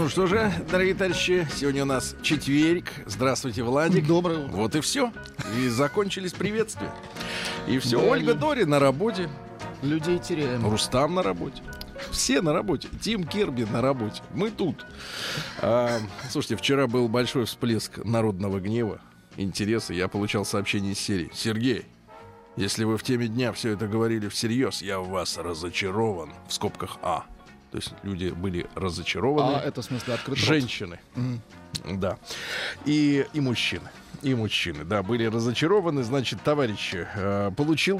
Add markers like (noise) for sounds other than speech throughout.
Ну что же, дорогие товарищи, сегодня у нас четверг. Здравствуйте, Владик. Доброе утро. Вот и все. И закончились приветствия. И все. Да, Ольга и- Дори на работе. Людей теряем. Рустам на работе. Все на работе. Тим Кирби на работе. Мы тут. А, слушайте, вчера был большой всплеск народного гнева, интереса. Я получал сообщение из серии. Сергей, если вы в теме дня все это говорили всерьез, я в вас разочарован. В скобках А. То есть люди были разочарованы. А это в смысле открыт рот. Женщины. Да. И, и мужчины. И мужчины, да, были разочарованы. Значит, товарищи, э, получил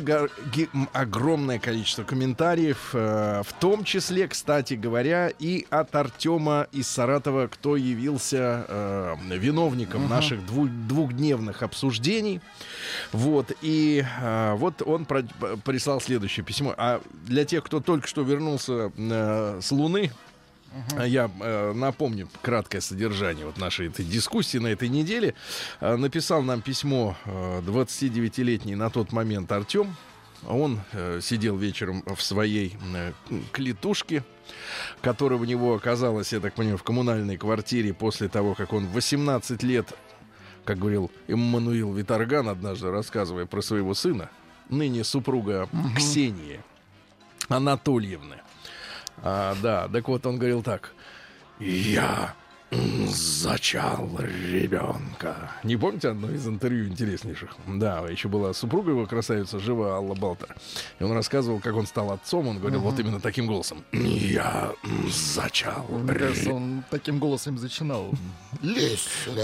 огромное количество комментариев, э, в том числе, кстати говоря, и от Артема из Саратова, кто явился э, виновником наших дву- двухдневных обсуждений. Вот, и э, вот он про- прислал следующее письмо. А для тех, кто только что вернулся э, с Луны, Я э, напомню краткое содержание вот нашей этой дискуссии на этой неделе. Э, написал нам письмо э, 29-летний на тот момент Артем. Он э, сидел вечером в своей э, клетушке, которая у него оказалась, я так понимаю, в коммунальной квартире после того, как он в 18 лет, как говорил Эммануил Виторган однажды, рассказывая про своего сына, ныне супруга Ксении Анатольевны. А, да, так вот он говорил так. Я зачал ребенка. Не помните одно из интервью интереснейших? Да, еще была супруга его красавица жива Алла Балтер. И он рассказывал, как он стал отцом. Он говорил вот именно таким голосом. Я зачал Мне кажется, он таким голосом зачинал. Сюда.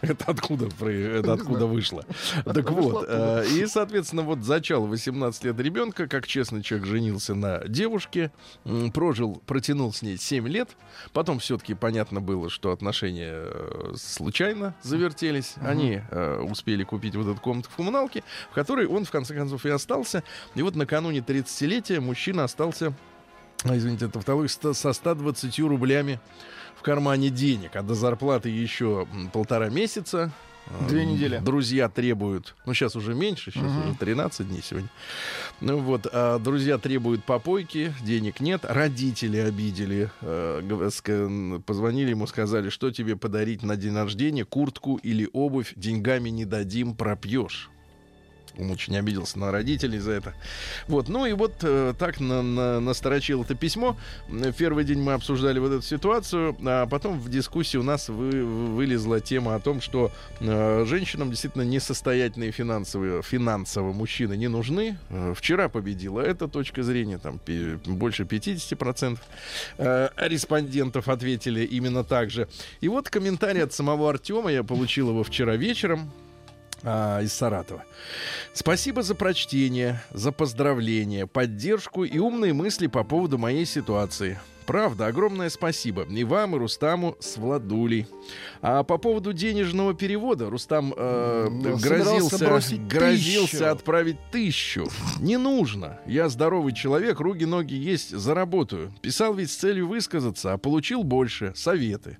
Это откуда, это откуда вышло. Так вот, э, и, соответственно, вот зачал 18 лет ребенка, как честный человек женился на девушке, прожил, протянул с ней 7 лет, потом все-таки понятно было, что отношения э, случайно завертелись, они э, успели купить вот эту комнату в коммуналке, в которой он, в конце концов, и остался. И вот накануне 30-летия мужчина остался а, извините, это ста- со 120 рублями в кармане денег, а до зарплаты еще полтора месяца. А, Две недели. Друзья требуют, ну сейчас уже меньше, сейчас уже 13 дней сегодня. Ну вот, а друзья требуют попойки, денег нет, родители обидели, э, н- позвонили ему, сказали, что тебе подарить на день рождения, куртку или обувь, деньгами не дадим, пропьешь. Он очень обиделся на родителей за это. Вот, ну и вот э, так на, на- насторочил это письмо. В первый день мы обсуждали вот эту ситуацию, а потом в дискуссии у нас вы- вылезла тема о том, что э, женщинам действительно несостоятельные финансовые, финансово мужчины не нужны. Э, вчера победила эта точка зрения, там пи- больше 50% э, респондентов ответили именно так же. И вот комментарий от самого Артема, я получил его вчера вечером а, из Саратова. Спасибо за прочтение, за поздравления, поддержку и умные мысли по поводу моей ситуации. Правда, огромное спасибо и вам, и Рустаму с Владулей. А по поводу денежного перевода Рустам э, Ну, грозился, грозился тысячу. отправить тысячу. Не нужно. Я здоровый человек, руки-ноги есть, заработаю. Писал ведь с целью высказаться, а получил больше. Советы.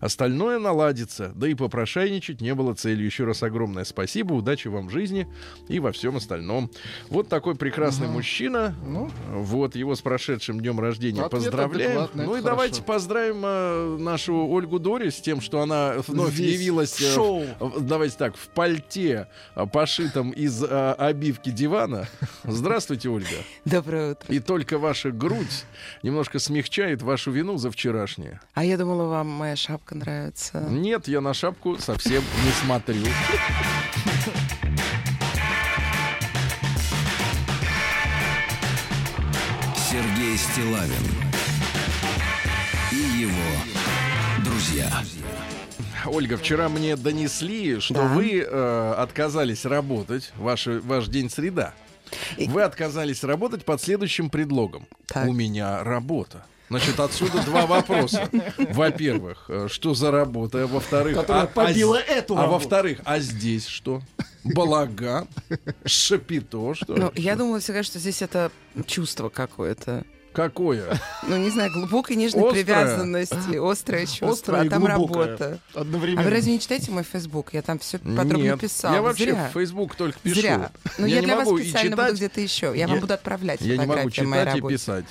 Остальное наладится. Да и попрошайничать не было целью. Еще раз огромное спасибо, удачи вам в жизни и во всем остальном. Вот такой прекрасный мужчина. Ну. Вот его с прошедшим днем рождения Ответ поздравляем. Адекватный, Ну и это давайте хорошо. поздравим э, нашу Ольгу Дори с тем, что она вновь Здесь, явилась в э, шоу. в- давайте так, в пальте, э, пошитом из э, обивки дивана. Здравствуйте, Ольга. Доброе утро. И только ваша грудь немножко смягчает вашу вину за вчерашнее. А я думала, вам моя шапка нравится. Нет, я на шапку совсем не смотрю. Сергей Стилавин друзья. Ольга, вчера мне донесли, что Да. вы э, отказались работать, ваш, ваш день среда. И- Вы отказались работать под следующим предлогом. Так. У меня работа. Значит, отсюда два вопроса. Во-первых, э, что за работа? Во-вторых, Которая побила з- эту А во-вторых, а здесь что? Балаган? Шапито? Что? Ну, я думала всегда, что здесь это чувство какое-то. Какое? Ну, не знаю, глубокой нежной Острое? привязанности, острое чувство, Острое а там глубокое. работа. Одновременно. А вы разве не читаете мой фейсбук? Я там все подробно Нет, писала. я вообще Зря. в Facebook только пишу. Зря. Но Я я, не для могу вас специально буду читать, где-то еще. Я, я- вам буду отправлять Я не могу фотографии о моей читать и писать.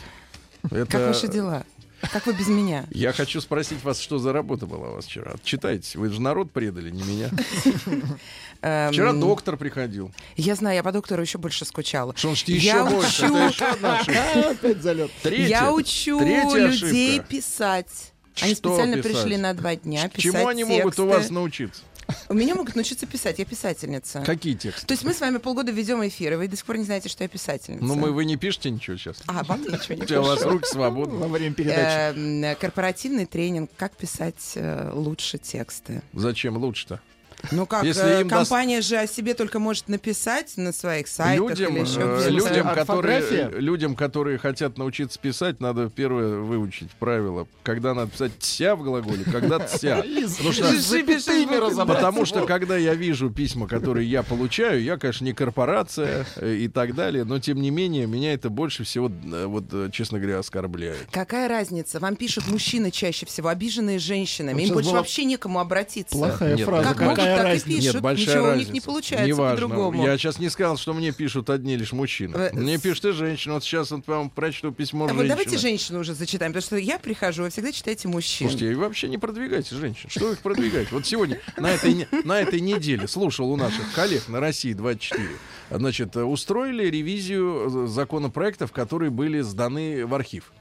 Это... Как ваши дела? Как вы без меня? Я хочу спросить вас, что за работа была у вас вчера? Отчитайтесь. Вы же народ предали, не меня. Эм, Вчера доктор приходил. Я знаю, я по доктору еще больше скучала. Что Я еще больше? ошибка. Опять залет. Я учу людей писать. Они специально пришли на два дня писать Чему они могут у вас научиться? У меня могут научиться писать, я писательница. Какие тексты? То есть мы с вами полгода ведем эфиры, вы до сих пор не знаете, что я писательница. Ну, мы, вы не пишете ничего сейчас? А, вам ничего не (laughs) У тебя у вас пишу. руки свободны. Во время передачи. Эм, Корпоративный тренинг, как писать э, лучше тексты. Зачем лучше-то? Ну как, Если э, им даст- компания же о себе только может написать на своих сайтах Людям, или еще э, где-то. людям, Орфография? которые, людям, которые хотят научиться писать, надо первое выучить правило. Когда надо писать «тся» в глаголе, когда «тся». (laughs) Потому что когда я вижу письма, которые я получаю, я, конечно, не корпорация э, и так далее, но, тем не менее, меня это больше всего, вот, честно говоря, оскорбляет. Какая разница? Вам пишут мужчины чаще всего, обиженные женщинами. Им больше вообще некому обратиться. Плохая фраза. Как могут, Какая так и разница? пишут. Нет, большая Ничего у разница. них не получается Неважно. по-другому. Я сейчас не сказал, что мне пишут одни лишь мужчины. Э, Мне пишут и женщины. Вот сейчас вот вам прочту письмо А вот женщины. давайте женщину уже зачитаем, потому что я прихожу, вы всегда читаете мужчин. Слушайте, и вообще не продвигайте женщин. Что их продвигать? Вот сегодня, на этой, на этой неделе, слушал у наших коллег на России 24, значит, э, устроили ревизию э, законопроектов, которые были сданы в архив.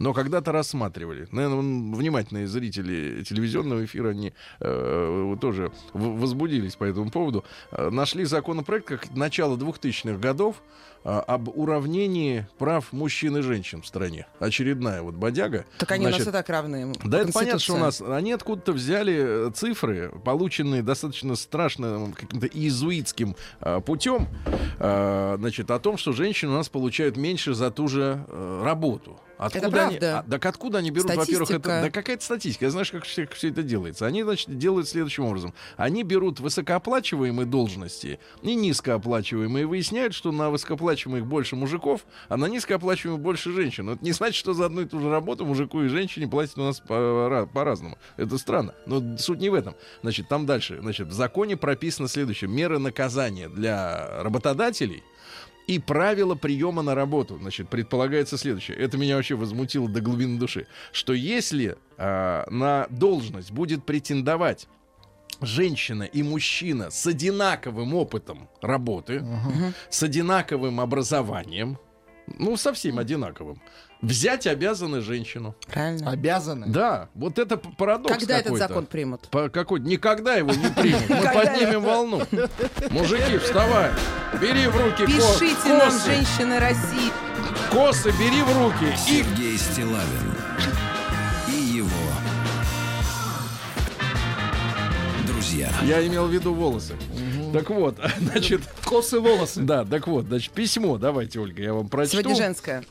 Но когда-то рассматривали. Наверное, внимательные зрители телевизионного эфира, они э, тоже возбудились по этому поводу. Э, нашли законопроект как начало 2000-х годов э, об уравнении прав мужчин и женщин в стране. Очередная вот бодяга. Так они у Значит, нас и так равны. да, это понятно, что у нас они откуда-то взяли э, цифры, полученные достаточно страшным каким-то иезуитским э, путем, э, значит, о том, что женщины у нас получают меньше за ту же э, работу. Откуда они, правда. а, так откуда они берут, во-первых, это, да какая-то статистика, я знаешь, как все, это делается. Они, значит, делают следующим образом. Они берут высокооплачиваемые должности и низкооплачиваемые, и выясняют, что на высокооплачиваемых больше мужиков, а на низкооплачиваемых больше женщин. Но это не значит, что за одну и ту же работу мужику и женщине платят у нас по- по-разному. Это странно. Но суть не в этом. Значит, там дальше. Значит, в законе прописано следующее. Меры наказания для работодателей и правила приема на работу. Значит, предполагается следующее. Это меня вообще возмутило до глубины души. Что если а, на должность будет претендовать женщина и мужчина с одинаковым опытом работы, с одинаковым образованием, ну, совсем одинаковым, взять обязаны женщину. Правильно. Обязаны. Да, вот это парадокс Когда этот закон примут? По какой Никогда его не примут. (laughs) Мы поднимем волну. Мужики, вставай. Бери в руки Пишите нам, косы. женщины России. Косы бери в руки. Сергей Стилавин и его друзья. Я имел в виду волосы. Так вот, (laughs) значит, Косы волосы. да, так вот, значит, письмо, давайте, Ольга, я вам прочту. Сегодня женская.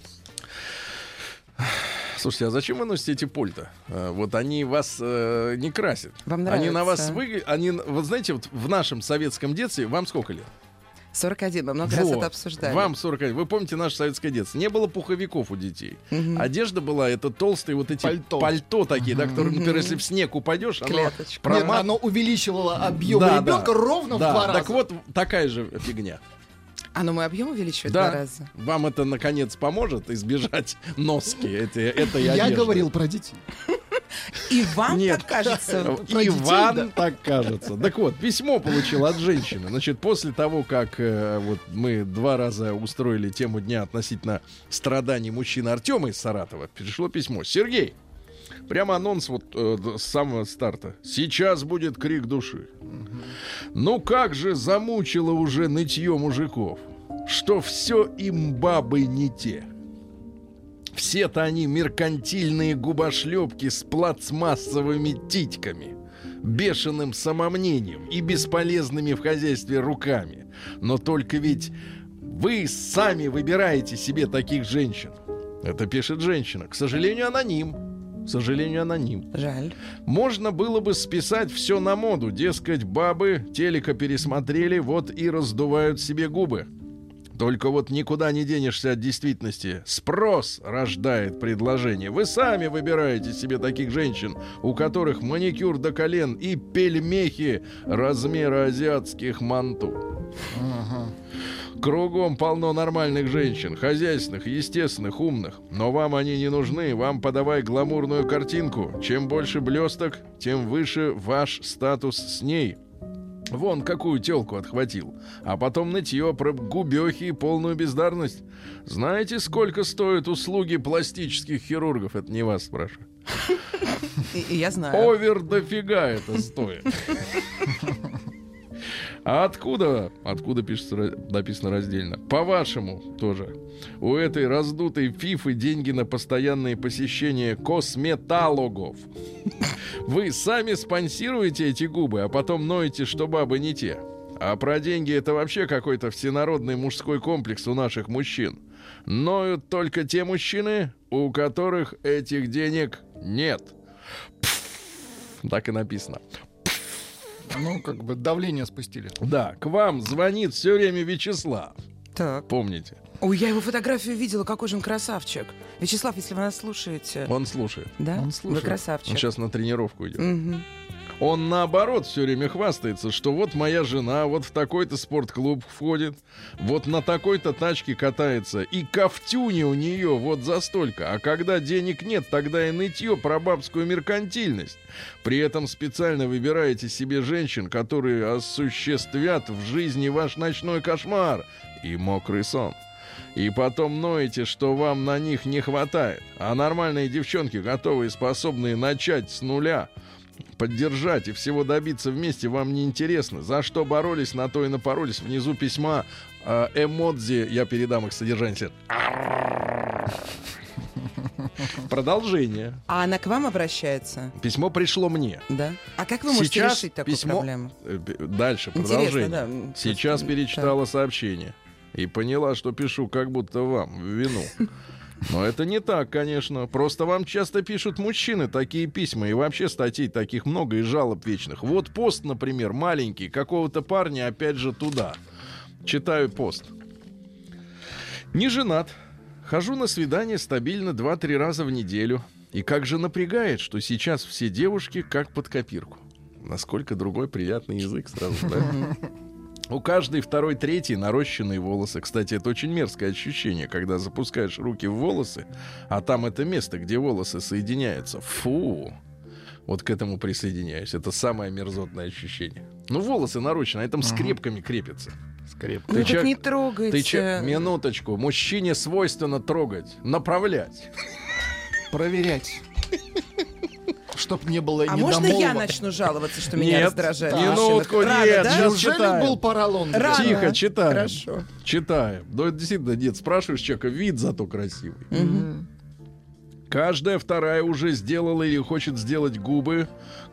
Слушайте, а зачем вы носите эти польта? А, Вот они вас э, не красят. Вам Они на вас нравится? выглядят, они, вот знаете, вот в нашем советском детстве, вам сколько лет? 41, мы много раз Вот. это обсуждали. Вам 41. Вы помните наше советское детство? Не было пуховиков у детей. Одежда была, это толстые вот эти Пальто. такие, да, которые, например, если в снег упадешь, оно Клеточку. Нет, промат- оно увеличивало объем Да, ребенка да. ровно в Да, два раза. Так вот, такая же фигня. А ну мой объем увеличивает Да, два раза. вам это наконец поможет избежать носки этой, этой Я одежды. говорил про детей. И вам Нет. так кажется? Иван, да. так кажется. Так вот, письмо получил от женщины. Значит, после того, как э, вот мы два раза устроили тему дня относительно страданий мужчины Артема из Саратова, пришло письмо. Сергей, прямо анонс вот э, с самого старта. Сейчас будет крик души. Ну как же замучило уже нытье мужиков, что все им бабы не те. Все-то они меркантильные губошлепки с плацмассовыми титьками, бешеным самомнением и бесполезными в хозяйстве руками. Но только ведь вы сами выбираете себе таких женщин. Это пишет женщина. К сожалению, аноним. К сожалению, аноним. Жаль. Можно было бы списать все на моду. Дескать, бабы телека пересмотрели, вот и раздувают себе губы. Только вот никуда не денешься от действительности. Спрос рождает предложение. Вы сами выбираете себе таких женщин, у которых маникюр до колен и пельмехи размера азиатских манту. Кругом полно нормальных женщин, хозяйственных, естественных, умных. Но вам они не нужны, вам подавай гламурную картинку. Чем больше блесток, тем выше ваш статус с ней. Вон какую телку отхватил. А потом нытье про губехи и полную бездарность. Знаете, сколько стоят услуги пластических хирургов? Это не вас спрашиваю. Я знаю. Овер дофига это стоит. А откуда, откуда пишется, написано раздельно? По-вашему тоже. У этой раздутой фифы деньги на постоянные посещения косметологов. Вы сами спонсируете эти губы, а потом ноете, что бабы не те. А про деньги это вообще какой-то всенародный мужской комплекс у наших мужчин. Ноют только те мужчины, у которых этих денег нет. Так и написано. Ну, как бы давление спустили. Да, к вам звонит все время Вячеслав. Так. Помните? Ой, я его фотографию видела, какой же он красавчик. Вячеслав, если вы нас слушаете. Он слушает. Да? он Вы слушает. красавчик. Он сейчас на тренировку идет. Мгм. Он наоборот все время хвастается, что вот моя жена вот в такой-то спортклуб входит, вот на такой-то тачке катается, и ковтюни у нее вот за столько. А когда денег нет, тогда и нытье про бабскую меркантильность. При этом специально выбираете себе женщин, которые осуществят в жизни ваш ночной кошмар и мокрый сон. И потом ноете, что вам на них не хватает. А нормальные девчонки, готовые и способные начать с нуля, поддержать и всего добиться вместе вам не интересно. За что боролись, на то и напоролись. Внизу письма э, эмодзи, я передам их содержание. (laughs) Продолжение. А она к вам обращается? Письмо пришло мне. Да. А как вы можете Сейчас решить такую письмо- проблему? Э, Дальше, Интересно, продолжение. да. Сейчас перечитала сообщение и поняла, что пишу как будто вам в вину. Но это не так, конечно. Просто вам часто пишут мужчины такие письма. И вообще статей таких много и жалоб вечных. Вот пост, например, маленький, какого-то парня, опять же, туда. Читаю пост. Не женат. Хожу на свидание стабильно 2-3 раза в неделю. И как же напрягает, что сейчас все девушки как под копирку. Насколько другой приятный язык сразу, да? (laughs) У каждой второй, третьей нарощенные волосы. Кстати, это очень мерзкое ощущение, когда запускаешь руки в волосы, а там это место, где волосы соединяются. Фу! Вот к этому присоединяюсь. Это самое мерзотное ощущение. Ну, волосы нарощены, а там скрепками крепятся. Скреп. Ну, Ты так чё- не трогайте. Ты че, минуточку, мужчине свойственно трогать, направлять. Проверять. Чтоб не было А можно я начну жаловаться, что меня Нет, раздражает? минутку, в мужчинах? Рано, нет, да? Неужели читаем. был поролон? Рано. Тихо, читаем. Хорошо. Читаем. Ну, это действительно, нет, спрашиваешь человека, вид зато красивый. Каждая вторая уже сделала или хочет сделать губы,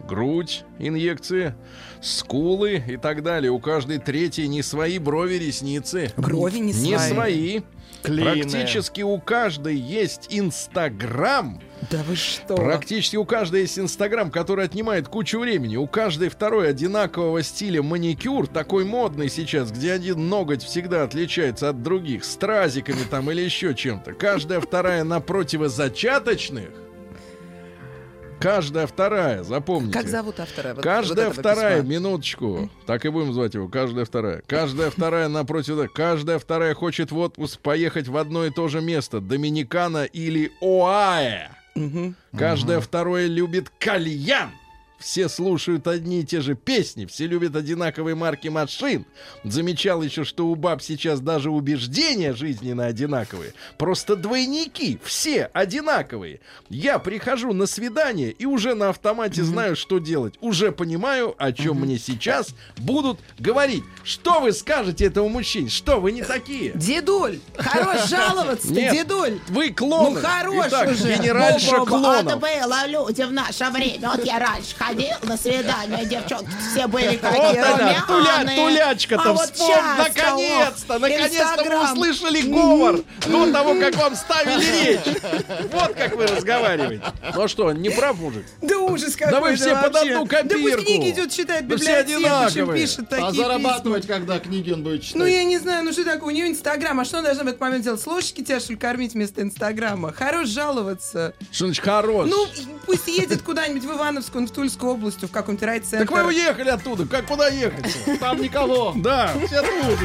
грудь, инъекции, скулы и так далее. У каждой третьей не свои брови, ресницы. Брови не Не свои. свои. Клееная. Практически у каждой есть Инстаграм. Да вы что? Практически у каждой есть Инстаграм, который отнимает кучу времени. У каждой второй одинакового стиля маникюр, такой модный сейчас, где один ноготь всегда отличается от других, с тразиками там или еще чем-то. Каждая вторая на противозачаточных. Каждая вторая, запомните. Как зовут автора? вот- Каждая вот вторая, письма? минуточку, так и будем звать его, каждая вторая. Каждая вторая напротив, каждая вторая хочет в отпуск поехать в одно и то же место, Доминикана или ОАЭ. Мгм. Каждое второе любит кальян. Все слушают одни и те же песни, все любят одинаковые марки машин. Замечал еще, что у баб сейчас даже убеждения жизненно одинаковые. Просто двойники, все одинаковые. Я прихожу на свидание и уже на автомате знаю, что делать. Уже понимаю, о чем мне сейчас будут говорить. Что вы скажете этому мужчине? Что вы не такие? Дедуль, хорош (laughs) жаловаться, Нет. дедуль. Вы клоны. Ну, хорош Итак, уже. генеральша клонов. Это было люди в наше время. Вот я раньше ходил на свидание, девчонки все были Вот какие она, туля, тулячка-то А вот наконец-то, наконец-то вы услышали говор до того, как вам ставили речь. Вот как вы разговариваете. Ну а что, не прав мужик? Да ужас какой Да вы все под одну Да копирку. пусть книги идет читать, Да все библиотеку, чем одинаковые. пишет такие А зарабатывать, когда книги он будет читать? Ну, я не знаю, ну что такое, у нее Инстаграм, а что она должна в этот момент делать? С ложечки тебя, что ли, кормить вместо Инстаграма? Хорош жаловаться. Что значит хорош? Ну, пусть едет куда-нибудь в Ивановскую, в Тульскую область, в каком-нибудь райцентр. так вы уехали оттуда. Как куда ехать? Там никого. Да, все тут.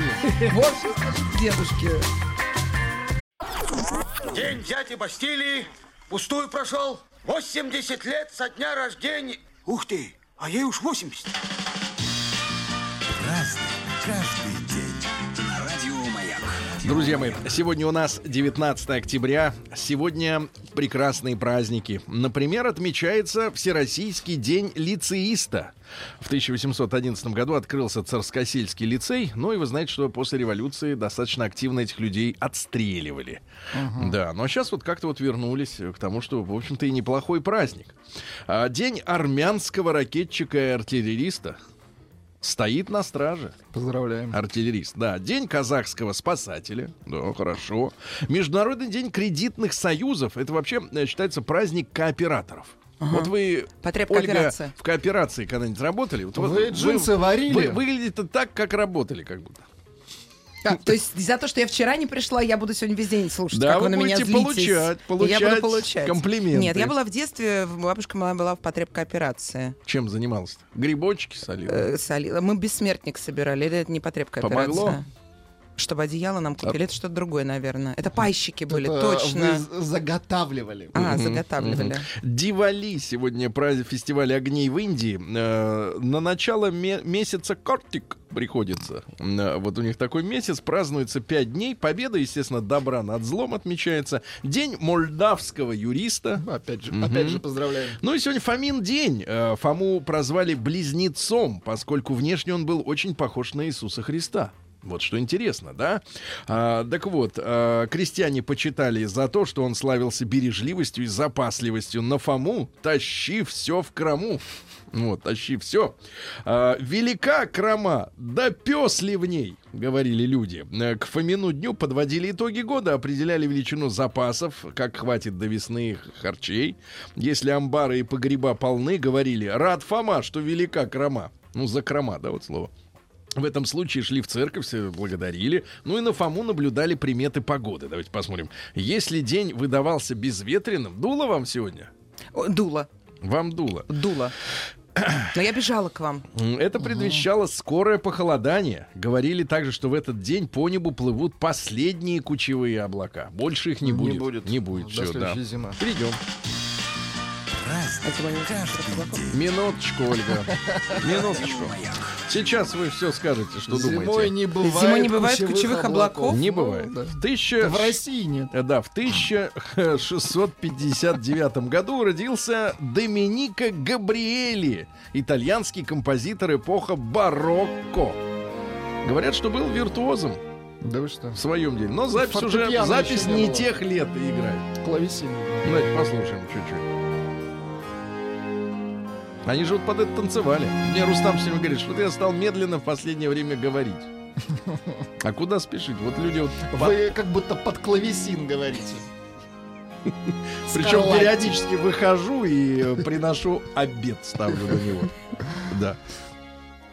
Вот что дедушки. День дяди Бастилии пустую прошел. 80 лет со дня рождения. Ух ты, а ей уж 80. Друзья мои, сегодня у нас 19 октября. Сегодня прекрасные праздники. Например, отмечается Всероссийский день лицеиста. В 1811 году открылся Царскосельский лицей. Ну и вы знаете, что после революции достаточно активно этих людей отстреливали. Да, но сейчас вот как-то вот вернулись к тому, что, в общем-то, и неплохой праздник. А, День армянского ракетчика и артиллериста стоит на страже. Поздравляем. Артиллерист, да. День казахского спасателя. Да, хорошо. Международный день кредитных союзов. Это вообще э, считается праздник кооператоров. Вот вы, Ольга, в кооперации когда-нибудь работали? Вот Вы джинсы варили? Вы выглядите так, как работали, как будто. А, то есть за то, что я вчера не пришла, я буду сегодня весь день слушать, Да, как вы вы, на меня злитесь. получать, получать я буду получать. комплименты. Нет, я была в детстве, бабушка моя была в потребкооперации. Чем занимался? Грибочки солил? Э, солила. Мы бессмертник собирали, это не потребкооперация? Помогло? Чтобы одеяло нам купили, это что-то другое, наверное. Это пайщики были, Это точно. Вы заготавливали. А, заготавливали. Дивали сегодня праздник фестиваля огней в Индии. Э, на начало ме- месяца Картик приходится. Э, вот у них такой месяц, празднуется 5 дней. Победа, естественно, добра над злом отмечается. День молдавского юриста. Опять же, опять же поздравляем. Ну и сегодня Фомин день. Э, Фому прозвали близнецом, поскольку внешне он был очень похож на Иисуса Христа. Вот что интересно, да? А, так вот, а, крестьяне почитали за то, что он славился бережливостью и запасливостью. На Фому тащи все в крому. Вот, тащи все. велика крама, да пес ли в ней, говорили люди. Э, К Фомину дню подводили итоги года, определяли величину запасов, как хватит до весны харчей. Если амбары и погреба полны, говорили, рад Фома, что велика крама. Ну, закрома, да, вот слово. В этом случае шли в церковь, все благодарили. Ну и на Фому наблюдали приметы погоды. Давайте посмотрим. Если день выдавался безветренным, дуло вам сегодня? О, Дуло, Вам дуло. дуло. (clears throat) Но я бежала к вам. Это предвещало скорое похолодание. Говорили также, что в этот день по небу плывут последние кучевые облака. Больше их не Не будет. будет. Не будет. До Всё, да. следующей зимы. Перейдем. Разный, каждый день. Минуточку, Ольга. (laughs) Минуточку. Сейчас вы все скажете, что Зимой думаете. не бывает, Зимой не бывает кучевых облаков? Не Ну, бывает. да. В тысяча- В России нет. Э, Да, в 1659 году родился Доменико Габриэли, итальянский композитор эпоха барокко. Говорят, что был виртуозом Да вы что? в своем деле. Но запись уже запись не не тех лет играет. Клавесин. Давайте послушаем чуть-чуть. Они же вот под это танцевали. Мне Рустам все время говорит, что я стал медленно в последнее время говорить. А куда спешить? Вот люди вот под- Вы как будто под клавесин говорите. (laughs) Причем периодически выхожу и э, приношу обед, ставлю на него. Да.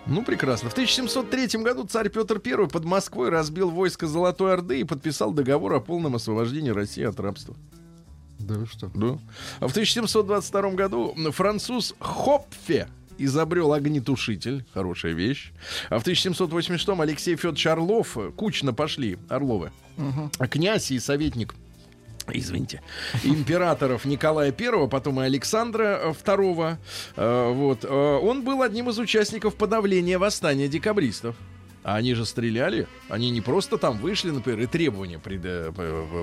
Ну, прекрасно. В 1703 году царь Петр I под Москвой разбил войско Золотой Орды и подписал договор о полном освобождении России от рабства. Да вы что? Да. А в 1722 году француз Хопфе изобрел огнетушитель. Хорошая вещь. А в 1786 Алексей Федорович Орлов, э, кучно пошли, Орловы, а князь и советник Извините. Императоров Николая I, потом и Александра II. э, Вот. э, Он был одним из участников подавления восстания декабристов. А они же стреляли. Они не просто там вышли, например, и требования пред- э,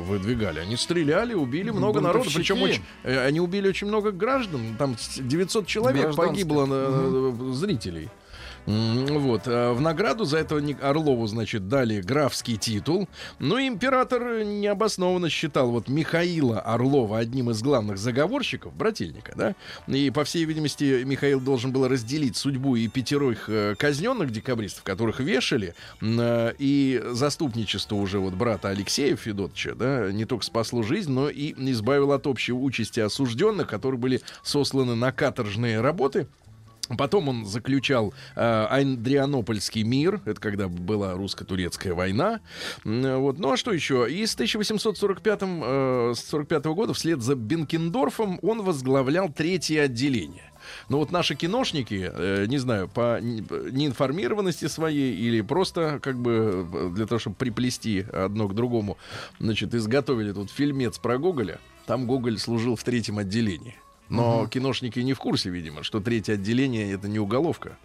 выдвигали. Они стреляли, убили много народу. Причем очень, э, они убили очень много граждан. Там с- 900 человек погибло э, зрителей. Вот. а В награду за это Ник- Орлову, значит, дали графский титул. Но император необоснованно считал вот Михаила Орлова одним из главных заговорщиков, брательника, да? И, по всей видимости, Михаил должен был разделить судьбу и пятерых э, казненных декабристов, которых вешали, э, и заступничество уже вот брата Алексея Федотовича, да, не только спасло жизнь, но и избавил от общей участи осужденных, которые были сосланы на каторжные работы. Потом он заключал э, Андрианопольский мир, это когда была русско-турецкая война. Вот. Ну а что еще? И с 1845 э, с 45 года вслед за Бенкендорфом он возглавлял третье отделение. Но вот наши киношники, э, не знаю, по н- неинформированности своей или просто как бы э, для того, чтобы приплести одно к другому, значит, изготовили тут фильмец про Гоголя. Там Гоголь служил в третьем отделении. Но киношники не в курсе, видимо, что третье отделение это не уголовка.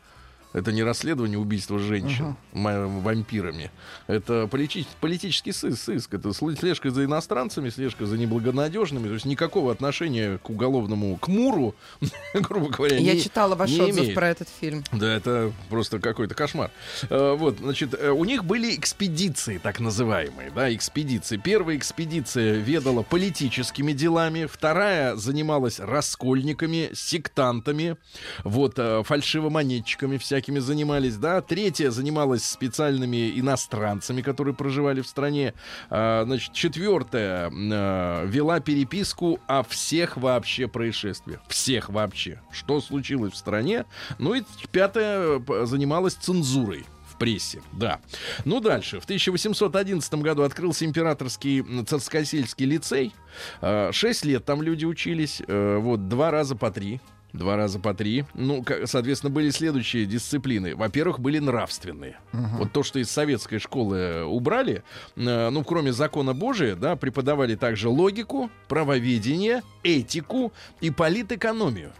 Это не расследование убийства женщин ма- вампирами. Это полити- политический сыс- сыск. Это слежка за иностранцами, слежка за неблагонадежными. То есть никакого отношения к уголовному, к Муру, (laughs) грубо говоря, Я не- читала ваш не отзыв имеет. про этот фильм. Да, это просто какой-то кошмар. Э, Вот, значит, э, у них были экспедиции, так называемые, да, экспедиции. Первая экспедиция ведала политическими делами, вторая занималась раскольниками, сектантами, вот, э, фальшивомонетчиками всякими занимались, да, третья занималась специальными иностранцами, которые проживали в стране, А, значит, четвертая э, вела переписку о всех вообще происшествиях, всех вообще, что случилось в стране, ну и пятая занималась цензурой прессе, да. Ну, дальше. В 1811 году открылся императорский царскосельский лицей. Э, Шесть лет там люди учились. э, Вот, два раза по три. Два раза по три. Ну, соответственно, были следующие дисциплины. Во-первых, были нравственные. Вот то, что из советской школы э, убрали, э, ну, кроме закона Божия, да, преподавали также логику, правоведение, этику и политэкономию.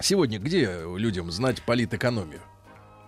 Сегодня где людям знать политэкономию?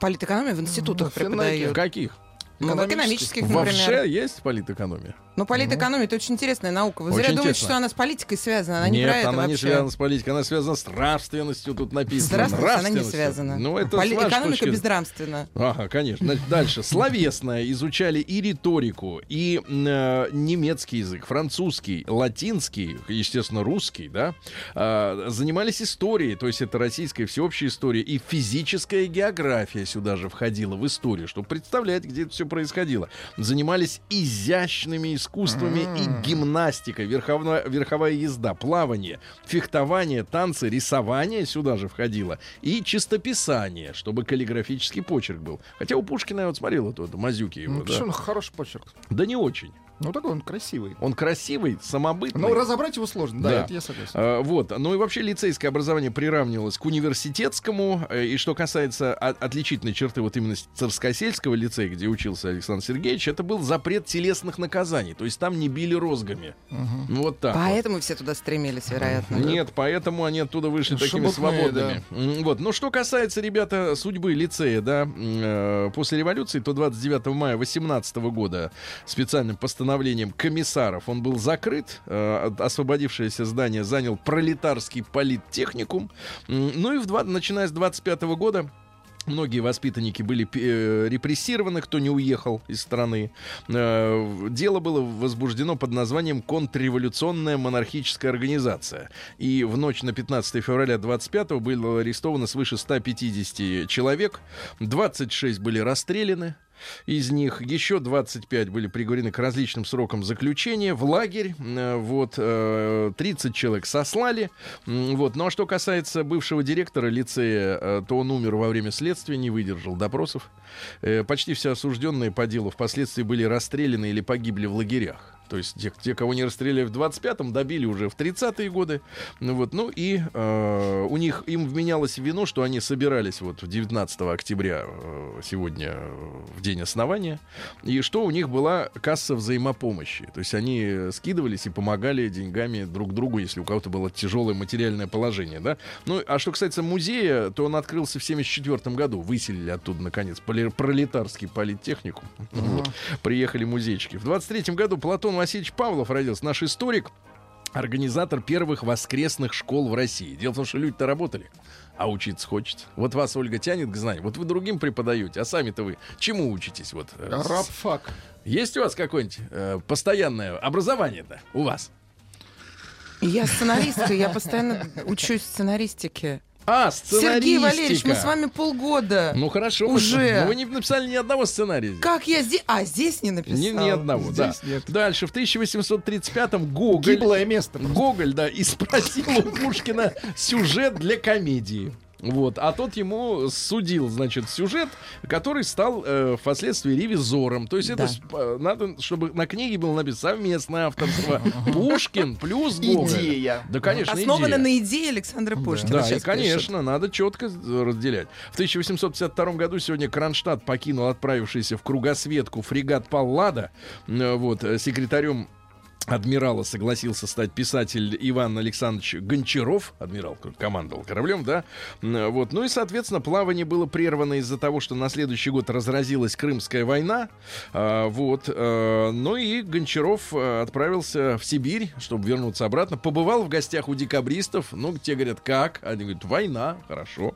Политэкономию в институтах в Финеке. В преподают. каких? Ну, в экономических, В например. ВШЭ есть политэкономия? Ну, политэкономия это очень интересная наука. Вы зря думаете, что она с политикой связана. Она не Нет, про это она не вообще. связана с политикой, она связана с нравственностью, тут написано. Здравствуйте, она не связана. Ну, это Поли- Экономика точки- безнравственна. Ага, конечно. Значит, дальше. Словесное изучали и риторику, и э, немецкий язык, французский, латинский, естественно, русский, да. А, занимались историей, то есть это российская всеобщая история, и физическая география сюда же входила в историю, чтобы представлять, где это все происходило. Занимались изящными искусствами и гимнастикой, верховная, верховая езда, плавание, фехтование, танцы, рисование сюда же входило, и чистописание, чтобы каллиграфический почерк был. Хотя у Пушкина, я вот смотрел вот, вот Мазюки его, Ну, да. почему? хороший почерк. Да не очень. Ну, такой он красивый. Он красивый, самобытный. Но разобрать его сложно, да, Да. это я согласен. А, вот. Ну и вообще лицейское образование приравнивалось к университетскому. Э, И что касается отличительной черты вот именно Царскосельского лицея, где учился Александр Сергеевич, это был запрет телесных наказаний. То есть там не били розгами. Ну, Вот так. вот. Поэтому все туда стремились, вероятно. Нет, поэтому они оттуда вышли такими Шебутные, свободными. М, Вот. Ну, что касается, ребята, судьбы лицея, да, э, после революции, то 29 мая 18 года специальным постановлением комиссаров он был закрыт. Э, освободившееся здание занял пролетарский политтехникум. Ну и в два- начиная с 25 года Многие воспитанники были э, репрессированы, кто не уехал из страны. Э, дело было возбуждено под названием «Контрреволюционная монархическая организация». И в ночь на 15 февраля 25 было арестовано свыше 150 человек. 26 были расстреляны. Из них еще 25 были приговорены к различным срокам заключения в лагерь. Э, Вот, э, 30 человек сослали. Вот. Ну а что касается бывшего директора лицея, э, то он умер во время следствия, не выдержал допросов. Э, Почти все осужденные по делу впоследствии были расстреляны или погибли в лагерях. То есть те, те, кого не расстреляли в 25-м, добили уже в 30-е годы. Ну, вот, ну и э, у них им вменялось вину, что они собирались вот в 19 октября э, сегодня э, в день основания, и что у них была касса взаимопомощи. То есть они скидывались и помогали деньгами друг другу, если у кого-то было тяжелое материальное положение. Да? Ну, а что касается музея, то он открылся в 74 году. Выселили оттуда, наконец, пролетарский политтехникум. Вот. Приехали музейчики. В 23 году Платон Васильевич Павлов родился, наш историк, организатор первых воскресных школ в России. Дело в том, что люди-то работали. а учиться хочется. Вот вас, Ольга, тянет к знанию. Вот вы другим преподаете, а сами-то вы чему учитесь? Вот, э, с- Рабфак. Есть у вас какое-нибудь э, постоянное образование-то у вас? Я сценаристка, я постоянно учусь сценаристике. А, Сергей сценаристика. Валерьевич, мы с вами полгода. Ну хорошо. Уже. Но вы не написали ни одного сценария. здесь. Как я здесь... А, здесь не написала. Ни, ни одного, да. Здесь нет. Дальше, в 1835-м Гоголь... Гиблое место. Гоголь, да, и спросил у Пушкина сюжет для комедии. Вот, а тот ему судил, значит, сюжет, который стал э, впоследствии ревизором. То есть это Да. с- э, надо, чтобы на книге было написано совместное авторство (laughs) Пушкин плюс Гоголь. Идея. Да, конечно, Основана идея. на идее Александра Пушкина. Да, и, конечно, надо четко разделять. В 1852 году сегодня Кронштадт покинул отправившийся в кругосветку фрегат Паллада. Э, Вот, э, секретарем адмирала согласился стать писатель Иван Александрович Гончаров, адмирал командовал кораблем, да, вот, ну и, соответственно, плавание было прервано из-за того, что на следующий год разразилась Крымская война, А, вот, э, ну и Гончаров э, отправился в Сибирь, чтобы вернуться обратно, побывал в гостях у декабристов, ну, те говорят, как? Они говорят, война, хорошо.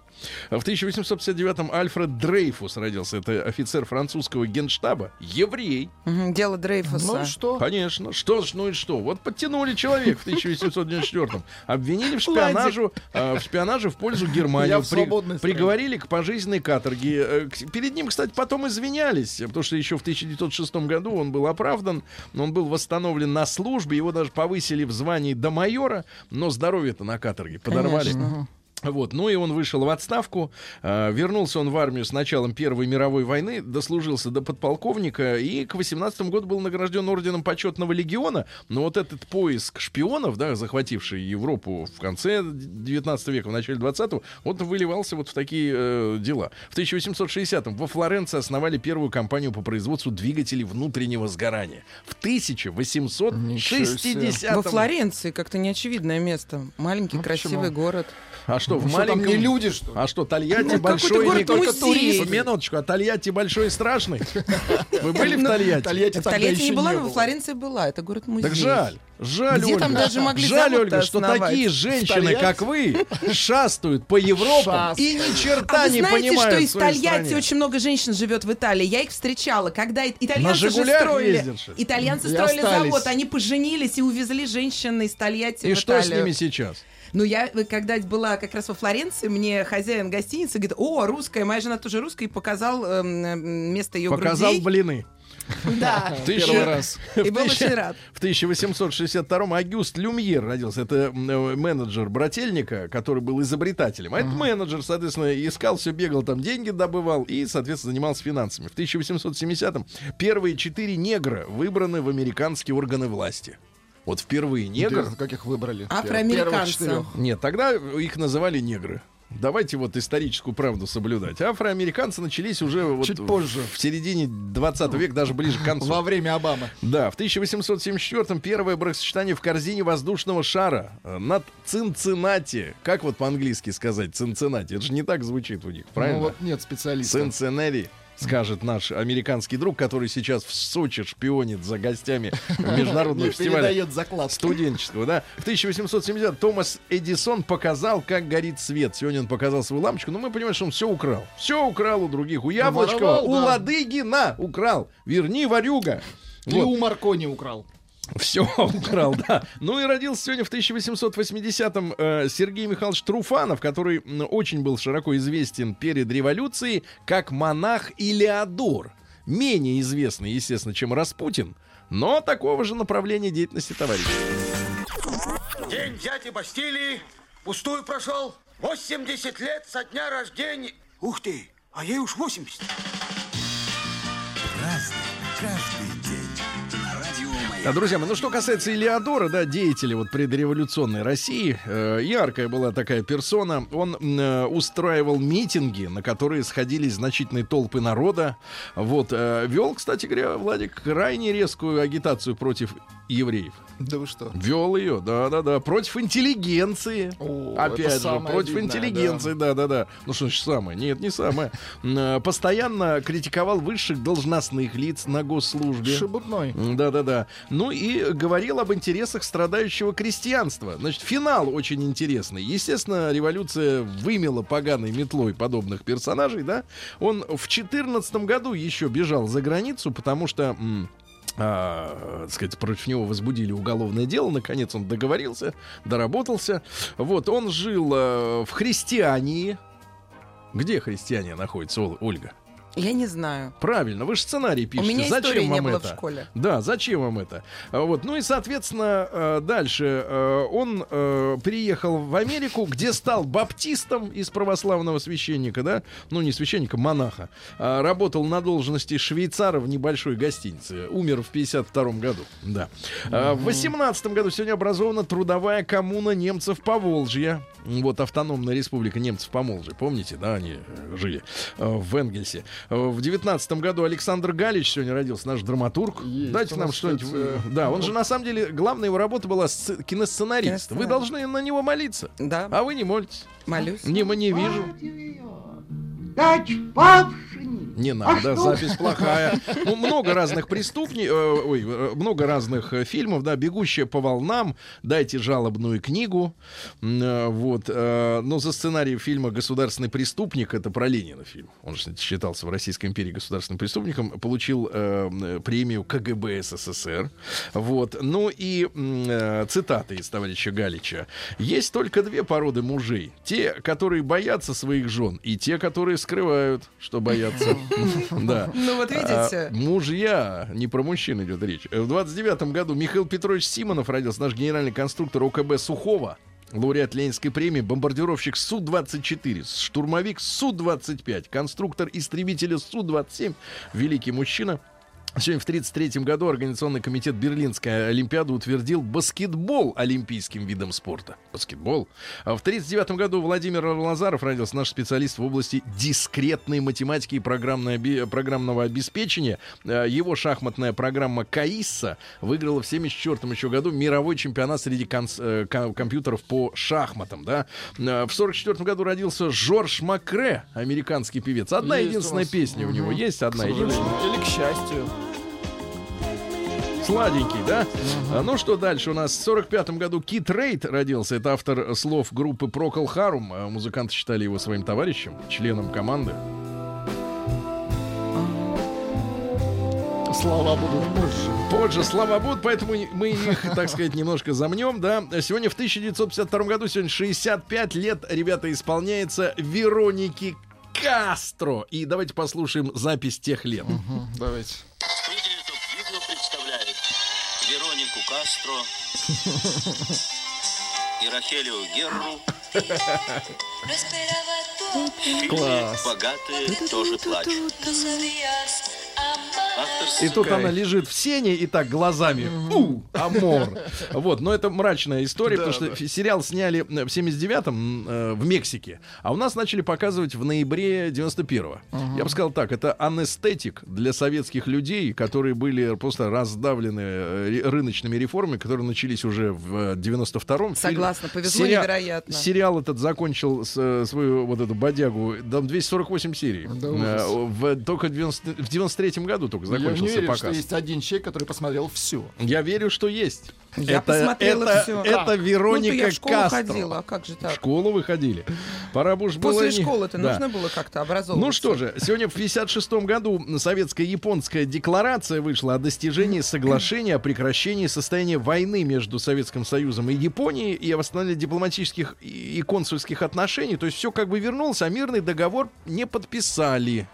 А В 1859-м Альфред Дрейфус родился, это офицер французского генштаба, еврей, Дело Дрейфуса. Ну что? Конечно. Что ж, ну и что? Вот подтянули человек в 1894-м. Обвинили в шпионажу, э, в шпионаже в пользу Германии. Стране. приговорили к пожизненной каторге. Э, Перед ним, кстати, потом извинялись, потому что еще в 1906 году он был оправдан, он был восстановлен на службе, его даже повысили в звании до майора, но здоровье-то на каторге подорвали. Конечно. Вот, ну и он вышел в отставку, э, вернулся он в армию с началом Первой мировой войны, дослужился до подполковника и к 18 году был награжден орденом почетного легиона. Но вот этот поиск шпионов, да, захвативший Европу в конце 19 века, в начале 20-го, вот выливался вот в такие э, дела. В 1860-м во Флоренции основали первую компанию по производству двигателей внутреннего сгорания. В 1860 Во Флоренции как-то неочевидное место. Маленький, Ну, красивый почему? город. А что, что там маленьком... не люди, что ли? А что, Тольятти Ну, большой... какой-то или- город музей. Минуточку, а Тольятти большой и страшный? Вы были в Ну, Тольятти? Тольятти В тогда Тольятти не еще была, не но во. Флоренции была. Это город-музей. Так жаль. Жаль, Где Ольга. там даже могли Жаль, Ольга, что такие женщины, как вы, шастают по Европам и ни черта А вы не знаете, понимают что в из своей Тольятти стране? очень много женщин живет в Италии? Я их встречала, когда итальянцы же строили, что ли? итальянцы И строили остались. завод, они поженились и увезли женщин из Тольятти И в что с ними сейчас? Ну, я, э, когда была как раз во Флоренции, мне хозяин гостиницы говорит, о, русская, моя жена тоже русская, и показал эм, эм, место ее Показал грудей. блины. Да. (laughs) Тысяча- Первый раз. (laughs) И в был очень рад. В 1862-м Агюст Люмьер родился. Это э, менеджер брательника, который был изобретателем. А этот менеджер, соответственно, искал все, бегал там, деньги добывал и, соответственно, занимался финансами. В 1870-м первые четыре негра выбраны в американские органы власти. Вот впервые негр. Интересно, как их выбрали? Четырех. Нет, тогда их называли негры. Давайте вот историческую правду соблюдать. Афроамериканцы начались уже вот Чуть в- позже. в середине 20 века, даже ближе к концу. Во время Обамы. Да, в 1874-м первое бракосочетание в корзине воздушного шара э, над Цинциннати. Как вот по-английски сказать Цинциннати? Это же не так звучит у них, правильно? Ну вот нет специалиста. Цинциннати. Скажет наш американский друг, который сейчас в Сочи шпионит за гостями международного Не фестиваля передает заклад. студенческого, да. В 1870 Томас Эдисон показал, как горит свет. Сегодня он показал свою лампочку, но мы понимаем, что он все украл. Все украл у других. У Яблочкова, у. Ладыгина украл. Верни, ворюга. И у Маркони украл. Все украл, да. Ну и родился сегодня в 1880-м э, Сергей Михайлович Труфанов, который очень был широко известен перед революцией как монах Илеодор. Менее известный, естественно, чем Распутин, но такого же направления деятельности товарищ. День взятия Бастилии пустую прошел. 80 лет со дня рождения. Ух ты, а ей уж 80. Разный. На А, Маяк. друзья мои, ну что касается Илеодора, да, деятеля вот предреволюционной России, э, яркая была такая персона. Он э, устраивал митинги, на которые сходились значительные толпы народа. Вот, э, вел, кстати говоря, Владик, крайне резкую агитацию против евреев. Да вы что? Вел ее, да-да-да, против интеллигенции. О, Опять же, против обидное, интеллигенции, да-да-да. Ну что значит самое? Нет, не самое. Э, Постоянно критиковал высших должностных лиц на госслужбе. Шебутной. Да-да-да. Ну и говорил об интересах страдающего крестьянства. Значит, финал очень интересный. Естественно, революция вымела поганой метлой подобных персонажей, да. Он в 14 году еще бежал за границу, потому что... м, а, так сказать, против него возбудили уголовное дело. Наконец он договорился, доработался. Вот, он жил э, в христиании. Где христиане находится, Ол- Ольга? Я не знаю. Правильно, вы же сценарий У пишете. меня зачем истории не вам было это? в школе. Да, зачем вам это? А Вот, ну и, соответственно, э, дальше э, он э, переехал в Америку, где стал баптистом из православного священника, да, ну не священника, монаха. А, Работал на должности швейцара в небольшой гостинице. Умер в 52 году, да. А, В 18 году сегодня образована трудовая коммуна немцев Поволжья. Вот автономная республика немцев Помолжья. Помните, да, они жили в Энгельсе. Э, В 19 году Александр Галич сегодня родился, наш драматург. Есть Дайте нам что-нибудь. кстати, э, Да, он же на самом деле, главная его работа была сц- киносценарист. Вы должны на него молиться. Да, А вы не молитесь. молюсь. Не, не вижу. Павшине. Не надо, запись плохая. Ну, много разных преступников, ой, э, много разных э, фильмов, да, «Бегущая по волнам», «Дайте жалобную книгу», э, вот, э, но за сценарий фильма «Государственный преступник», это про Ленина фильм, он же считался в Российской империи государственным преступником, получил э, премию КГБ СССР, вот, ну и э, цитаты из товарища Галича. «Есть только две породы мужей, те, которые боятся своих жен, и те, которые скрывают, что боятся». Да. Ну вот видите. А, мужья, не про мужчин идет речь. В 29 году Михаил Петрович Симонов родился, наш генеральный конструктор ОКБ Сухого. Лауреат Ленинской премии, бомбардировщик Су-24, штурмовик Су-25, конструктор истребителя Су-27, великий мужчина. Сегодня в 1933 году Организационный комитет Берлинской Олимпиады утвердил баскетбол олимпийским видом спорта. Баскетбол. А в 1939 году Владимир Лазаров родился наш специалист в области дискретной математики и программного обеспечения. Э, Его шахматная программа КАИСа выиграла в 1974 еще году мировой чемпионат среди э, ко- компьютеров по шахматам. Да? Э, В 1944 году родился Жорж Макре, американский певец. Одна Есть у единственная нас. песня у него есть, одна единственная. Или к счастью. Сладенький, да? А, ну что дальше? У нас в 45 году Кит Рейд родился. Это автор слов группы Harum. А Музыканты считали его своим товарищем, членом команды. Слова будут позже. Позже слова будут, поэтому мы их, так сказать, немножко замнем, да. Сегодня в 1952 году, сегодня 65 лет, ребята, исполняется Вероники Кастро. И давайте послушаем запись тех лет. Мгм, Давайте. Кастро и Рахелио Герру Класс. «Богатые тоже плачут». И тут она лежит в сене и так глазами. У, амор. Вот, но это мрачная история, Да, потому что да. сериал сняли э, в 79-м э, в Мексике, а у нас начали показывать в ноябре 91-го. Я бы сказал так, это анестетик для советских людей, которые были просто раздавлены э, рыночными реформами, которые начались уже в э, 92-м. Согласна, повезло Сериал- невероятно. Сериал этот закончил с, э, свою вот эту бодягу, там 248 серий. Да Э, в, только в, 90 в 93-м году только Я не закончился верю, показ. что есть один человек, который посмотрел все. Я верю, что есть. Я это, посмотрела это, всё. это? Вероника Ну, я в школу Кастро. ходила, а как же В так? школу вы ходили. Пора бы уж было После не- школы-то Да. нужно было как-то образовываться. Ну что же, сегодня в 56 году советская японская декларация вышла о достижении соглашения о прекращении состояния войны между Советским Союзом и Японией и о восстановлении дипломатических и консульских отношений. То есть все как бы вернулось, а мирный договор не подписали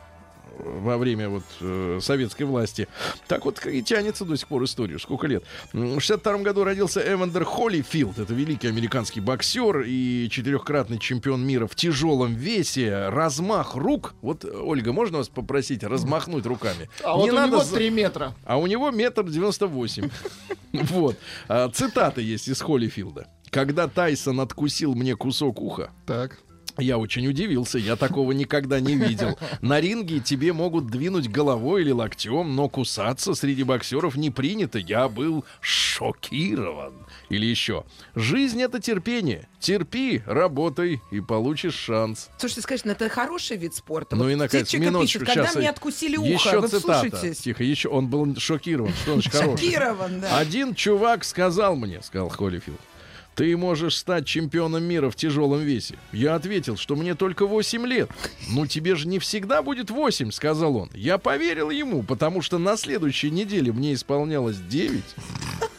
во время вот э, советской власти. Так вот и тянется до сих пор историю. Сколько лет? В 62 году родился Эвандер Холлифилд. Это великий американский боксер и четырехкратный чемпион мира в тяжелом весе. Размах рук. Вот, Ольга, можно вас попросить размахнуть руками? А Не вот у надо него за- 3 метра. а у него метр девяносто восемь. (laughs) Вот. А, Цитата есть из Холлифилда. Когда Тайсон откусил мне кусок уха, Так. Я очень удивился, я такого никогда не видел. На ринге тебе могут двинуть головой или локтем, но кусаться среди боксеров не принято. Я был шокирован. Или еще. Жизнь это терпение. Терпи, работай и получишь шанс. Слушайте, скажите, ну это хороший вид спорта. Ну Вот и наконец, минуточку. пишет, когда мне э, откусили ухо, Еще вы цитата. вслушайтесь. Тихо, еще он был шокирован. Что значит хороший? Шокирован, да. Один чувак сказал мне, сказал Холлифилд, ты можешь стать чемпионом мира в тяжелом весе. Я ответил, что мне только 8 лет. Ну тебе же не всегда будет 8, сказал он. Я поверил ему, потому что на следующей неделе мне исполнялось 9.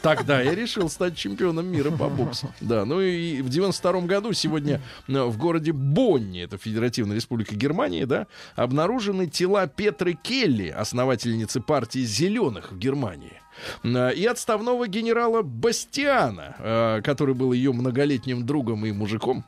Тогда я решил стать чемпионом мира по боксу. Да, ну и в 92 году сегодня э, в городе Бонни, это Федеративная Республика Германии, да, обнаружены тела Петры Келли, основательницы партии «Зеленых» в Германии. Э, И отставного генерала Бастиана, э, который был ее многолетним другом и мужиком.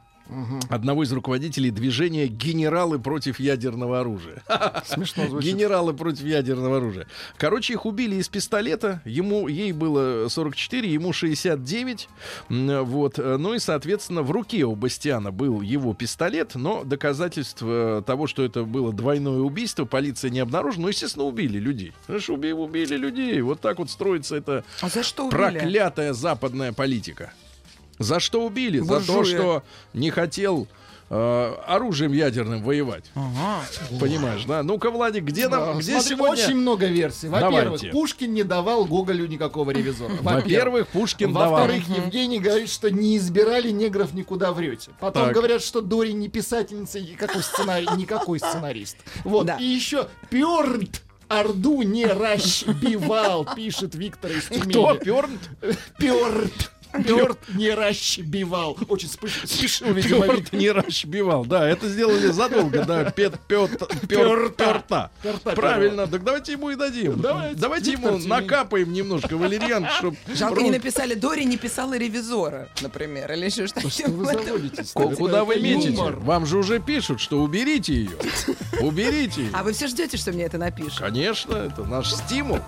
Одного из руководителей движения «Генералы против ядерного оружия». (laughs) Смешно звучит. Генералы против ядерного оружия. Короче, их убили из пистолета. Ему, ей было 44, ему 69. М, Вот. Ну и, соответственно, в руке у Бастиана был его пистолет, но доказательств того, что это было двойное убийство, полиция не обнаружила. Ну, естественно, убили людей. Знаешь, уби- убили людей. Вот так вот строится эта А за что убили? проклятая западная политика. За что убили? За то, что не хотел э, оружием ядерным воевать. Ага. Понимаешь, да? Ну-ка, Владик, где Да, нам, где смотри, сегодня... Очень много версий. Во-первых, Давайте. Пушкин не давал Гоголю никакого ревизора. Во-первых, Пушкин давал. Во-вторых, Евгений говорит, что не избирали негров никуда врете. Потом Так. говорят, что Дори не писательница, и никакой, сценарий, (laughs) никакой сценарист. Вот. Да. И еще Пёрнт Орду не расбивал, (laughs) пишет Виктор из Кто? Тюмени. Пернт? (laughs) Пёрт. Пёрт не расбивал. Очень спеш- спешил, видимо, Пёрт не расшибивал. Да, это сделали задолго, да. Пет, пет, пер, Пёрта. перта. Правильно. Так давайте ему и дадим. Давайте. Давайте ему накапаем немножко валерьян, чтобы... Жалко, не написали, Дори не писала ревизора, например, или еще что-то. Что вы заводитесь? Куда вы метите? юмор. Вам же уже пишут, что уберите ее. Уберите ее. А вы все ждете, что мне это напишут? Конечно, это наш стимул.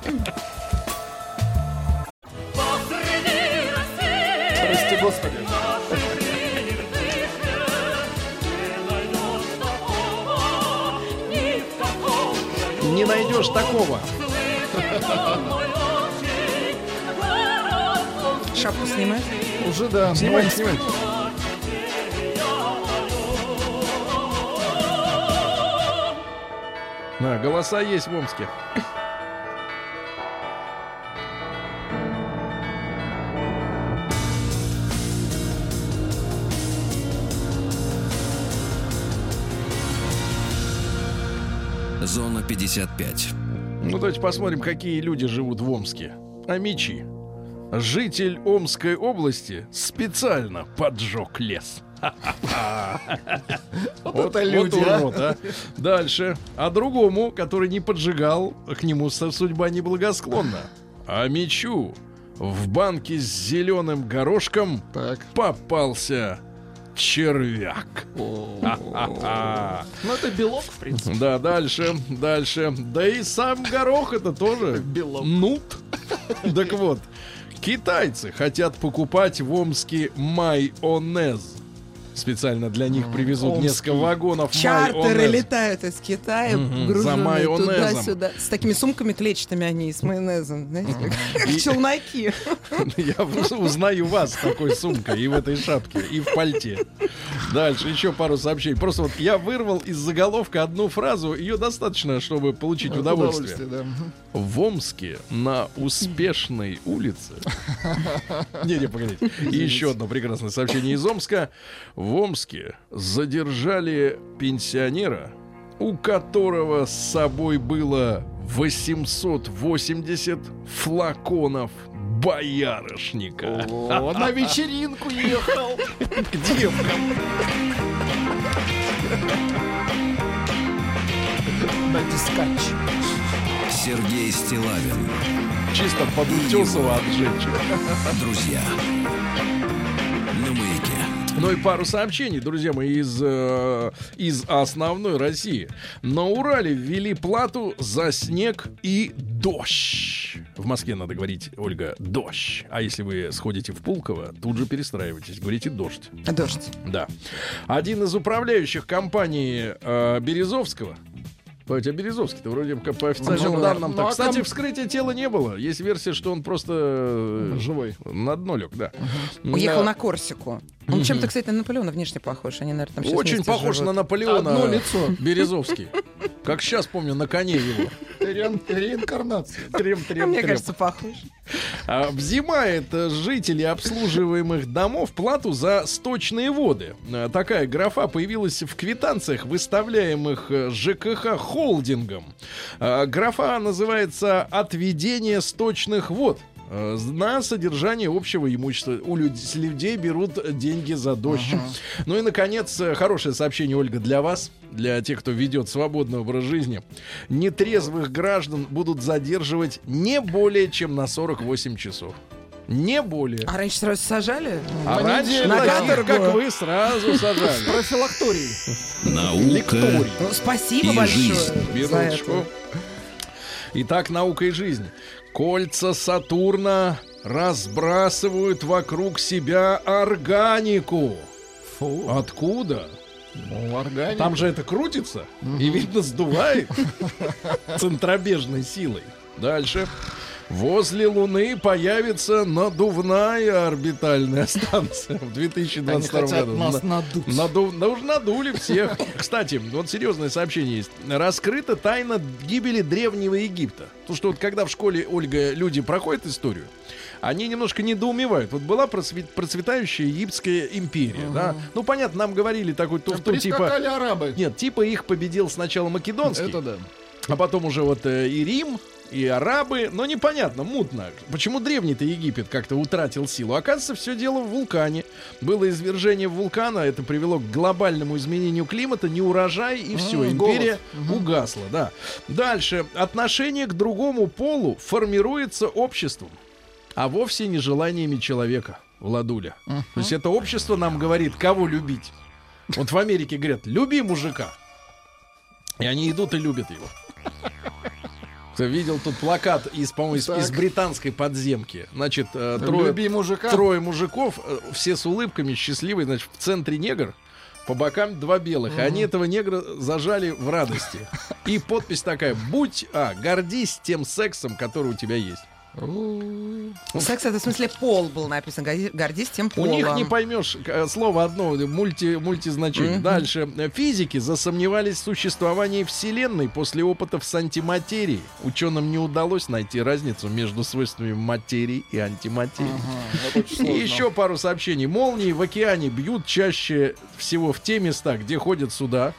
Прости, Господи. Не найдешь такого. Шапку снимать? Уже да. Снимайте, снимайте. Да, голоса есть в Омске. Зона 55. Ну, давайте посмотрим, какие люди живут в Омске. Амичи. Житель Омской области специально поджег лес. (laughs) Вот это люди, а. а. Дальше. А другому, который не поджигал, к нему судьба неблагосклонна. А мечу в банке с зеленым горошком попался червяк. Ну, это белок, в принципе. Да, дальше, дальше. Да и сам горох это тоже Белок. нут. Так вот, китайцы хотят покупать в Омске майонез. Специально для них привезут Омский. несколько вагонов Чартеры майонез. летают из Китая, за груженные туда-сюда. С такими сумками клетчатыми они, с майонезом, знаете, как, (laughs) челноки. Я узнаю вас с такой сумкой и в этой шапке, и в пальте. Дальше еще пару сообщений. Просто вот я вырвал из заголовка одну фразу, ее достаточно, чтобы получить удовольствие. да. В Омске на успешной улице. (laughs) Не-не, погодите. И еще одно прекрасное сообщение из Омска. В Омске задержали пенсионера, у которого с собой было 880 флаконов боярышника. О, на вечеринку ехал. К девкам. На дискач. Сергей Стилавин. Чисто под утесово отжечь. Друзья. На. Ну и пару сообщений, друзья мои, из, э, из основной России. На Урале ввели плату за снег и дождь. В Москве надо говорить, Ольга, дождь. А если вы сходите в Пулково, тут же перестраивайтесь, говорите дождь. Дождь. Да. Один из управляющих компании э, Березовского. Хотя Березовский-то вроде как по официальным Ну да. данным. Ну, так. а Кстати, там- вскрытия тела не было. Есть версия, что он просто э, Живой. на дно лег, да. Уехал Да. на Корсику. Он чем-то, кстати, на Наполеона внешне похож. Они, наверное, там сейчас Очень похож на живут. Наполеона Одно лицо. Березовский. Как сейчас помню, на коне его. Ре- Реинкарнация. (laughs) Трем, трем, А мне трем. кажется, похож. А, Взимает э, жители обслуживаемых домов плату за сточные воды. Э, Такая графа появилась в квитанциях, выставляемых э, ЖКХ холдингом. Графа называется «Отведение сточных вод» на содержание общего имущества. У люд- с людей берут деньги за дождь. Ну и, наконец, э, хорошее сообщение, Ольга, для вас, для тех, кто ведет свободный образ жизни. Нетрезвых граждан будут задерживать не более чем на 48 часов. Не более. А раньше сразу сажали? А раньше, на каторгу. как вы, сразу сажали. Профилакторий. Наука Лекторий. Ну, спасибо И большое. жизнь. Итак, наука и жизнь. Кольца Сатурна разбрасывают вокруг себя органику. Фу. Откуда? Ну, органика. Там же это крутится и, видно, сдувает (laughs) центробежной силой. Дальше. Возле Луны появится надувная орбитальная станция в Они 2022 хотят году. нас На- надуть. Наду- да уж надули всех. Кстати, вот серьезное сообщение есть. Раскрыта тайна гибели древнего Египта. Потому что вот когда в школе, Ольга, люди проходят историю, они немножко недоумевают. Вот была просве- процветающая египетская империя, да? Ну, понятно, нам говорили такой туфту, типа... Прискакали арабы. Нет, типа их победил сначала Македонский, Это да. а потом уже вот э, и Рим, и арабы, но непонятно, мутно. Почему древний-то Египет как-то утратил силу? Оказывается, все дело в вулкане. Было извержение вулкана, это привело к глобальному изменению климата, неурожай, и все, М, империя угасла, да. Дальше. Отношение к другому полу формируется обществом, а вовсе не желаниями человека, Владуля. То есть это общество нам говорит, кого любить. Вот в Америке говорят, люби мужика. И они идут и любят его. Видел тут плакат из, по-моему, из, из британской подземки. Значит, э, трое, трое мужиков, э, все с улыбками, счастливые. Значит, в центре негр, по бокам два белых. И они этого негра зажали в радости. И подпись такая: будь, а, гордись тем сексом, который у тебя есть. Секс это в смысле пол был написан. Горди- Гордись тем У полом. них не поймешь э, слово одно, мульти, мультизначение. Дальше. Физики засомневались в существовании Вселенной после опытов с антиматерией. Ученым не удалось найти разницу между свойствами материи и антиматерии. Очень И еще пару сообщений. Молнии в океане бьют чаще всего в те места, где ходят суда.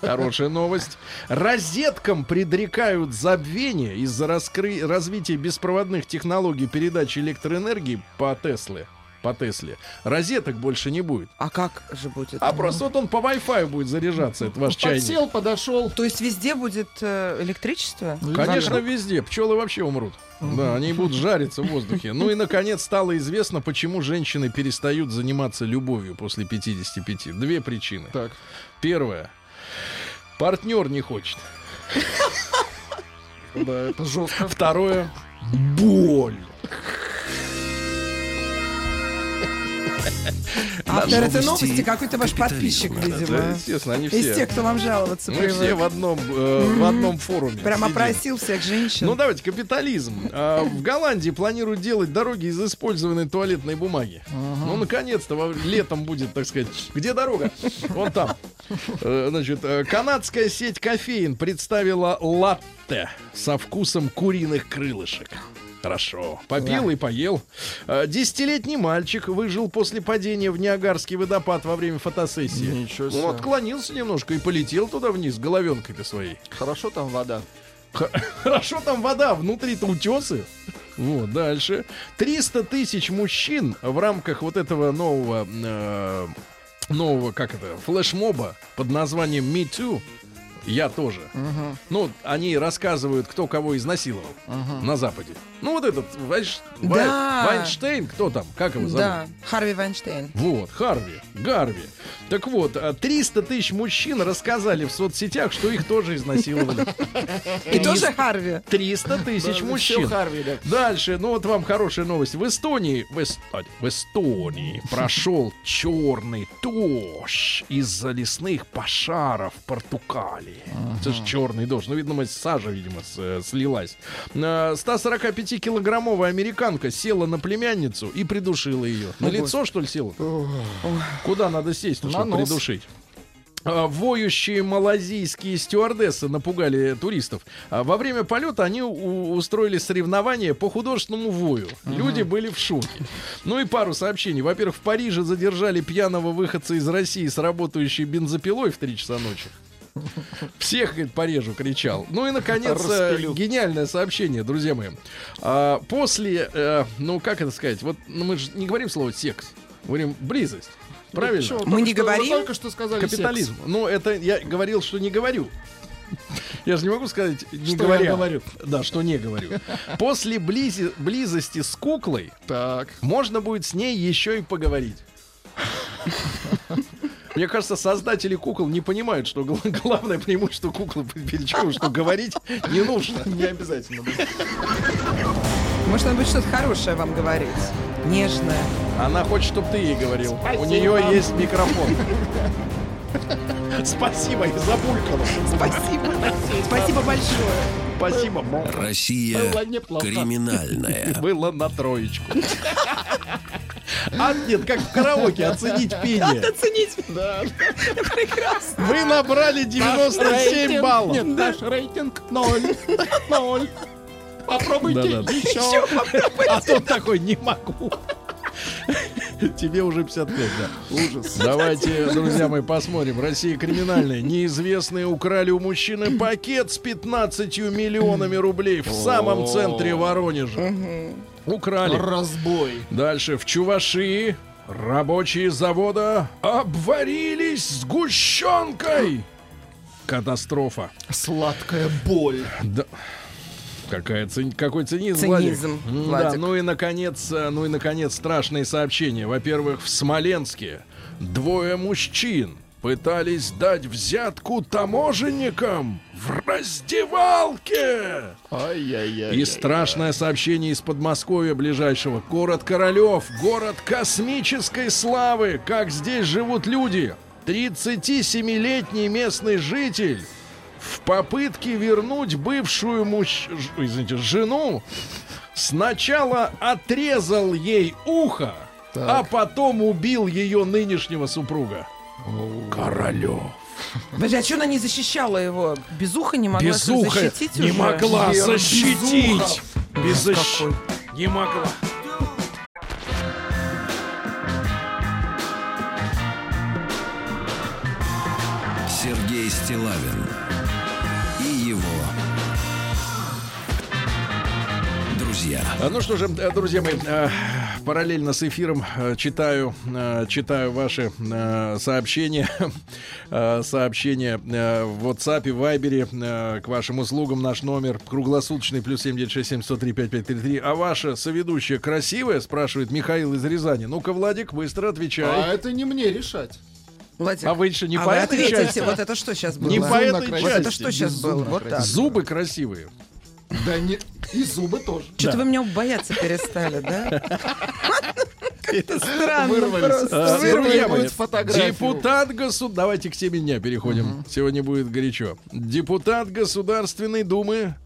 Хорошая новость. Розеткам предрекают забвение из-за раскры- развития беспроводных технологий передачи электроэнергии по Тесле. По Тесле. Розеток больше не будет. А как же будет? А просто вот он по Wi-Fi будет заряжаться, это ваш чайник. Подсел, подошел. То есть везде будет э, электричество? Конечно, Вокруг? везде. Пчелы вообще умрут. Да, они будут жариться в воздухе. Ну и, наконец, стало известно, почему женщины перестают заниматься любовью после 55. Две причины. Так. Первое. Партнер не хочет. Да, это жестко. Второе. Боль. Автор этой новости какой-то ваш подписчик, видимо. естественно, они Из тех, все. кто вам жаловаться Мы все в одном, э, в одном форуме. Прям опросил всех женщин. Ну давайте, капитализм. А, в Голландии планируют делать дороги из использованной туалетной бумаги. Ну, наконец-то, летом будет, так сказать. Где дорога? Вон там. Э, Значит, э, канадская сеть кофеин представила латте со вкусом куриных крылышек. Хорошо. Попил и поел. Э, Десятилетний мальчик выжил после падения в Ниагарский водопад во время фотосессии. Ничего себе. Он отклонился немножко и полетел туда вниз головенкой-то своей. Хорошо там вода. (laughs) Хорошо там вода, внутри-то утесы. Вот, дальше. 300 тысяч мужчин в рамках вот этого нового, э, нового, как это, флешмоба под названием Me Too Я тоже. Ну, они рассказывают, кто кого изнасиловал на Западе. Ну, вот этот Вайнш- Вай- Да. Вайнштейн, кто там? Как его зовут? Да, Харви Вайнштейн. Вот, Харви, Гарви. Так вот, а 300 тысяч мужчин рассказали в соцсетях, что их тоже изнасиловали. (laughs) И тоже Харви. 300 тысяч мужчин. Харви, да. Дальше, ну вот вам хорошая новость. В Эстонии, в, а, в Эстонии (laughs) прошел черный дождь из-за лесных пожаров в Португалии. Это же черный дождь. Ну, видно, сажа, видимо, с- э, слилась. А, 145-килограммовая американка села на племянницу и придушила ее. На лицо, что ли, села? Куда надо сесть, На чтобы нос. придушить? А, Воющие малазийские стюардессы напугали туристов. Во время полета они устроили соревнования по художественному вою. Люди были в шоке. Ну и пару сообщений. Во-первых, в Париже задержали пьяного выходца из России с работающей бензопилой в 3 часа ночи. Всех, говорит, порежу, кричал. Ну и, наконец, э, Распилю. гениальное сообщение, друзья мои. А, после, э, ну, как это сказать, вот ну, мы же не говорим слово секс, говорим близость. Правильно? Чё, Мы не что- вы говорим? только что сказали Капитализм. Ну, это я говорил, что не говорю. Я же не могу сказать, не Что говоря. я говорю. Да, что не говорю. После близи- близости с куклой секс. Так. можно будет с ней еще и поговорить. Мне кажется, создатели кукол не понимают, что гла- главное преимущество куклы чем, что говорить не нужно. Не обязательно. Может, она будет что-то хорошее вам говорить. Нежное. Она хочет, чтобы ты ей говорил. У Спасибо. нее есть микрофон. (laughs) Спасибо, и забулькала. Спасибо. Спасибо большое. Спасибо. Россия Было криминальная. (laughs) Было на троечку. А нет, как в караоке, оценить пение. Оценить. Да. Прекрасно. Вы набрали 97 Рейтинг- баллов. Нет, наш рейтинг ноль. Ноль. Попробуйте Да-да-да. еще. А тот такой, не могу. (laughs) Тебе уже 55, да. Ужас. Давайте, друзья мои, посмотрим. Россия криминальная. Неизвестные украли у мужчины пакет с 15 миллионами рублей в самом центре Воронежа. Украли. Разбой. Дальше в Чувашии рабочие завода обварились сгущенкой. Катастрофа. Сладкая боль. Да. Какая цин- какой цинизм, Цинизм, Владик. Владик. Да, ну и наконец, э, ну и наконец страшные сообщения. Во-первых, в Смоленске двое мужчин пытались дать взятку таможенникам в раздевалке. Ай-яй-яй. И страшное сообщение из Подмосковья ближайшего. Город Королев, город космической славы. Как здесь живут люди. 37-летний местный житель в попытке вернуть бывшую мужч... ж- извините, жену сначала отрезал ей ухо, а потом убил ее нынешнего супруга. Королев. Подожди, а что она не защищала его? Без уха не могла Без уха защитить не уже? могла Без защитить. Без защ- какой. Не могла. Сергей Стилавин друзья. А, Ну что же, э, друзья мои, э, параллельно с эфиром э, читаю, читаю ваши сообщения, (laughs) сообщения в WhatsApp и Viber к вашим услугам. Наш номер круглосуточный плюс 7967 103 5533. А ваша соведущая красивая, спрашивает Михаил из Рязани. Ну-ка, Владик, быстро А отвечай. это не мне решать. Владик, А вы что, не а по вы этой ответите, части? вот это что сейчас было? Не по этой красиво. Вот это части. что сейчас было? Вот так. Зубы красивые. Да не... И зубы тоже. Что-то вы меня бояться перестали, да? (laughs) Как-то странно Вырвались. А, фотографию. Депутат государства... Давайте к теме дня переходим. Сегодня будет горячо. Депутат Государственной Думы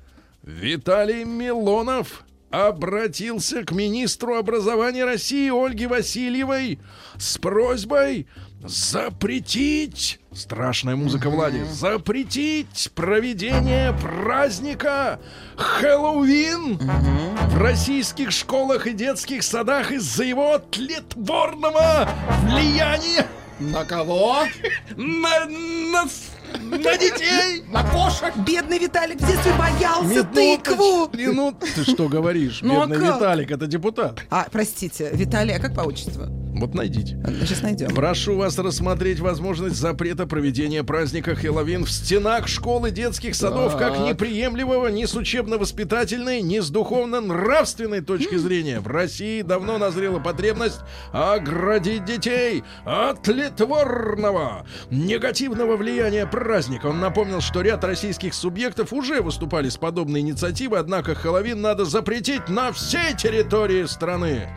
Виталий Милонов обратился к министру образования России Ольге Васильевой с просьбой запретить, страшная музыка Влади, запретить проведение праздника Хэллоуин в российских школах и детских садах из-за его тлетворного влияния. На кого? (laughs) на, на, на детей. На кошек. Бедный Виталик в детстве боялся тыкву. минут- Ты что говоришь, Ну, а бедный? Виталик, это депутат. А, простите, Виталий, а как по отчеству? Вот найдите. Сейчас найдем. Прошу вас рассмотреть возможность запрета проведения праздника Хэллоуин в стенах школ и детских садов как неприемлемого ни с учебно-воспитательной, ни с духовно-нравственной точки зрения. В России давно назрела потребность оградить детей от литворного негативного влияния праздника. Он напомнил, что ряд российских субъектов уже выступали с подобной инициативой, однако Хэллоуин надо запретить на всей территории страны.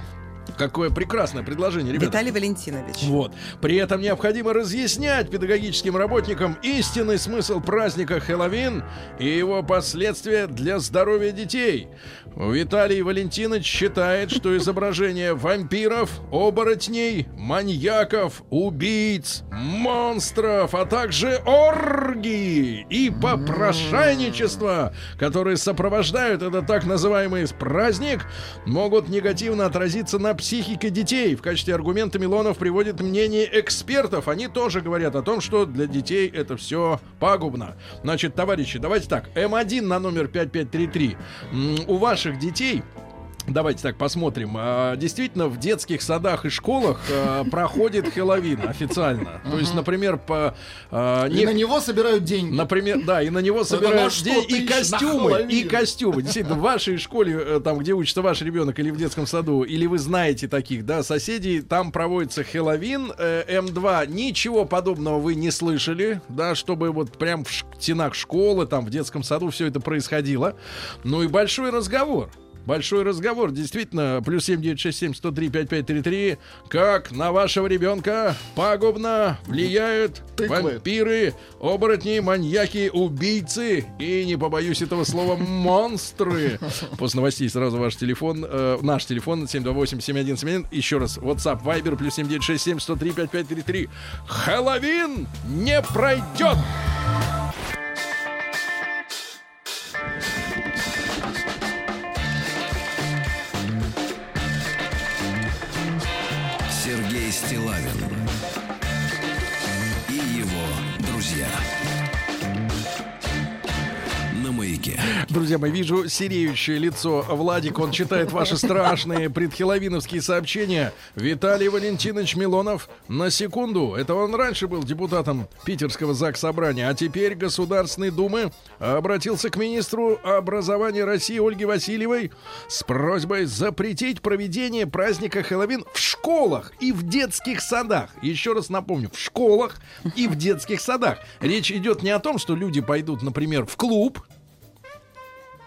Какое прекрасное предложение, ребята. Виталий Валентинович. Вот. При этом необходимо разъяснять педагогическим работникам истинный смысл праздника Хэллоуин и его последствия для здоровья детей. Виталий Валентинович считает, что изображение вампиров, оборотней, маньяков, убийц, монстров, а также оргии и попрошайничества, которые сопровождают этот так называемый праздник, могут негативно отразиться на психике детей. В качестве аргумента Милонов приводит мнение экспертов. Они тоже говорят о том, что для детей это все пагубно. Значит, товарищи, давайте так. М1 на номер 5533. М, У ваших детей Давайте так посмотрим. А, Действительно, в детских садах и школах а, проходит Хэллоуин официально. То есть, например, по а, И не- на него собирают деньги. Например, да, и на него собирают что день- и костюмы, и костюмы. Действительно, в вашей школе, э, там, где учится ваш ребенок, или в детском саду, или вы знаете таких, да, соседей, там проводится Хэллоуин, э, М2, ничего подобного вы не слышали, да, чтобы вот прям в стенах школы, там, в детском саду все это происходило. Ну и большой разговор. Большой разговор, действительно, плюс 7967 103 5533. Как на вашего ребенка пагубно влияют Тыквы. вампиры, оборотни, маньяки, убийцы и, не побоюсь этого слова, монстры. После новостей сразу ваш телефон, э, наш телефон 728-7171. Еще раз, WhatsApp, Viber, плюс 7967 103 5533. Хэллоуин не пройдет! Маяке. Друзья мои, вижу сереющее лицо Владик. Он читает ваши страшные предхеловиновские сообщения. Виталий Валентинович Милонов на секунду. Это он раньше был депутатом Питерского ЗАГС Собрания, а теперь Государственной Думы обратился к министру образования России Ольге Васильевой с просьбой запретить проведение праздника Хэллоуин в школах и в детских садах. Еще раз напомню, в школах и в детских садах. Речь идет не о том, что люди пойдут, например, в клуб,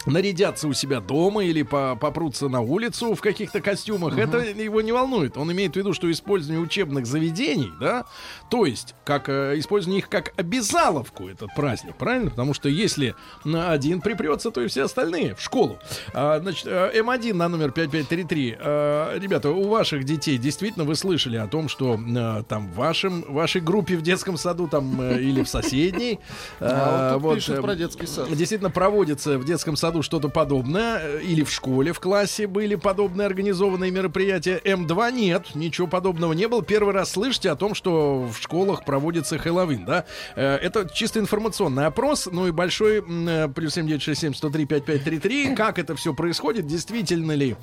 нарядятся у себя дома или по- попрутся на улицу в каких-то костюмах, это его не волнует. Он имеет в виду, что использование учебных заведений, да, то есть как э, использование их как обязаловку этот праздник, правильно? Потому что если на один припрется, то и все остальные в школу. А, значит, э, М1 на номер 5533. Э, ребята, у ваших детей действительно вы слышали о том, что э, там в вашем, вашей группе в детском саду там или в соседней А вот про детский сад. Действительно проводится в детском саду что-то подобное, э, или в школе, в классе были подобные организованные мероприятия. М2 нет, ничего подобного не было. Первый раз слышите о том, что в школах проводится Хэллоуин, да? Э, Это чисто информационный опрос, ну и большой э, плюс 7967 103 5533. Как это все происходит, действительно ли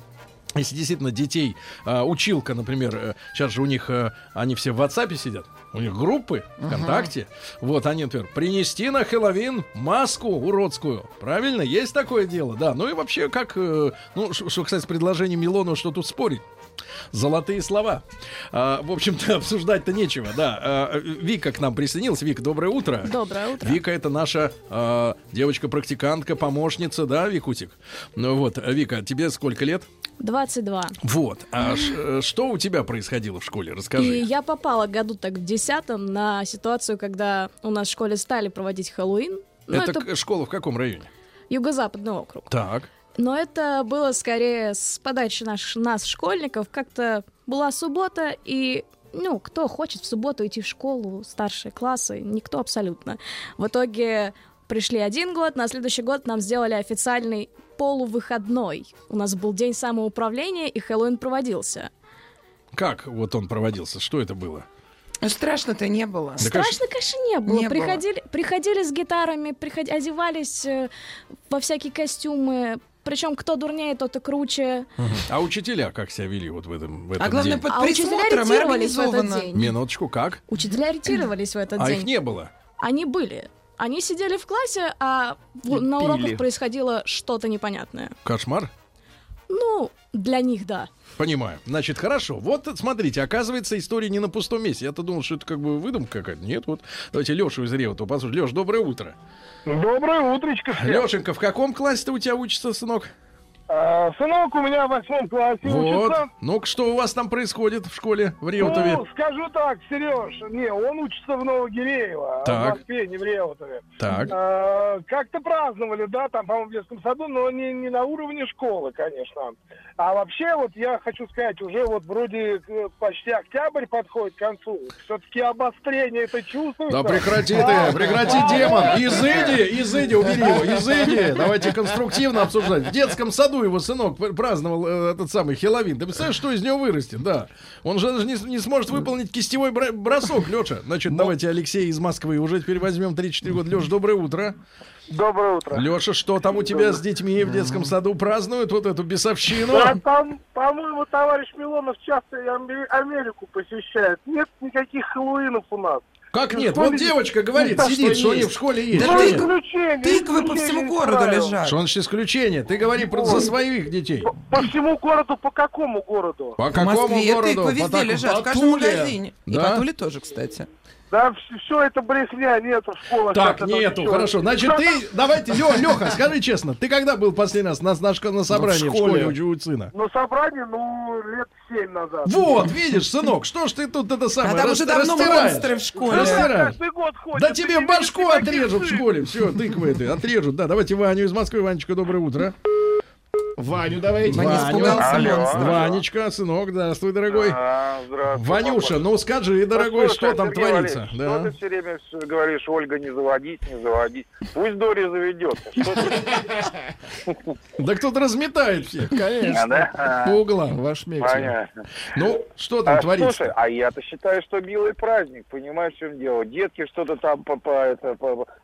если действительно детей а, училка, например, э, сейчас же у них э, они все в WhatsApp сидят, у них группы ВКонтакте, вот они, например, принести на Хэллоуин маску уродскую, правильно? Есть такое дело, да. Ну и вообще, как, э, ну, что, кстати, с предложением Милону, что тут спорить? Золотые слова. А, в общем-то, (laughs) обсуждать-то нечего, да. А, Вика к нам присоединилась. Вика, доброе утро. Доброе утро. Вика это наша а, девочка-практикантка, помощница, да, Викутик? Ну вот, Вика, тебе сколько лет? 22. Вот. А ш- что у тебя происходило в школе? И Расскажи. я попала году так в десятом на ситуацию, когда у нас в школе стали проводить Хэллоуин. Ну, это, это, школа в каком районе? юго-западный округ. Так. Но это было скорее с подачи наш, нас, школьников. Как-то была суббота, и ну, кто хочет в субботу идти в школу, старшие классы, никто абсолютно. В итоге пришли один год, на следующий год нам сделали официальный полувыходной. У нас был день самоуправления, и Хэллоуин проводился. Как вот он проводился? Что это было? Ну, страшно-то не было. Да, Страшно, конечно, не было. Не было. приходили, приходили с гитарами, приход- одевались э, во всякие костюмы, Причем кто дурнее, тот и круче. А учителя как себя вели вот в этом, в этом А главное, день? под А учителя ретировались в этот день. Минуточку, как? Учителя ретировались в этот А день. их не было. Они были. Они сидели в классе, а в- на уроках происходило что-то непонятное. Кошмар? Ну, для них да. Понимаю. Значит, хорошо. Вот смотрите, оказывается, история не на пустом месте. Я-то думал, что это как бы выдумка какая-то. Нет, вот. Давайте Лешу из Реутова послушаем. Леш, доброе утро. Доброе утречко всем. Лешенька, в каком классе-то у тебя учится, сынок? А, сынок у меня в восьмом классе Вот. учится. Ну-ка, что у вас там происходит в школе в Реутове? Ну, скажу так, Сереж, не, он учится в Новогиреево, а Так. в Москве, не в Реутове. Так. А, как-то праздновали, да, там, по-моему, в детском саду, но не, не на уровне школы, конечно. А вообще, вот я хочу сказать, уже вот вроде э, почти октябрь подходит к концу. Все-таки обострение это чувствуется. Да прекрати А, ты, прекрати, а, демон! Изыди, изыди, убери его, изыди! Давайте конструктивно обсуждать. В детском саду его сынок пр- праздновал э, этот самый Хеловин. Ты представляешь, что из него вырастет? Да. Он же даже не, не сможет выполнить кистевой бросок, Леша. Значит, давайте Алексей из Москвы. Уже теперь возьмем 3-4 года. Леш, доброе утро. Доброе утро. Леша, что там у тебя с детьми в детском саду празднуют вот эту бесовщину? Да, там, по-моему, товарищ Милонов часто Америку посещает. Нет никаких хэллоуинов у нас. Как нет? Что Вот девочка говорит, Да, сидит, что что они в школе есть. Да Ну, ты- нет? исключение, Тыквы по всему городу лежат. Что значит исключение? Ты говори про за своих детей. По, по всему городу, по какому городу? По В какому Москве городу? тыквы По везде так- лежат, по в каждом Туле. магазине. И Да? по Туле тоже, кстати. Да, все это брехня, нету в школах. Так, нету, ничего. хорошо. Значит, ты, давайте, Лё, Леха, скажи честно, ты когда был последний раз на, на, на собрании в школе, школе. у, у сына? Ну, собрание, ну, лет семь назад. Вот, видишь, сынок, что ж ты тут это самое А там рас- уже давно монстры в школе. Да, Растираешь. Ты тебе башку отрежут в школе. Все, тыквы эти отрежут. Да, давайте Ваню из Москвы. Ванечка, доброе утро. Ваню давайте. Ваню. Алло. Ванечка, сынок, здравствуй, дорогой. А, здравствуй, Ванюша, папа. ну скажи, дорогой, Послушай, что там Сергей творится? Валерьевич, Да. Что ты все время говоришь, Ольга, не заводить, не заводить. Пусть Дори заведет. Что ты- Да кто-то разметает всех Конечно. по углам. Ваш мексик. Понятно. Ну, что там А, творится? слушай, а я-то считаю, что милый праздник, понимаешь, в чем дело? Детки что-то там,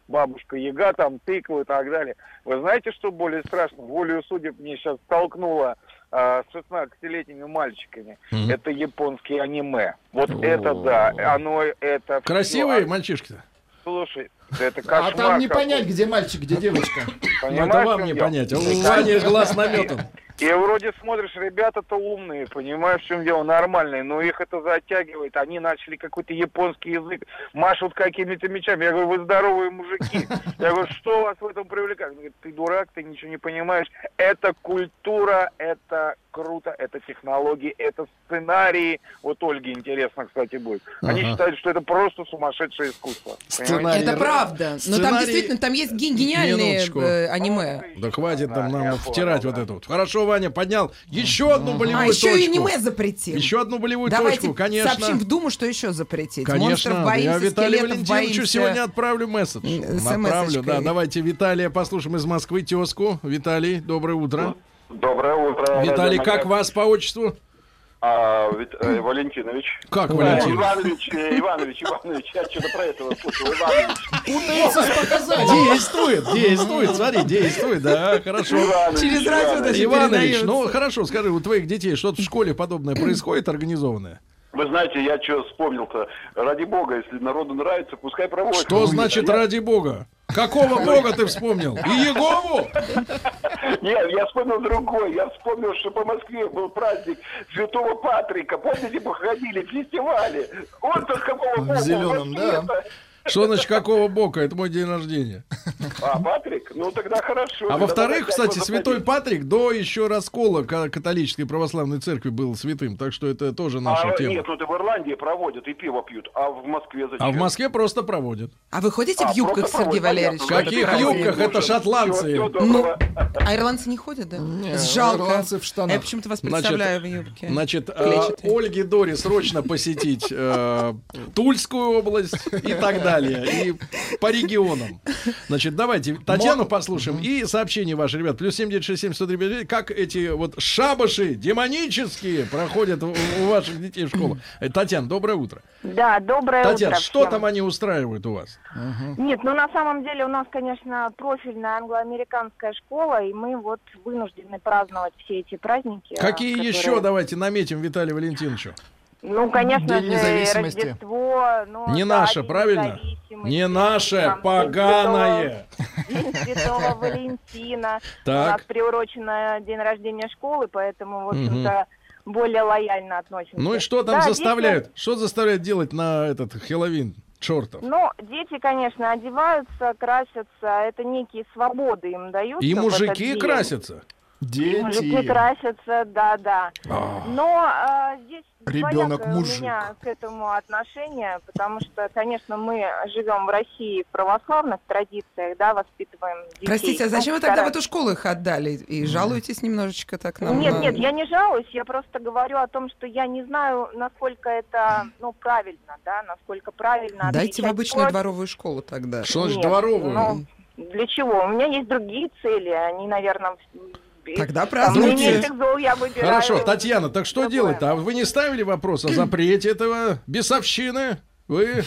бабушка Яга, там, тыквы и так далее. Вы знаете, что более страшно? Волею судеб мне сейчас столкнуло а, с 16-летними мальчиками. Мгм. Это японские аниме. Вот это да, оно это... Красивые А, мальчишки-то? Слушай, это А кошмар там не какой. понять, где мальчик, где девочка. Ну, Понимаешь, это в вам не понять. А у Вани глаз наметан. И вроде смотришь, ребята-то умные, понимаешь, в чем дело, нормальные, но их это затягивает. Они начали какой-то японский язык, машут какими-то мечами. Я говорю, вы здоровые мужики. Я говорю, что вас в этом привлекает? Он говорит, ты дурак, ты ничего не понимаешь. Это культура, это круто, это технологии, это сценарии. Вот Ольге интересно, кстати, будет. Они Ага. считают, что это просто сумасшедшее искусство. Сценарий. Это правда. Но там Сценарий- действительно, там есть ген- гениальные Минуточку. э, аниме. Да хватит там Да, нам я втирать понял, вот да. это вот. Хорошо, Ваня, поднял еще одну болевую А еще точку. и аниме запретил. Еще одну болевую Давайте точку, конечно. сообщим в Думу, что еще запретить. Конечно, Монстров я боимся, Виталию скелетов Валентиновичу боимся. сегодня отправлю месседж. Отправлю, да. Давайте Виталия послушаем из Москвы, тезку. Виталий, доброе утро. Доброе утро. Виталий, Радио как вас по отчеству? А, Вит- э, Валентинович. Как, Э, Валентин? Иванович, э, Иванович, Иванович, я что-то про этого слышал. Иванович. Путается с показаниями. Действует, действует, смотри, действует, да, хорошо. Иванович, Через радио Иванович. даже Иванович, ну хорошо, скажи, у твоих детей что-то в школе подобное происходит организованное? Вы знаете, я что вспомнил-то? Ради бога, если народу нравится, пускай проводят. Что значит ради бога? Какого бога ты вспомнил? И Егову? Нет, я вспомнил другой. Я вспомнил, что по Москве был праздник Святого Патрика. Помните, походили фестивали? Он-то с какого бога? В зелёном, да. Что значит какого бока? Это мой день рождения. А, Патрик? Ну, тогда хорошо. А во-вторых, кстати, святой. Патрик до еще раскола ка- католической православной церкви был святым, так что это тоже наша А, тема. нет, ну это в Ирландии проводят и пиво пьют, а в Москве зачем? А в Москве просто проводят. А вы ходите А, в юбках, Сергей проводят, Валерьевич? В каких юбках? Это шотландцы. Ну, а ирландцы не ходят, да? Не, Жалко. ирландцы в штанах. Я почему-то вас Значит, представляю в юбке. Значит, э, Клетчатой. Ольге Дори срочно посетить э, Тульскую область и так далее. Далее. И по регионам. Значит, давайте Татьяну послушаем. И сообщение ваше, ребят. Плюс 7967 Как эти вот шабаши демонические проходят у ваших детей в школу. Татьяна, доброе утро. Да, доброе Татьяна, утро. что всем. там они устраивают у вас? Нет, ну на самом деле у нас, конечно, профильная англоамериканская школа, и мы вот вынуждены праздновать все эти праздники. а, Какие которые- еще, давайте наметим Виталию Валентиновичу? Ну, конечно День же, независимости. Рождество. Ну, Не да, наше, правильно? Не наше, там, поганое. День Святого (laughs) Валентина. У нас Так. приурочено день рождения школы, поэтому, в общем-то, более лояльно относимся. Ну и что там Да, заставляют? дети- Что заставляют делать на этот Хэллоуин? Чертов. Ну, дети, конечно, одеваются, красятся. Это некие свободы им дают. И мужики красятся. И мужики красятся, да, да. А. Но а, здесь Ребенок мужик. у меня к этому отношение, потому что, конечно, мы живем в России в православных традициях, да, воспитываем детей. Простите, а Ну, зачем вы тогда в эту школу их отдали? И жалуетесь немножечко так нам? Нет, на- нет, я не жалуюсь, я просто говорю о том, что я не знаю, насколько это, ну, правильно, да, насколько правильно. Дайте в обычную просто. дворовую школу тогда. Что значит дворовую? ну, для чего? У меня есть другие цели, они, наверное... Тогда Там, празднуйте. Хорошо, Татьяна, так что делать-то? А вы не ставили вопрос о запрете этого бесовщины? Вы?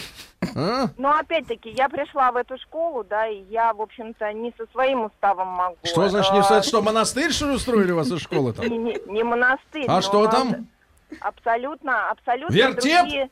А? Но опять-таки, я пришла в эту школу, да, и я, в общем-то, не со своим уставом могу. Что значит не э, встать? Что, монастырь, что ли, устроили вас из школы там? Не, не- не монастырь. А что там? Абсолютно, абсолютно Вертеп? другие...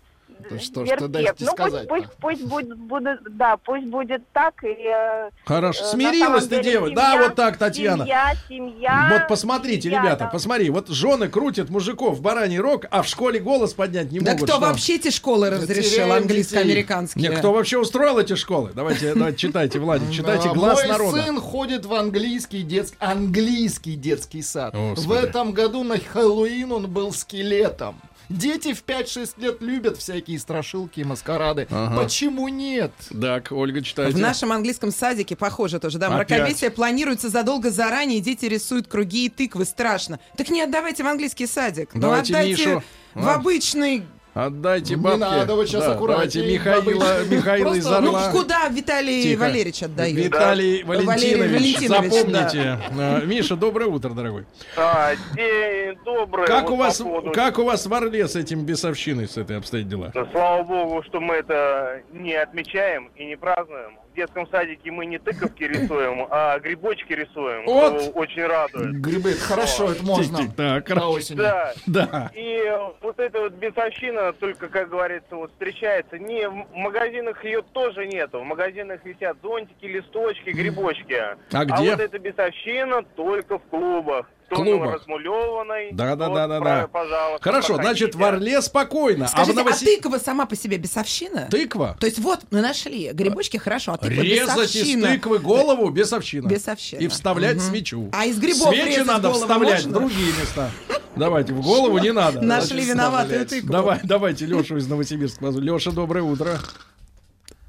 Да что ты дайте ну, сказать-то? пусть, пусть, пусть будет, будет, да, пусть будет так. И, э, Хорошо. э, Смирилась ты, дева. семья- Да, вот так, Татьяна. Семья, семья. Вот посмотрите, семья, ребята, да. посмотри. Вот жены крутят мужиков в бараний рог, а в школе голос поднять не Да могут. кто Что? вообще эти школы разрешил, английско-американские? Не, кто вообще устроил эти школы? Давайте, (laughs) давайте читайте, Владик, читайте глаз Мой народа. сын ходит в английский детский, английский детский сад. В этом году на Хэллоуин он был скелетом. Дети в 5-6 лет любят всякие страшилки и маскарады. Ага. Почему нет? Так, Ольга, читайте. В нашем английском садике похоже тоже, да, Опять. мракобесие планируется задолго заранее, дети рисуют круги и тыквы, страшно. Так не отдавайте в английский садик, Давайте ну отдайте Мишу. в обычный... Отдайте Не бабки. надо, вот щас Да, аккуратнее, Давайте Михаила, бабочки. Михаила из Орла. Ну, куда Виталий Тихо. Валерьевич отдает? Виталий Да. Валентинович, Валерий Валентинович, запомните. А, Миша, доброе утро, дорогой. А, день добрый. Как Вот у вас, по поводу- как у вас в Орле с этим бесовщиной, с этой обстоят дела? Да, слава богу, что мы это не отмечаем и не празднуем. В детском садике мы не тыковки рисуем, а грибочки рисуем. Вот. что очень радует. Грибы, это хорошо, это можно. Тик-тик, так, На хорошо. осени. Да. Да. И вот эта вот бесовщина только, как говорится, вот встречается. Не, в магазинах ее тоже нету. В магазинах висят зонтики, листочки, грибочки. А где? вот эта бесовщина только в клубах. В Клубах. размулеванной. Да, да, Вот, да, да, да. Пожалуйста, Хорошо, значит, в проходите. Орле спокойно. Скажите, а в а, тыква сама по себе бесовщина? Тыква? То есть вот мы нашли грибочки хорошо, а тыква Резать из бесовщина. тыквы голову бесовщина. Бесовщина. И вставлять Мгм. свечу. А из грибов Свечи надо вставлять можно? в другие места. Давайте, в голову не надо. Нашли виноватую тыкву. Давай, давайте Лешу из Новосибирска. Леша, доброе утро.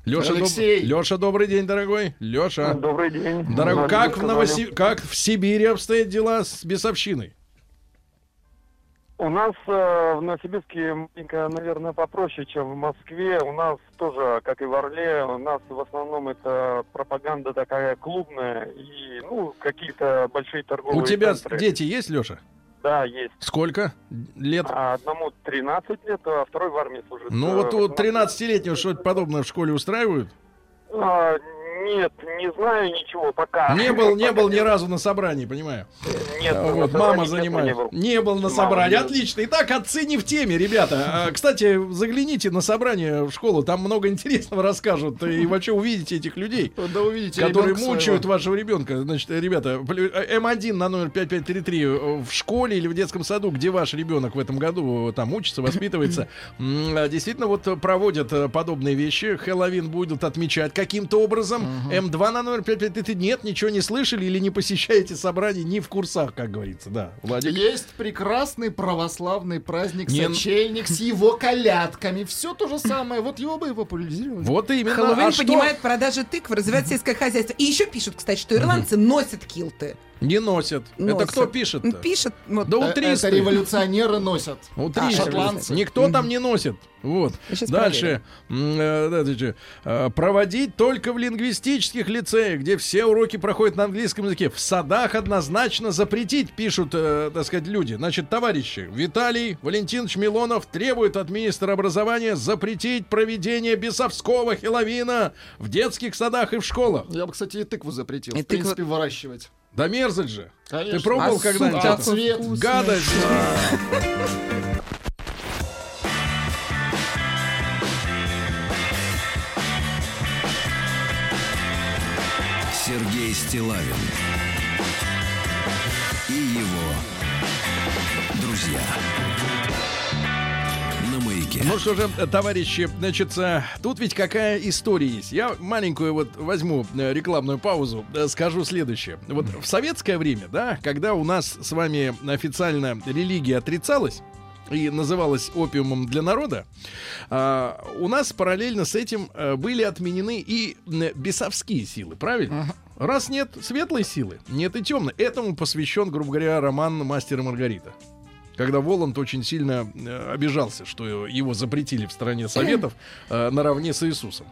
Леша, Алексей. Леша, добрый день, дорогой. Леша. Добрый день. Надо как в. Новоси... как в Сибири обстоят дела с бесовщиной? У нас э, в Новосибирске маленько, наверное, попроще, чем в Москве. У нас тоже, как и в Орле, у нас в основном это пропаганда такая клубная и, ну, какие-то большие торговые У тебя центры. дети есть, Леша? Да, есть. Сколько лет? А одному 13 лет, а второй в армии служит. Ну Э, вот у в 13-летнего что-то подобное в школе устраивают? А, нет, не знаю ничего пока. Не был, не Пока был ни разу на собрании, понимаю. Нет, А вот мама занимает. не был. Не был на Мама собрании. Отлично. Итак, отцы не в теме, ребята. А, Кстати, загляните на собрание в школу. Там много интересного расскажут. И вообще увидите этих людей, (laughs) Да увидите которые мучают своего. вашего ребенка. Значит, ребята, э, М1 на номер 5533 в школе или в детском саду, где ваш ребенок в этом году э, там учится, воспитывается, а, действительно вот э, проводят э, подобные вещи. Хэллоуин будут отмечать каким-то образом. М2 на номер 5533 нет, ничего не слышали или не посещаете собрания ни в курсах, как говорится. Да, Владик. Есть прекрасный православный праздник Не- сочельник с его колядками. Все то же самое. Вот его бы и популяризировали. Вот именно. Хэллоуин А что- поднимает продажи тыкв, развивает сельское хозяйство. И еще пишут, кстати, что ирландцы носят килты. Не носят. Это Носят. кто пишет? Пишет. вот, Да Э, утристы. Это революционеры носят. (laughs) Утристы. А, шотландцы. Никто там не носит. Вот. Дальше. М, э, э, Проводить только в лингвистических лицеях, где все уроки проходят на английском языке. В садах однозначно запретить, пишут, э, так сказать, люди. Значит, товарищи, Виталий Валентинович Милонов требует от министра образования запретить проведение бесовского хеловина в детских садах и в школах. Я бы, кстати, и тыкву запретил. И в принципе, выращивать. Да мерзость же. Конечно. Ты пробовал А когда-нибудь какой Цвет. Гадость. Сергей Стилавин и его друзья. Ну что же, товарищи, значит, э, тут ведь какая история есть. Я маленькую вот возьму э, рекламную паузу, э, скажу следующее. Вот в советское время, да, когда у нас с вами официально религия отрицалась, и называлась опиумом для народа, а, у нас параллельно с этим были отменены и бесовские силы, правильно? Раз нет светлой силы, нет и темной. Этому посвящен, грубо говоря, роман «Мастер и Маргарита». Когда Воланд очень сильно э, обижался, что его запретили в стране Советов э, наравне с Иисусом.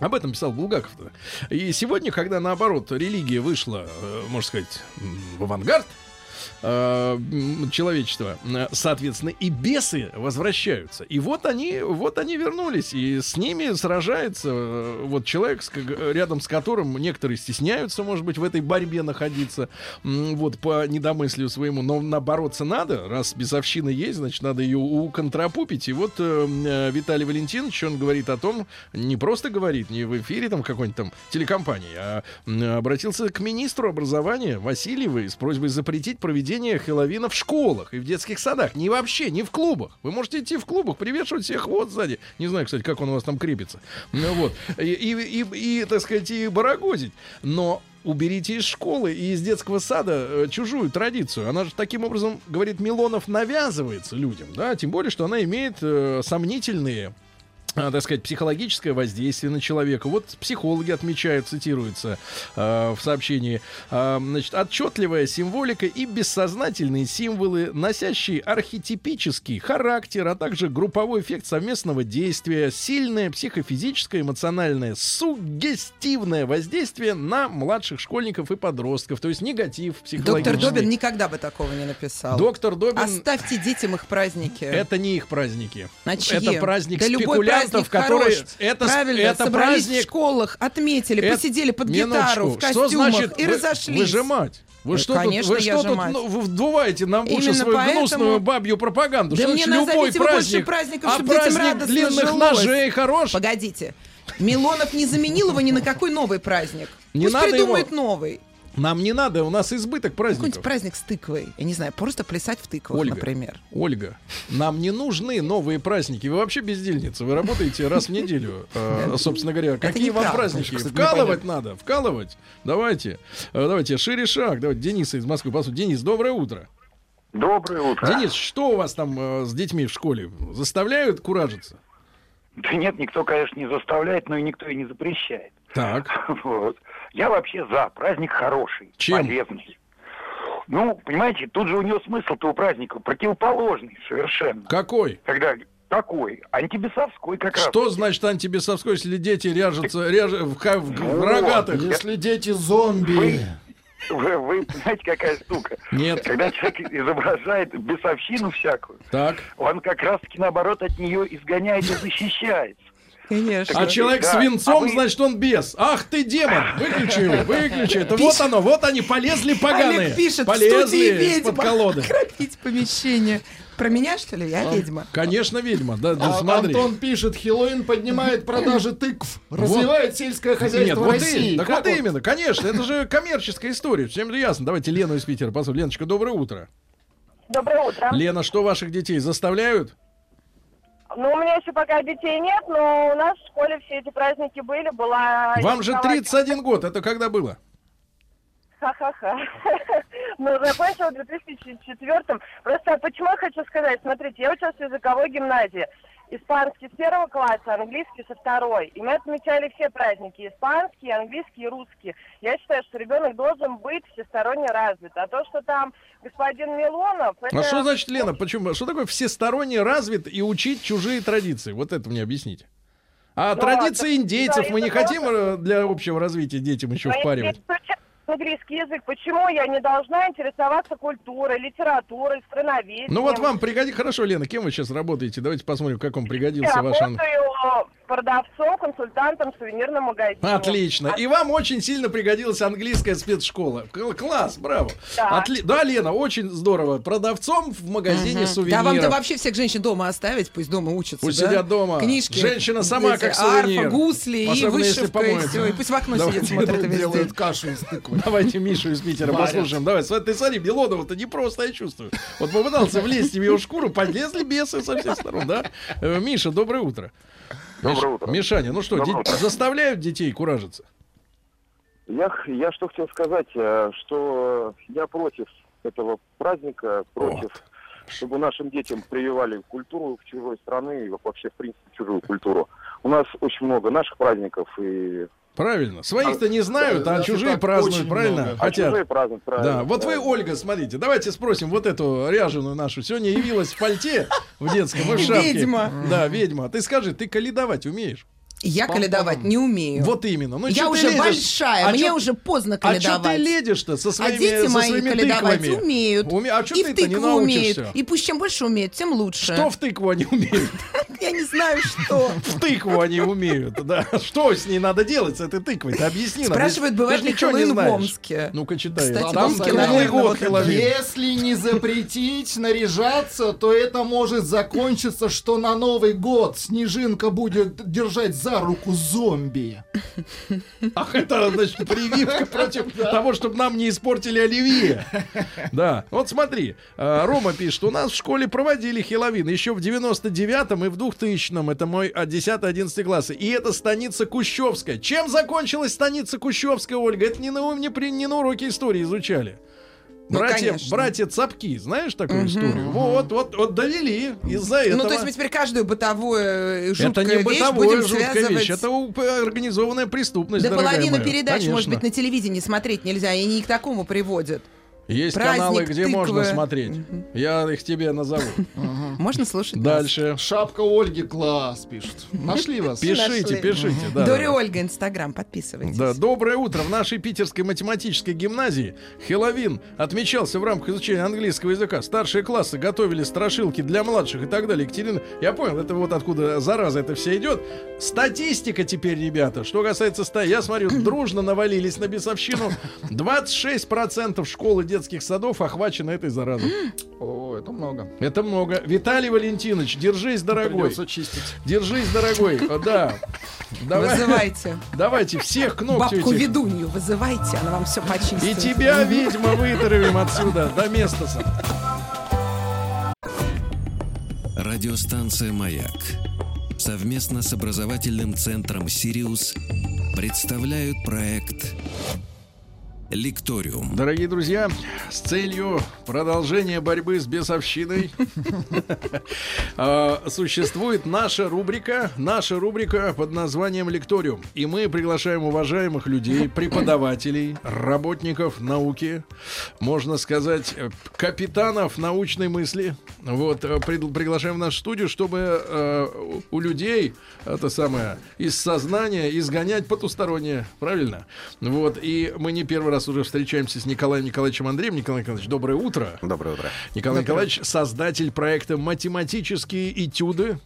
Об этом писал Булгаков. -то. И сегодня, когда наоборот религия вышла, э, можно сказать, в авангард э, человечества, э, соответственно, и бесы возвращаются. И вот они, вот они вернулись, и с ними сражается э, вот человек, с рядом с которым некоторые стесняются, может быть, в этой борьбе находиться, вот по недомыслию своему, но набороться надо, раз бесовщина есть, значит, надо ее уконтрапупить. И вот э, э, Виталий Валентинович, он говорит о том, не просто говорит, не в эфире там какой-нибудь там телекомпании, а обратился к министру образования Васильевой с просьбой запретить проведение Хэллоуина в школах и в детских садах. Не вообще, не в клубах. Вы можете идти в клубах, привешивать всех вот сзади. Не знаю, кстати, как он у вас там крепится. Ну, вот. И, и, и, и, так сказать, и барагозить. Но уберите из школы и из детского сада э, чужую традицию. Она же таким образом, говорит Милонов, навязывается людям, да, тем более, что она имеет э, сомнительные так сказать, психологическое воздействие на человека. Вот психологи отмечают, цитируется э, в сообщении, э, значит, отчетливая символика и бессознательные символы, носящие архетипический характер, а также групповой эффект совместного действия, сильное психофизическое, эмоциональное, суггестивное воздействие на младших школьников и подростков, то есть негатив психологический. Доктор Добин никогда бы такого не написал. Доктор Добин- Оставьте детям их праздники. Это не их праздники. А чьи? Это праздник да спекулянтов, праздник которые... хорош. Это, Правильно, это собрались праздник... в школах, отметили, Это- посидели под Минуточку. гитару, в Что костюмах значит и вы- разошлись. Выжимать. Вы что конечно, тут, вы что тут ну, вы вдуваете нам в уши свою поэтому- гнусную бабью пропаганду? Да что мне значит любой праздник, праздников, а праздник длинных жилось. ножей хорош? Погодите. Милонов не заменил его ни на какой новый праздник. Не Пусть надо придумает его. новый. Нам не надо, у нас избыток праздников. Какой-нибудь праздник с тыквой. Я не знаю, просто плясать в тыквах, Ольга, например. Ольга, нам не нужны новые праздники. Вы вообще бездельница. Вы работаете раз в неделю. (laughs) Э, Собственно говоря, какие вам праздники? Вкалывать надо, вкалывать. Давайте. Э, Давайте, шире шаг. Давайте, Дениса из Москвы. Денис, доброе утро. Доброе утро. Денис, что у вас там э, с детьми в школе? Заставляют куражиться? Да нет, никто, конечно, не заставляет, но и никто и не запрещает. Так. (laughs) Вот. Я вообще за. Праздник хороший, Чем? полезный. Ну, понимаете, тут же у него смысл-то у праздника противоположный совершенно. Какой? Когда такой, антибесовской как раз. Что значит антибесовской, если дети ряжутся, ряж... в, в- в рогатых? Если дети зомби. Вы, вы понимаете, какая штука? Нет. Когда человек изображает бесовщину всякую, Так. он как раз-таки наоборот от нее изгоняет и защищается. Конечно. А человек Да. с венцом, А вы- значит, он бес. Ах ты, демон! Выключи его, (laughs) выключи. Это вот оно, вот они, полезли поганые. Олег пишет, в полезли ведьма. колоды. Кропить помещение. Про меня, что ли? Я ведьма. Конечно, ведьма. Да, да А смотри. Антон пишет, Хэллоуин поднимает продажи тыкв, развивает сельское Нет, хозяйство вот России. и- так Как вот именно, конечно, это же коммерческая история. Всем же ясно. Давайте Лену из Питера послушаем. Леночка, доброе утро. Доброе утро. Лена, что ваших детей заставляют? Ну, у меня еще пока детей нет, но у нас в школе все эти праздники были. Была... Вам же 31 год. Это когда было? Ха-ха-ха. (laughs) Ну, закончила в 2004 Просто почему я хочу сказать, смотрите, я училась в языковой гимназии. Испанский с первого класса, английский со второй. И мы отмечали все праздники, испанский, английский и русский. Я считаю, что ребенок должен быть всесторонне развит. А то, что там господин Милонов... А что значит, Лена, почему? Что такое всесторонне развит и учить чужие традиции? Вот это мне объясните. А Ну, традиции это- индейцев да, мы не это хотим э, для общего развития детям еще впаривать? Английский язык, почему я не должна интересоваться культурой, литературой, страноведением? Ну вот вам пригодится. Хорошо, Лена, кем вы сейчас работаете? Давайте посмотрим, как вам пригодился Я ваш... ан- работаю продавцом, консультантом в сувенирном магазине. Отлично. И вам очень сильно пригодилась английская спецшкола. Класс, браво. Да. Отли- Да, Лена, очень здорово. Продавцом в магазине Мгм. сувениров. Да вам-то вообще всех женщин дома оставить, пусть дома учатся. Пусть да? сидят дома. Книжки. Женщина сама эти, как сувенир. Арфа, гусли и Особенно, если вышивка, и все. И пусть в окно Давайте сидит, смотрит Делают- кашу из тыквы. (laughs) Давайте Мишу из Питера Варят. послушаем. Давай, смотри, ты смотри, Белонова-то не просто, я чувствую. Вот попытался влезть в его шкуру, полезли бесы со всех сторон, да? Э, Миша, доброе утро. Доброе утро. Мишаня, ну что, де- утро. заставляют детей куражиться? Я, я что хотел сказать, э, что я против этого праздника, против, чтобы нашим детям прививали культуру чужой страны и вообще, в принципе, чужую культуру. У нас очень много наших праздников и... Правильно. Своих-то не знают, а чужие празднуют, правильно? А Хотят. чужие празднуют, правильно, Да, вот вы. Ольга, смотрите, давайте спросим вот эту ряженую нашу. Сегодня явилась в пальте в детском и в шапке. Ведьма. Да, ведьма. Ты скажи, ты каледовать умеешь? Я каледовать не умею. Вот именно. Ну, я уже лезешь? большая, А мне чё- уже поздно А что каледовать. ты ледишь-то со своими, а дети со мои своими каледовать тыквами? умеют. Уме- А что и ты в то не тыкву умеют. И пусть чем больше умеют, тем лучше. Что в тыкву они умеют? (laughs) Я не знаю, что. В тыкву они умеют, да. Что с ней надо делать, с этой тыквой? Ты объясни нам. Спрашивают, бывает ли Хэллоуин в. Омске. Ну-ка, читай. Кстати, Там в Омске, круглый наверное, год. Если не запретить наряжаться, то это может закончиться, что на Новый год Снежинка будет держать за руку зомби. (laughs) Ах, это, значит, прививка против (laughs) того, чтобы нам не испортили оливье. Да, вот смотри, э, Рома пишет, у нас в школе проводили Хеловин еще в 99-м и в 2000-м, это мой 10-11 классы, и это станица Кущевская. Чем закончилась станица Кущевская, Ольга? Это не на, не при, не на уроке истории изучали. Ну, братья, конечно. братья Цапки, знаешь такую историю? Вот, вот, вот довели из-за этого. Ну, то есть мы теперь каждую бытовую э, это жуткую не вещь бытовая будем жуткая связывать... вещь, это у- организованная преступность, Да половину передач, может Конечно. быть, на телевидении смотреть нельзя, и не к такому приводят. Есть Праздник каналы, где тыквы. можно смотреть. Я их тебе назову. Можно слушать Дальше. Шапка Ольги класс, пишет. Нашли (laughs) вас? Пишите, пишите. Да, Дори. Ольга, Инстаграм, подписывайтесь. Да, доброе утро. В нашей питерской математической гимназии Хеловин отмечался в рамках изучения английского языка. Старшие классы готовили страшилки для младших и так далее. Екатерина, я понял, это вот откуда зараза это все идет. Статистика теперь, ребята. Что касается ста, я смотрю, дружно навалились на бесовщину. 26% школ и детских садов охвачены этой заразой. (gasps) О, это много. Это много. Виталий Валентинович, держись, дорогой. Придется чистить. Держись, дорогой. (laughs) Да. Давай- Вызывайте. Давайте всех к ногтю Бабку этих. ведунью вызывайте, она вам все почистит. И тебя, ведьма, вытравим отсюда до места. Радиостанция «Маяк» совместно с образовательным центром «Сириус» представляют проект «Лекториум». Дорогие друзья, с целью продолжения борьбы с бесовщиной (laughs) а, существует наша рубрика, наша рубрика под названием «Лекториум». И мы приглашаем уважаемых людей, преподавателей, работников науки, можно сказать, э, капитанов научной мысли. Вот, э, приглашаем в нашу студию, чтобы э, у людей, это самое, из сознания изгонять потустороннее, правильно? Вот, и мы не первый раз уже встречаемся с Николаем Николаевичем Андреем. Николай Николаевич, доброе утро. Доброе утро. Николай Николаевич, создатель проекта «Математические этюды»,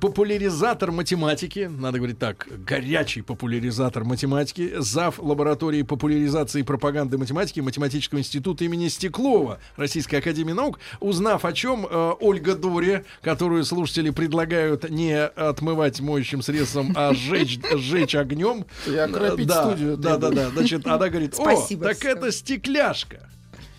популяризатор математики, надо говорить так, горячий популяризатор математики, зав. лаборатории популяризации и пропаганды математики Математического института имени Стеклова Российской Академии Наук. Узнав о чем, э, Ольга Дори, которую слушатели предлагают не отмывать моющим средством, а сжечь, (laughs) сжечь огнем. И окропить да, студию Да, да, да. Значит, она говорит, о, Спасибо так это стекляшка.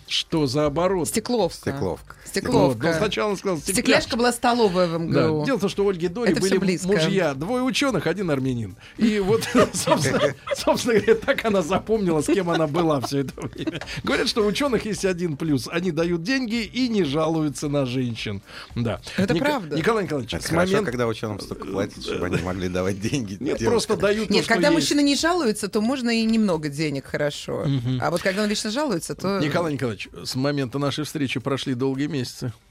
Что за оборот? Стекловка. Стекловка. Стекловка. Вот, но сначала он сказал стекляшка. Стекляшка была столовая в Да. МГУ. Дело в том, что у Ольги Дори Это были мужья, двое ученых, один армянин. И вот, (laughs) собственно, говоря, так она запомнила, с кем она была все это время. Говорят, что у ученых есть один плюс. Они дают деньги и не жалуются на женщин. Да. Это Ника- правда. Николай Николаевич, Это с хорошо, момента... когда ученым столько платят, чтобы они могли давать деньги. Нет, девушкам. просто дают то, Нет, что когда есть. мужчина не жалуется, то можно и немного денег, хорошо. Мгм. А вот когда он вечно жалуется, то... Николай Николаевич, с момента нашей встречи прошли долгие месяцы.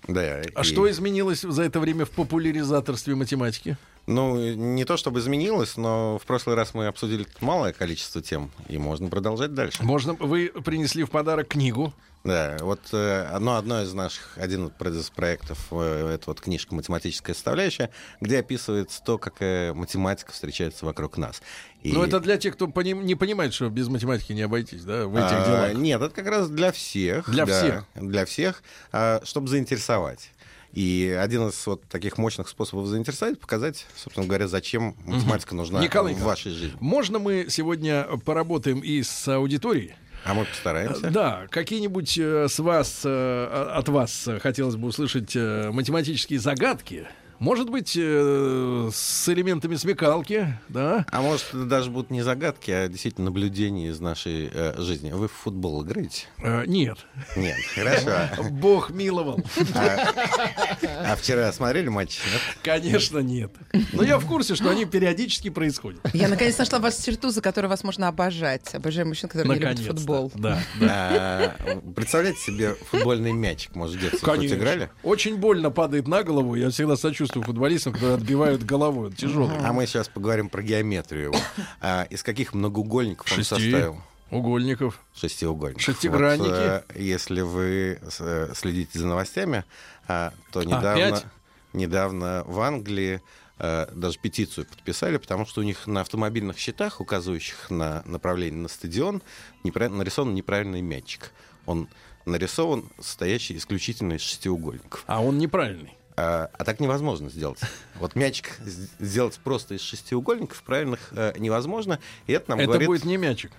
Да. А и- что изменилось за это время в популяризаторстве математики? Ну, не то чтобы изменилось, но в прошлый раз мы обсудили малое количество тем, и можно продолжать дальше. Можно, вы принесли в подарок книгу. Да, вот э, одно, одно из наших, один из проектов, э, это вот книжка «Математическая составляющая», где описывается то, какая математика встречается вокруг нас. И- Ну, это для тех, кто пони- не понимает, что без математики не обойтись, да, в этих А, делах. Нет, это как раз для всех. Для да, всех. Для всех, а, чтобы заинтересовать. И один из вот таких мощных способов заинтересовать, показать, собственно говоря, зачем математика нужна Николай в вашей жизни. Можно мы сегодня поработаем и с аудиторией? А мы постараемся. Да, какие-нибудь э, с вас, э, от вас хотелось бы услышать э, математические загадки. Может быть, э, с элементами смекалки, да? А может, это даже будут не загадки, а действительно наблюдения из нашей э, жизни. Вы в футбол играете? Э, нет. Нет, хорошо. Бог миловал. А вчера смотрели матч? Конечно, нет. Но я в курсе, что они периодически происходят. Я наконец нашла вашу черту, за которую вас можно обожать. Обожаю мужчин, которые не любят футбол. Да, А, Представляете себе футбольный мячик, может, Конечно. играли? Очень больно падает на голову. Я всегда сочувствую футболистам, которые отбивают головой. Тяжело. А мы сейчас поговорим про геометрию. А, из каких многоугольников он Шести. составил? Угольников. Шестиугольников. Шестигранники. Вот, э, если вы э, следите за новостями, а, то недавно, пять? недавно в Англии э, даже петицию подписали, потому что у них на автомобильных счетах, указывающих на направление на стадион, нарисован неправильный мячик. Он нарисован состоящий исключительно из шестиугольников. А он неправильный. А, а так невозможно сделать. Вот мячик сделать просто из шестиугольников правильных э, невозможно. И это нам Это говорит... будет не мячик.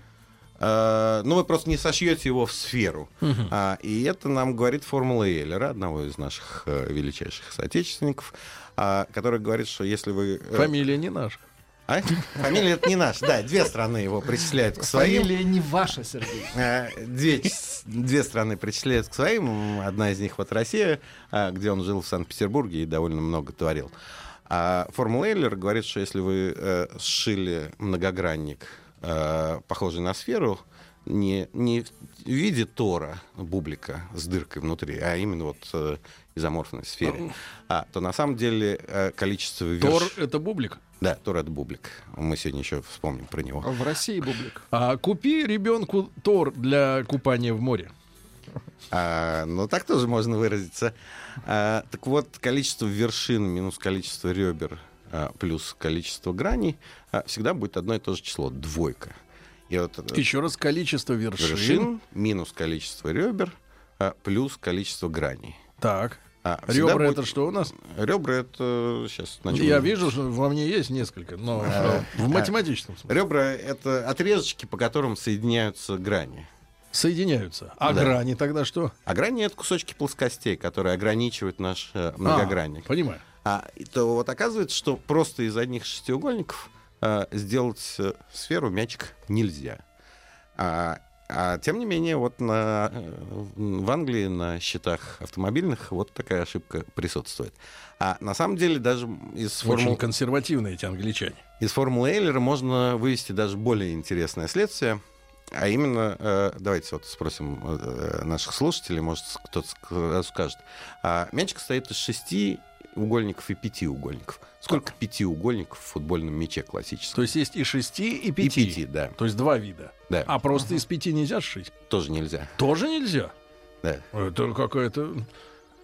э, ну, вы просто не сошьете его в сферу. Мгм. А, и это нам говорит формула Эйлера, одного из наших э, величайших соотечественников, а, который говорит, что если вы... э, Фамилия не наша. А? Фамилия это не наша, да, две страны его причисляют к своим. Фамилия не ваша, Сергей. Э, Две, две страны причисляют к своим. Одна из них вот Россия, а, где он жил в Санкт-Петербурге и довольно много творил. А формула Эйлера говорит, что если вы э, сшили многогранник, э, похожий на сферу, не, не в виде тора, бублика с дыркой внутри, а именно вот э, изоморфной сфере, а, то на самом деле э, количество верш... Тор — это бублик. Да, Тор — это бублик. Мы сегодня еще вспомним про него. В России бублик. А купи ребенку Тор для купания в море. А, ну, так тоже можно выразиться. А, так вот, количество вершин минус количество ребер а, плюс количество граней а, всегда будет одно и то же число — двойка. И вот, э, Еще раз, количество вершин. вершин минус количество ребер а, плюс количество граней. Так. А, Ребра будет- это что у нас? Ребра это сейчас Я вижу, что во мне есть несколько, но А, в математическом смысле. Ребра это отрезочки, по которым соединяются грани. Соединяются. А Да. грани тогда что? А грани это кусочки плоскостей, которые ограничивают наш э, многогранник. А, понимаю. А, то вот оказывается, что просто из одних шестиугольников а, сделать э, сферу мячик нельзя. А, а тем не менее, вот на, э, в Англии на счетах автомобильных вот такая ошибка присутствует. А на самом деле даже из Очень формул... консервативные эти англичане. Из формулы Эйлера можно вывести даже более интересное следствие. А именно, э, давайте вот спросим э, наших слушателей, может, кто-то ск- скажет. А, мячик состоит из шести угольников и пяти угольников. Сколько пятиугольников в футбольном мяче классическом? То есть есть и шести, и пяти. И пяти, да. То есть два вида. Да. А просто из пяти нельзя сшить? Тоже нельзя. Тоже нельзя? Да. Это какая-то...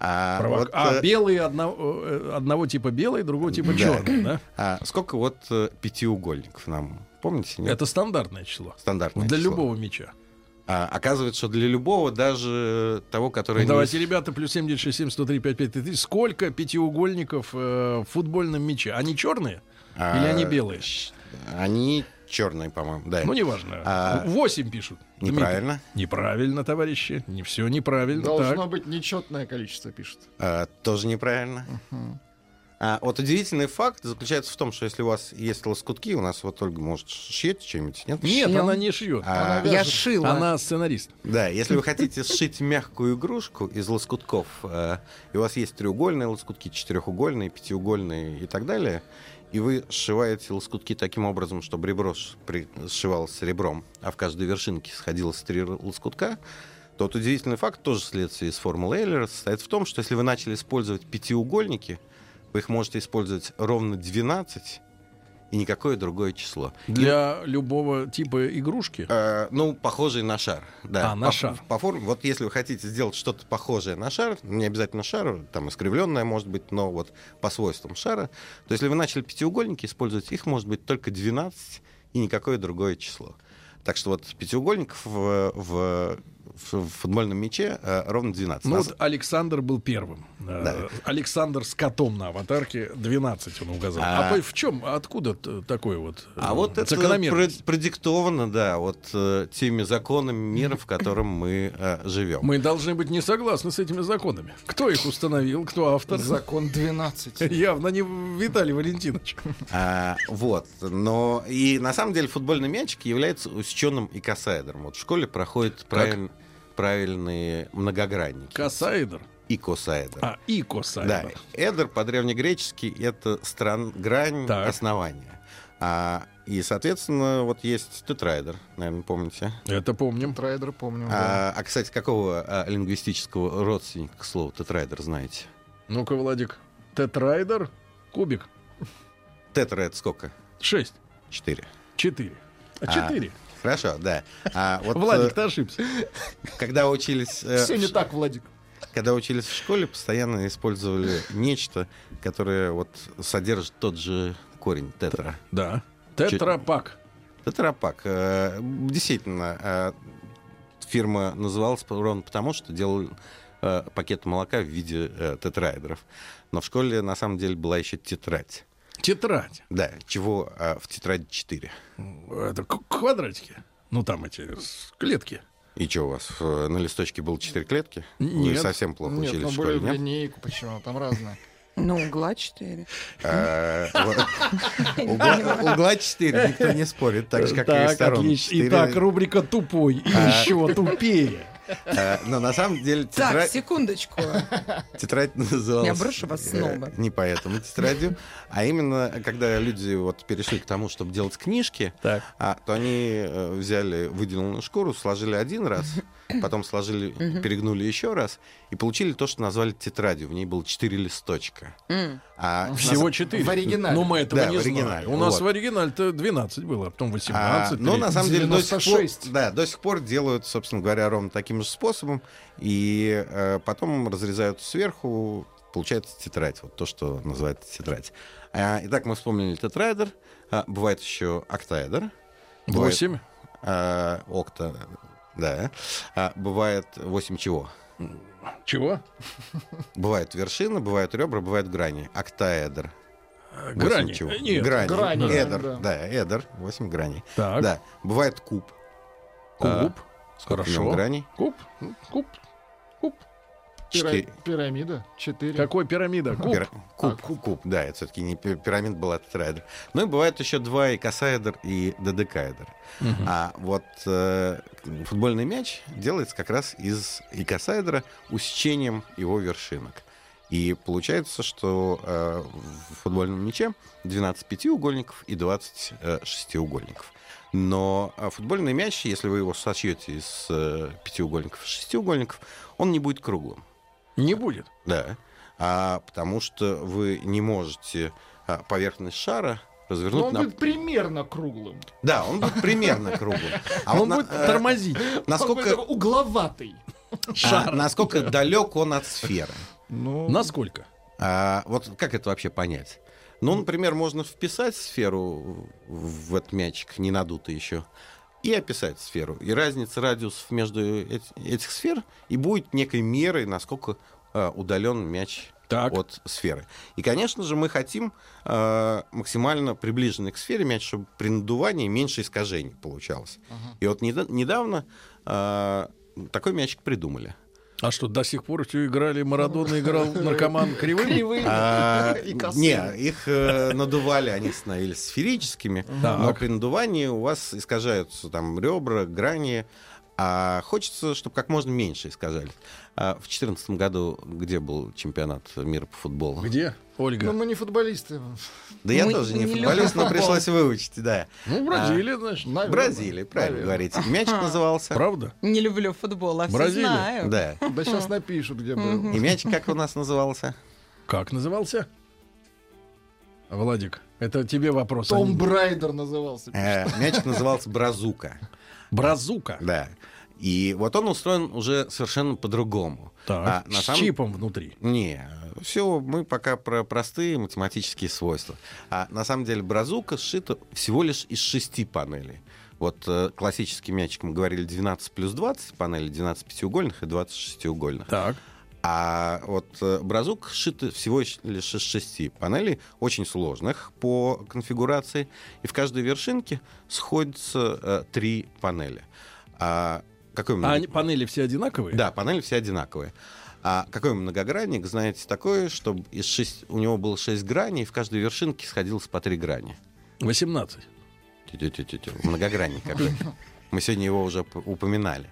А, провок- вот, а э, белые одного, э, одного типа белый, другого типа Да. черный, да? А сколько вот э, пятиугольников нам, помните? нет? Это стандартное число. стандартное Для число. любого мяча. А, оказывается, что для любого, даже того, который... Ну, не давайте, ребята, плюс 7967 103 5533. Сколько пятиугольников э, в футбольном мяче? Они черные? А, Или они белые? Они черный, по-моему, да. Ну, неважно. А, Восемь пишут. Дмитрий. Неправильно. Неправильно, товарищи. Не все неправильно. Должно Так. быть нечетное количество, пишет. А, тоже неправильно. А, вот удивительный факт заключается в том, что если у вас есть лоскутки, у нас вот Ольга, может, шьете что-нибудь, нет? Нет, она не шьет. А, Я шила. Она сценарист. Да, если вы хотите сшить мягкую игрушку из лоскутков, э, и у вас есть треугольные лоскутки, четырехугольные, пятиугольные и так далее, и вы сшиваете лоскутки таким образом, чтобы ребро сшивалось с ребром, а в каждой вершинке сходилось три лоскутка, то вот удивительный факт, тоже следствие из формулы Эйлера, состоит в том, что если вы начали использовать пятиугольники, вы их можете использовать ровно 12 и никакое другое число. Для любого типа игрушки. Э, ну, похожий на шар. Да. А, на по, шар. По форме. Вот если вы хотите сделать что-то похожее на шар, не обязательно шар, там искривленное может быть, но вот по свойствам шара, то если вы начали пятиугольники использовать, их может быть только 12 и никакое другое число. Так что вот пятиугольников в, в, в футбольном мяче э, ровно 12. Ну Нас- вот Александр был первым. Э, Да. Александр с котом на аватарке 12 он указал. А, А- в чем, откуда т- такое вот э, А вот это продиктовано, да, вот э, теми законами мира, в котором мы э, живем. Мы должны быть не согласны с этими законами. Кто их установил, кто автор? Закон 12. (laughs) Явно не Виталий Валентинович. А, вот, но и на самом деле футбольный мячик является усеченным икосаэдром. Вот в школе проходят правиль- правильные многогранники. Косаэдр. Икосаэдр. А, Да, икосаэдр. эдр по-древнегречески это стран, грань Так. основания. А, и, соответственно, вот есть тетраэдр, наверное, помните. Это помним. Тетраэдр помню. да. А, а, кстати, какого а, лингвистического родственника к слову тетраэдр знаете? Ну-ка, Владик. Тетраэдр, кубик. Тетра это сколько? 6. Четыре. 4. А А, 4. Хорошо, да. А, вот, Владик, э, ты ошибся. когда учились... э, Все не так, Владик. Когда учились в школе, постоянно использовали нечто, которое вот содержит тот же корень тетра. Да. Тетрапак. Тетрапак. Э, Действительно, фирма называлась ровно потому, что делали пакет молока в виде тетраэдров. Но в школе на самом деле была еще тетрадь. Тетрадь. Да, чего э, в тетради 4. Это квадратики. Ну, там эти клетки. И что у вас, э, на листочке было 4 клетки? Вы Нет. совсем плохо Нет, учились в школе, нет? линейку, почему? Там разные. Ну, угла 4. Э, вот. (laughs) Угла угла 4, никто не спорит, так же, как и сторон отлично. 4. Итак, рубрика «Тупой» и А. еще тупее. Э, Но на самом деле Так, секундочку. (laughs) тетрадь называлась... Я брошу вас э, снова. Не поэтому тетрадью, а именно, когда люди вот перешли к тому, чтобы делать книжки, Так. а, то они э, взяли выделенную шкуру, сложили один раз, потом сложили, перегнули еще раз, и получили то, что назвали тетрадью. В ней было четыре листочка. А Всего 4. В оригинале. Но мы этого Да, не оригинале. У нас Вот. в оригинале-то 12 было, а потом А, 18. но на самом деле до сих, пор, 96. да, до сих пор делают, собственно говоря, ровно таким же способом. И э, потом разрезают сверху, получается тетрадь. Вот то, что называется тетрадь. А, итак, мы вспомнили тетраэдр. А, бывает еще. Бывает, 8. а, окта, да. А, бывает 8 чего? Чего? Бывает вершина, бывают ребра, бывают грани. Октаэдр. Грани. чего? Э, нет. грани. Грани, Эдр. да. Да, эдр. 8 граней. Так. Да. Бывает куб. А, Куб. Нем Хорошо. Ну, Куб. Куб. Четыре. Пирамида. Четыре. Какой пирамида? Куб. Пира- Куб, куб, куб, да, это все-таки не пи- пирамид была тетраэдр. Ну и бывает еще два икосаэдр и додекаэдр. Мгм. А вот э, футбольный мяч делается как раз из икосаэдра усечением его вершинок. И получается, что э, в футбольном мяче 12 пятиугольников и 20 э, шестиугольников. Но э, футбольный мяч, если вы его сошьете из э, пятиугольников и шестиугольников, он не будет круглым. Не будет. Да. А, потому что вы не можете а, поверхность шара Но развернуть он на... будет примерно круглым. Да, он будет примерно круглым. А Он будет э, тормозить. Насколько, угловатый. а, насколько далек он от сферы? Ну, Насколько? А, вот как это вообще понять? Ну, например, можно вписать сферу в этот мячик, не надутый еще, и описать сферу. И разница радиусов между эти- этих сфер и будет некой мерой, насколько э, удален мяч от сферы. И, конечно же, мы хотим э, максимально приближенный к сфере мяч, чтобы при надувании меньше искажений получалось. И вот неда- недавно э, такой мячик придумали. А что, до сих пор все играли, Марадона играл (laughs) наркоман кривым? А, (laughs) не, их э, надували, они становились сферическими, Так. но при надувании у вас искажаются там ребра, грани, а хочется, чтобы как можно меньше искажались. А в 2014 году где был чемпионат мира по футболу? Где, Ольга? Ну, мы не футболисты. Да я Мы тоже не не футболист, но пришлось выучить, да. Ну, Бразилия, значит. А, Бразилия, правильно Наверное. говорите. Мячик назывался. Правда? Не люблю футбол, а все Бразилия? знаю. Да. Да сейчас напишут, где был. И мячик как у нас назывался? Как назывался? Владик, это тебе вопрос. а Том не- Брайдер назывался. Э, Мячик назывался Бразука. Бразука? Да. И вот он устроен уже совершенно по-другому. Так, А на с самом- чипом внутри. Не, все, мы пока про простые математические свойства. А на самом деле бразука сшита всего лишь из шести панелей. Вот э, классический мячик мы говорили 12 плюс 20 панелей, 12 пятиугольных и 20 шестиугольных. Так. А вот э, бразук сшит всего лишь из шести панелей, очень сложных по конфигурации. И в каждой вершинке сходятся э, три панели. А какой А много- они, панели все одинаковые? да, панели все одинаковые. А какой многогранник, знаете, такой, чтобы из шесть, у него было 6 граней, и в каждой вершинке сходилось по 3 грани. 18. Тю-тю-тю-тю. Многогранник какой. Мы сегодня его уже упоминали.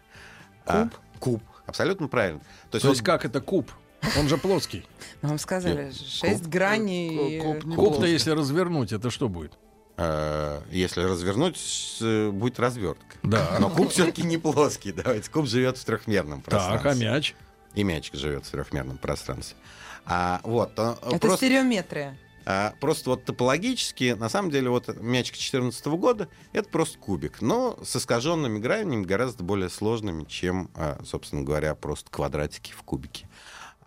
А, куб. Абсолютно правильно. То есть, как это куб? Он же плоский. Ну, Вам сказали, шесть куб- граней. Куб-то, если развернуть, это что будет? Э, Если развернуть, э, будет развертка. Да. Но куб все-таки не плоский. Давайте. Куб живет в трехмерном пространстве. Так, а мяч? И мячик живет в трехмерном пространстве. А, вот, а, Это просто- стереометрия. А, просто вот топологически, на самом деле, вот мячик 2014 года это просто кубик, но с искаженными гранями гораздо более сложными, чем, а, собственно говоря, просто квадратики в кубике.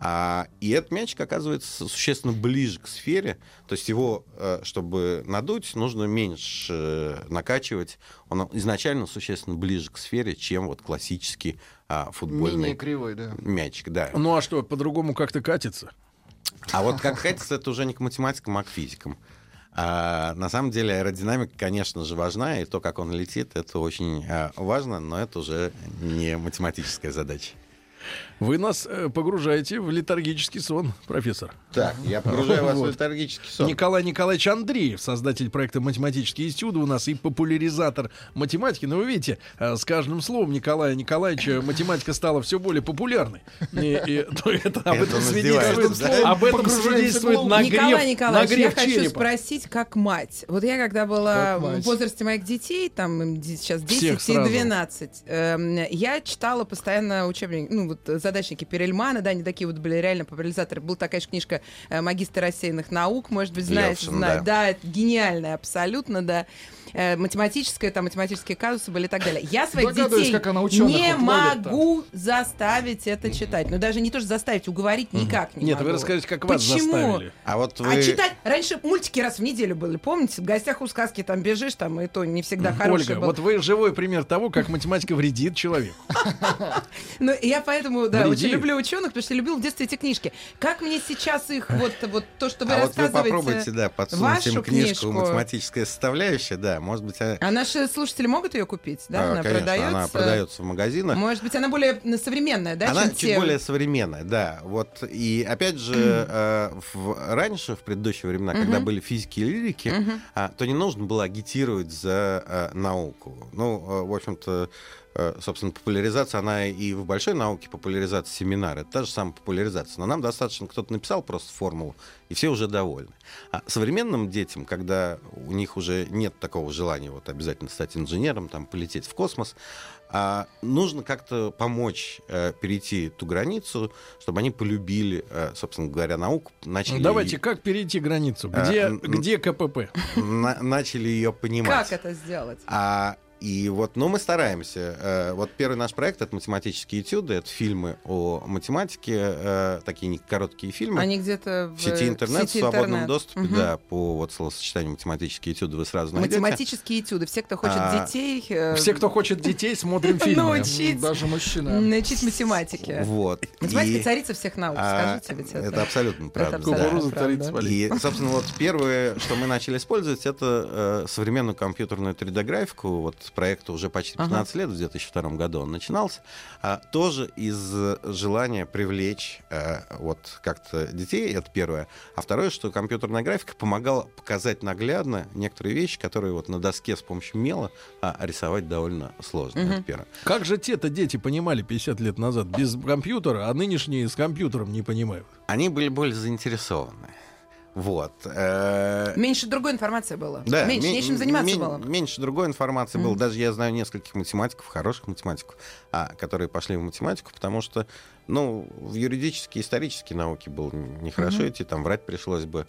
А, и этот мячик оказывается существенно ближе к сфере, то есть его, э, чтобы надуть, нужно меньше э, накачивать. Он изначально существенно ближе к сфере, чем вот классический а, футбольный Менее кривой, да. мячик. Да. Ну а что, по-другому как-то катится? А вот как катится, это уже не к математикам, а к физикам. А, на самом деле аэродинамика, конечно же, важна, и то, как он летит, это очень а, важно, но это уже не математическая задача. Вы нас э, погружаете в летаргический сон, профессор. Так, я погружаю вас в Вот. летаргический сон. Николай Николаевич Андреев, создатель проекта «Математические этюды» у нас и популяризатор математики. Но вы видите, э, с каждым словом Николая Николаевича математика стала все более популярной. И, и, то это, об Это этом свидетельствует, да? об этом свидетельствует нагрев, Николай Николаевич, я нагрев хочу черепа. спросить, как мать. Вот я когда была в возрасте моих детей, там сейчас 10 Всех и сразу. 12, эм, я читала постоянно учебники, ну вот задачники Перельмана, да, они такие вот были реально популяризаторы. Была такая же книжка э, «Магистр рассеянных наук», может быть, знаете, Левшин, знаю. да. Да, это гениальная абсолютно, да. Э, математическая, там математические казусы были и так далее. Я своих детей как она не могу заставить это читать. Ну даже не то, что заставить, уговорить никак не Нет, могу. вы расскажите, как вас Почему? заставили. А вот А вы... читать раньше мультики раз в неделю были, помните? В гостях у сказки там бежишь, там и то не всегда хороший Ольга, был. вот вы живой пример того, как математика вредит человеку. Ну, я поэтому, да, очень люблю ученых, потому что любил в детстве эти книжки. Как мне сейчас их, вот, вот то, что вы а вот вы рассказываете, попробуйте, да, подсунуть вашу им книжку книжку. «Математическая составляющая», да, может быть, а- А наши слушатели могут ее купить, да? а, она конечно, продается. она продается в магазинах. Может быть, она более современная, да, Она чем чуть те? более современная, да. Вот и опять же (clears throat) э, в- раньше в предыдущие времена, когда были физики и лирики, а, то не нужно было агитировать за э, науку. Ну, э, в общем-то. Э, Собственно, популяризация, она и в большой науке популяризация семинара, это та же самая популяризация. Но нам достаточно, кто-то написал просто формулу, и все уже довольны. А современным детям, когда у них уже нет такого желания вот обязательно стать инженером, там, полететь в космос, а, нужно как-то помочь э, перейти ту границу, чтобы они полюбили, э, собственно говоря, науку, начали, Ну, Давайте, как перейти границу? А, Где, м, где КПП? на- начали ее понимать. Как это сделать? А, и вот, ну, мы стараемся. Э, вот первый наш проект — это математические этюды, это фильмы о математике, э, такие не- короткие фильмы. Они где-то в в сети интернет, сети в свободном интернет. доступе, Мгм. да, по вот словосочетанию математические этюды вы сразу найдете. Математические этюды. Все, кто хочет А, детей... э, Все, кто хочет детей, смотрим фильмы. Научить. Даже мужчина. Научить математике. Вот. Математика И- царица всех наук, А, скажите ведь это. это. абсолютно правда. абсолютно да. Царица. И, собственно, вот первое, что мы начали использовать, это э, современную компьютерную 3D-графику. Вот проекту уже почти Ага. 15 лет, в 2002 году он начинался. А, тоже из э, желания привлечь э, вот как-то детей, это первое. А второе, что компьютерная графика помогала показать наглядно некоторые вещи, которые вот на доске с помощью мела а, рисовать довольно сложно. Мгм. Это первое. Как же те-то дети понимали 50 лет назад без компьютера, а нынешние с компьютером не понимают? Они были более заинтересованы. Вот. э, Меньше другой информации было. Да, Меньше, ме- нечем заниматься мен- было. Меньше другой информации было. Мгм. Даже я знаю нескольких математиков, хороших математиков, а, которые пошли в математику, потому что, ну, в юридические, исторические науки было нехорошо Мгм. идти, там врать пришлось бы.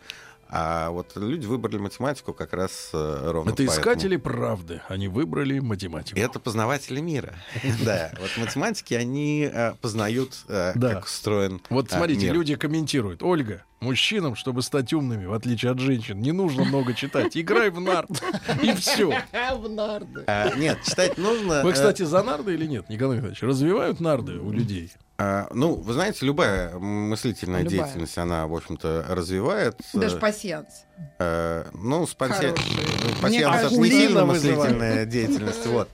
А вот люди выбрали математику как раз э, ровно Это поэтому. искатели правды. Они выбрали математику. Это познаватели мира. (laughs) Да, вот математики, они э, познают, э, как устроен Вот смотрите, люди комментируют. Ольга, мужчинам, чтобы стать умными, в отличие от женщин, не нужно много читать. Играй в нарт. (laughs) И все. (laughs) В нарды. А, Нет, читать нужно. Вы, кстати, за нарды или нет, Николай Николаевич? Развивают нарды у людей? А, ну, вы знаете, любая мыслительная Любая. деятельность, она, в общем-то, развивает. Даже э, пассианс. э, ну, спонси... Пассианс это кажется, не сильно мыслительная (laughs) деятельность. Вот.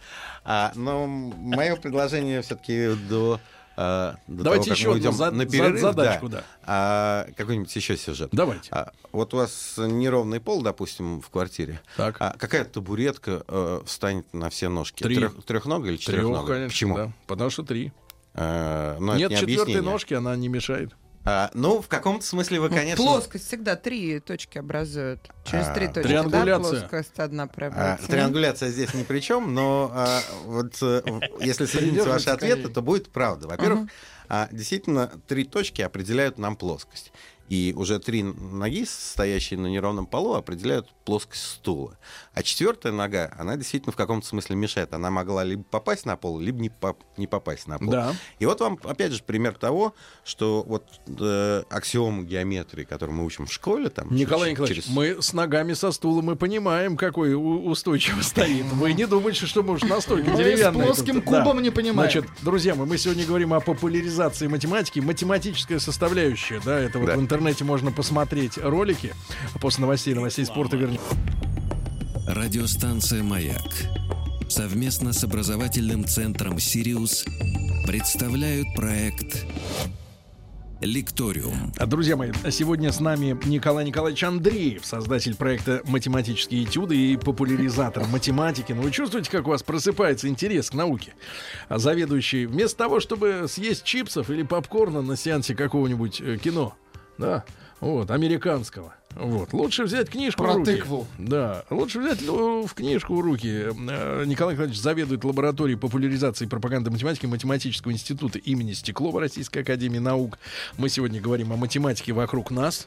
А, но мое предложение все-таки до, э, до Давайте того, как еще мы уйдем за- на перерыв, задачку, да. а, какой-нибудь еще сюжет. Давайте. А, вот у вас неровный пол, допустим, в квартире. Так. А какая табуретка э, встанет на все ножки? Три. Трех, трехногая или Трех, четырехногая? конечно. Почему? да. Потому что три. Э, но Нет не четвертой объяснение. ножки, она не мешает. А, ну, в каком-то смысле вы, конечно... Плоскость всегда три точки образуют. Через А, три точки. триангуляция. Да, плоскость одна А, триангуляция здесь ни при чем, но а, вот э, если соединить ваши ответы, то будет правда. Во-первых, а, действительно, три точки определяют нам плоскость. И уже три ноги, стоящие на неровном полу, определяют плоскость стула. А четвертая нога, она действительно в каком-то смысле мешает. Она могла либо попасть на пол, либо не, поп- не попасть на пол. Да. И вот вам, опять же, пример того, что вот э, аксиому геометрии, которую мы учим в школе, там, Николай ч- Николаевич, через- мы с ногами со стула мы понимаем, какой у- устойчиво стоит. Вы не думайте, что мы уж настолько Мы с деревянные. плоским. Да. кубом не понимаем. Значит, друзья мои, мы сегодня говорим о популяризации математики. Математическая составляющая, да, это вот Да. Интернете можно посмотреть ролики. После новостей, новостей спорта вернем. Радиостанция «Маяк» совместно с образовательным центром «Сириус» представляют проект «Лекториум». А, Друзья мои, сегодня с нами Николай Николаевич Андреев, создатель проекта «Математические этюды» и популяризатор математики. Ну, вы чувствуете, как у вас просыпается интерес к науке? А заведующий, вместо того, чтобы съесть чипсов или попкорна на сеансе какого-нибудь э, кино, да, вот, американского, вот, лучше взять книжку Про в руки. тыкву. Да, лучше взять ну, в книжку в руки. Э, Николай Николаевич заведует лабораторией популяризации и пропаганды математики Математического института имени Стеклова Российской Академии Наук. Мы сегодня говорим о математике вокруг нас.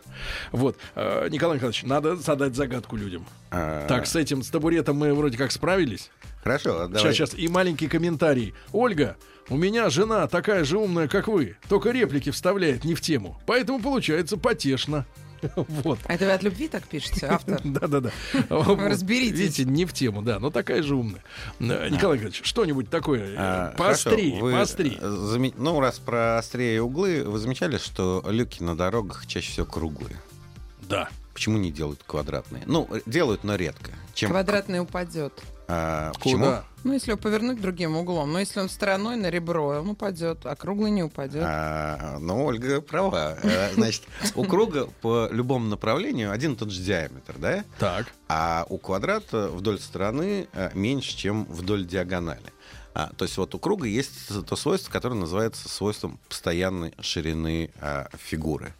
Вот. Э, Николай Николаевич, надо задать загадку людям. А, Так, с этим, с табуретом мы вроде как справились. Хорошо, давай. Сейчас, сейчас. И маленький комментарий. Ольга, у меня жена такая же умная, как вы, только реплики вставляет не в тему. Поэтому получается потешно. (laughs) Вот. А это вы от любви так пишете, автор? (laughs) Да-да-да. (laughs) Разберитесь. Видите, не в тему, да, но такая же умная. Э, Николай Николаевич, что-нибудь такое э, А, поострее, э, Ну, раз про острее углы, вы замечали, что люки на дорогах чаще всего круглые? Да. Почему не делают квадратные? Ну, делают, но редко. Чем, Квадратный упадет. А, почему? Куда? Ну, если его повернуть другим углом. Но если он стороной на ребро, он упадет, а круглый не упадет. А, ну, Ольга права. Э, Значит, у круга по любому направлению один и тот же диаметр, да? Так. А у квадрата вдоль стороны э, меньше, чем вдоль диагонали. А, то есть вот у круга есть то свойство, которое называется свойством постоянной ширины а, фигуры.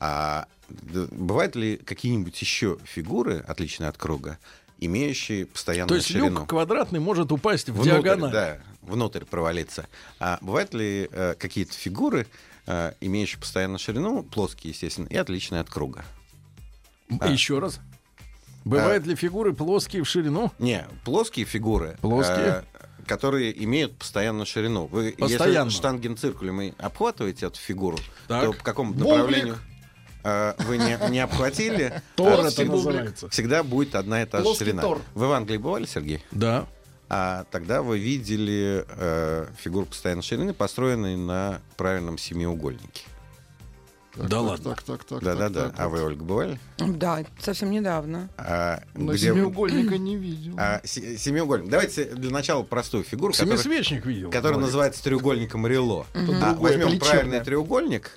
А бывают ли какие-нибудь еще фигуры, отличные от круга, имеющие постоянную То есть ширину? люк квадратный может упасть в Внутрь, диагональ. Да, внутрь провалиться. А бывают ли э, какие-то фигуры, э, имеющие постоянную ширину, плоские, естественно, и отличные от круга? А. Еще раз. Бывают ли фигуры плоские в ширину? Не, плоские фигуры. Плоские? э, которые имеют постоянную ширину. Вы, Постоянно. если штангенциркулем обхватываете эту фигуру, Так. то по какому Бублик. направлению э, вы не, не обхватили, (laughs) Тор э, это всегда- называется. всегда будет одна и та же ширина. тор. Вы в Англии бывали, Сергей? Да. А тогда вы видели э, фигуру постоянной ширины, построенной на правильном семиугольнике. Да ладно. Так, так, так. Да-да-да. так, А вы, Ольга, бывали? Да, совсем недавно. А, Но где- семиугольника не видел. А, се- семиугольник. Давайте для начала простую фигуру, которая, Семисвечник видел. которая Владик. называется треугольником Рело. Это А, возьмем это правильный треугольник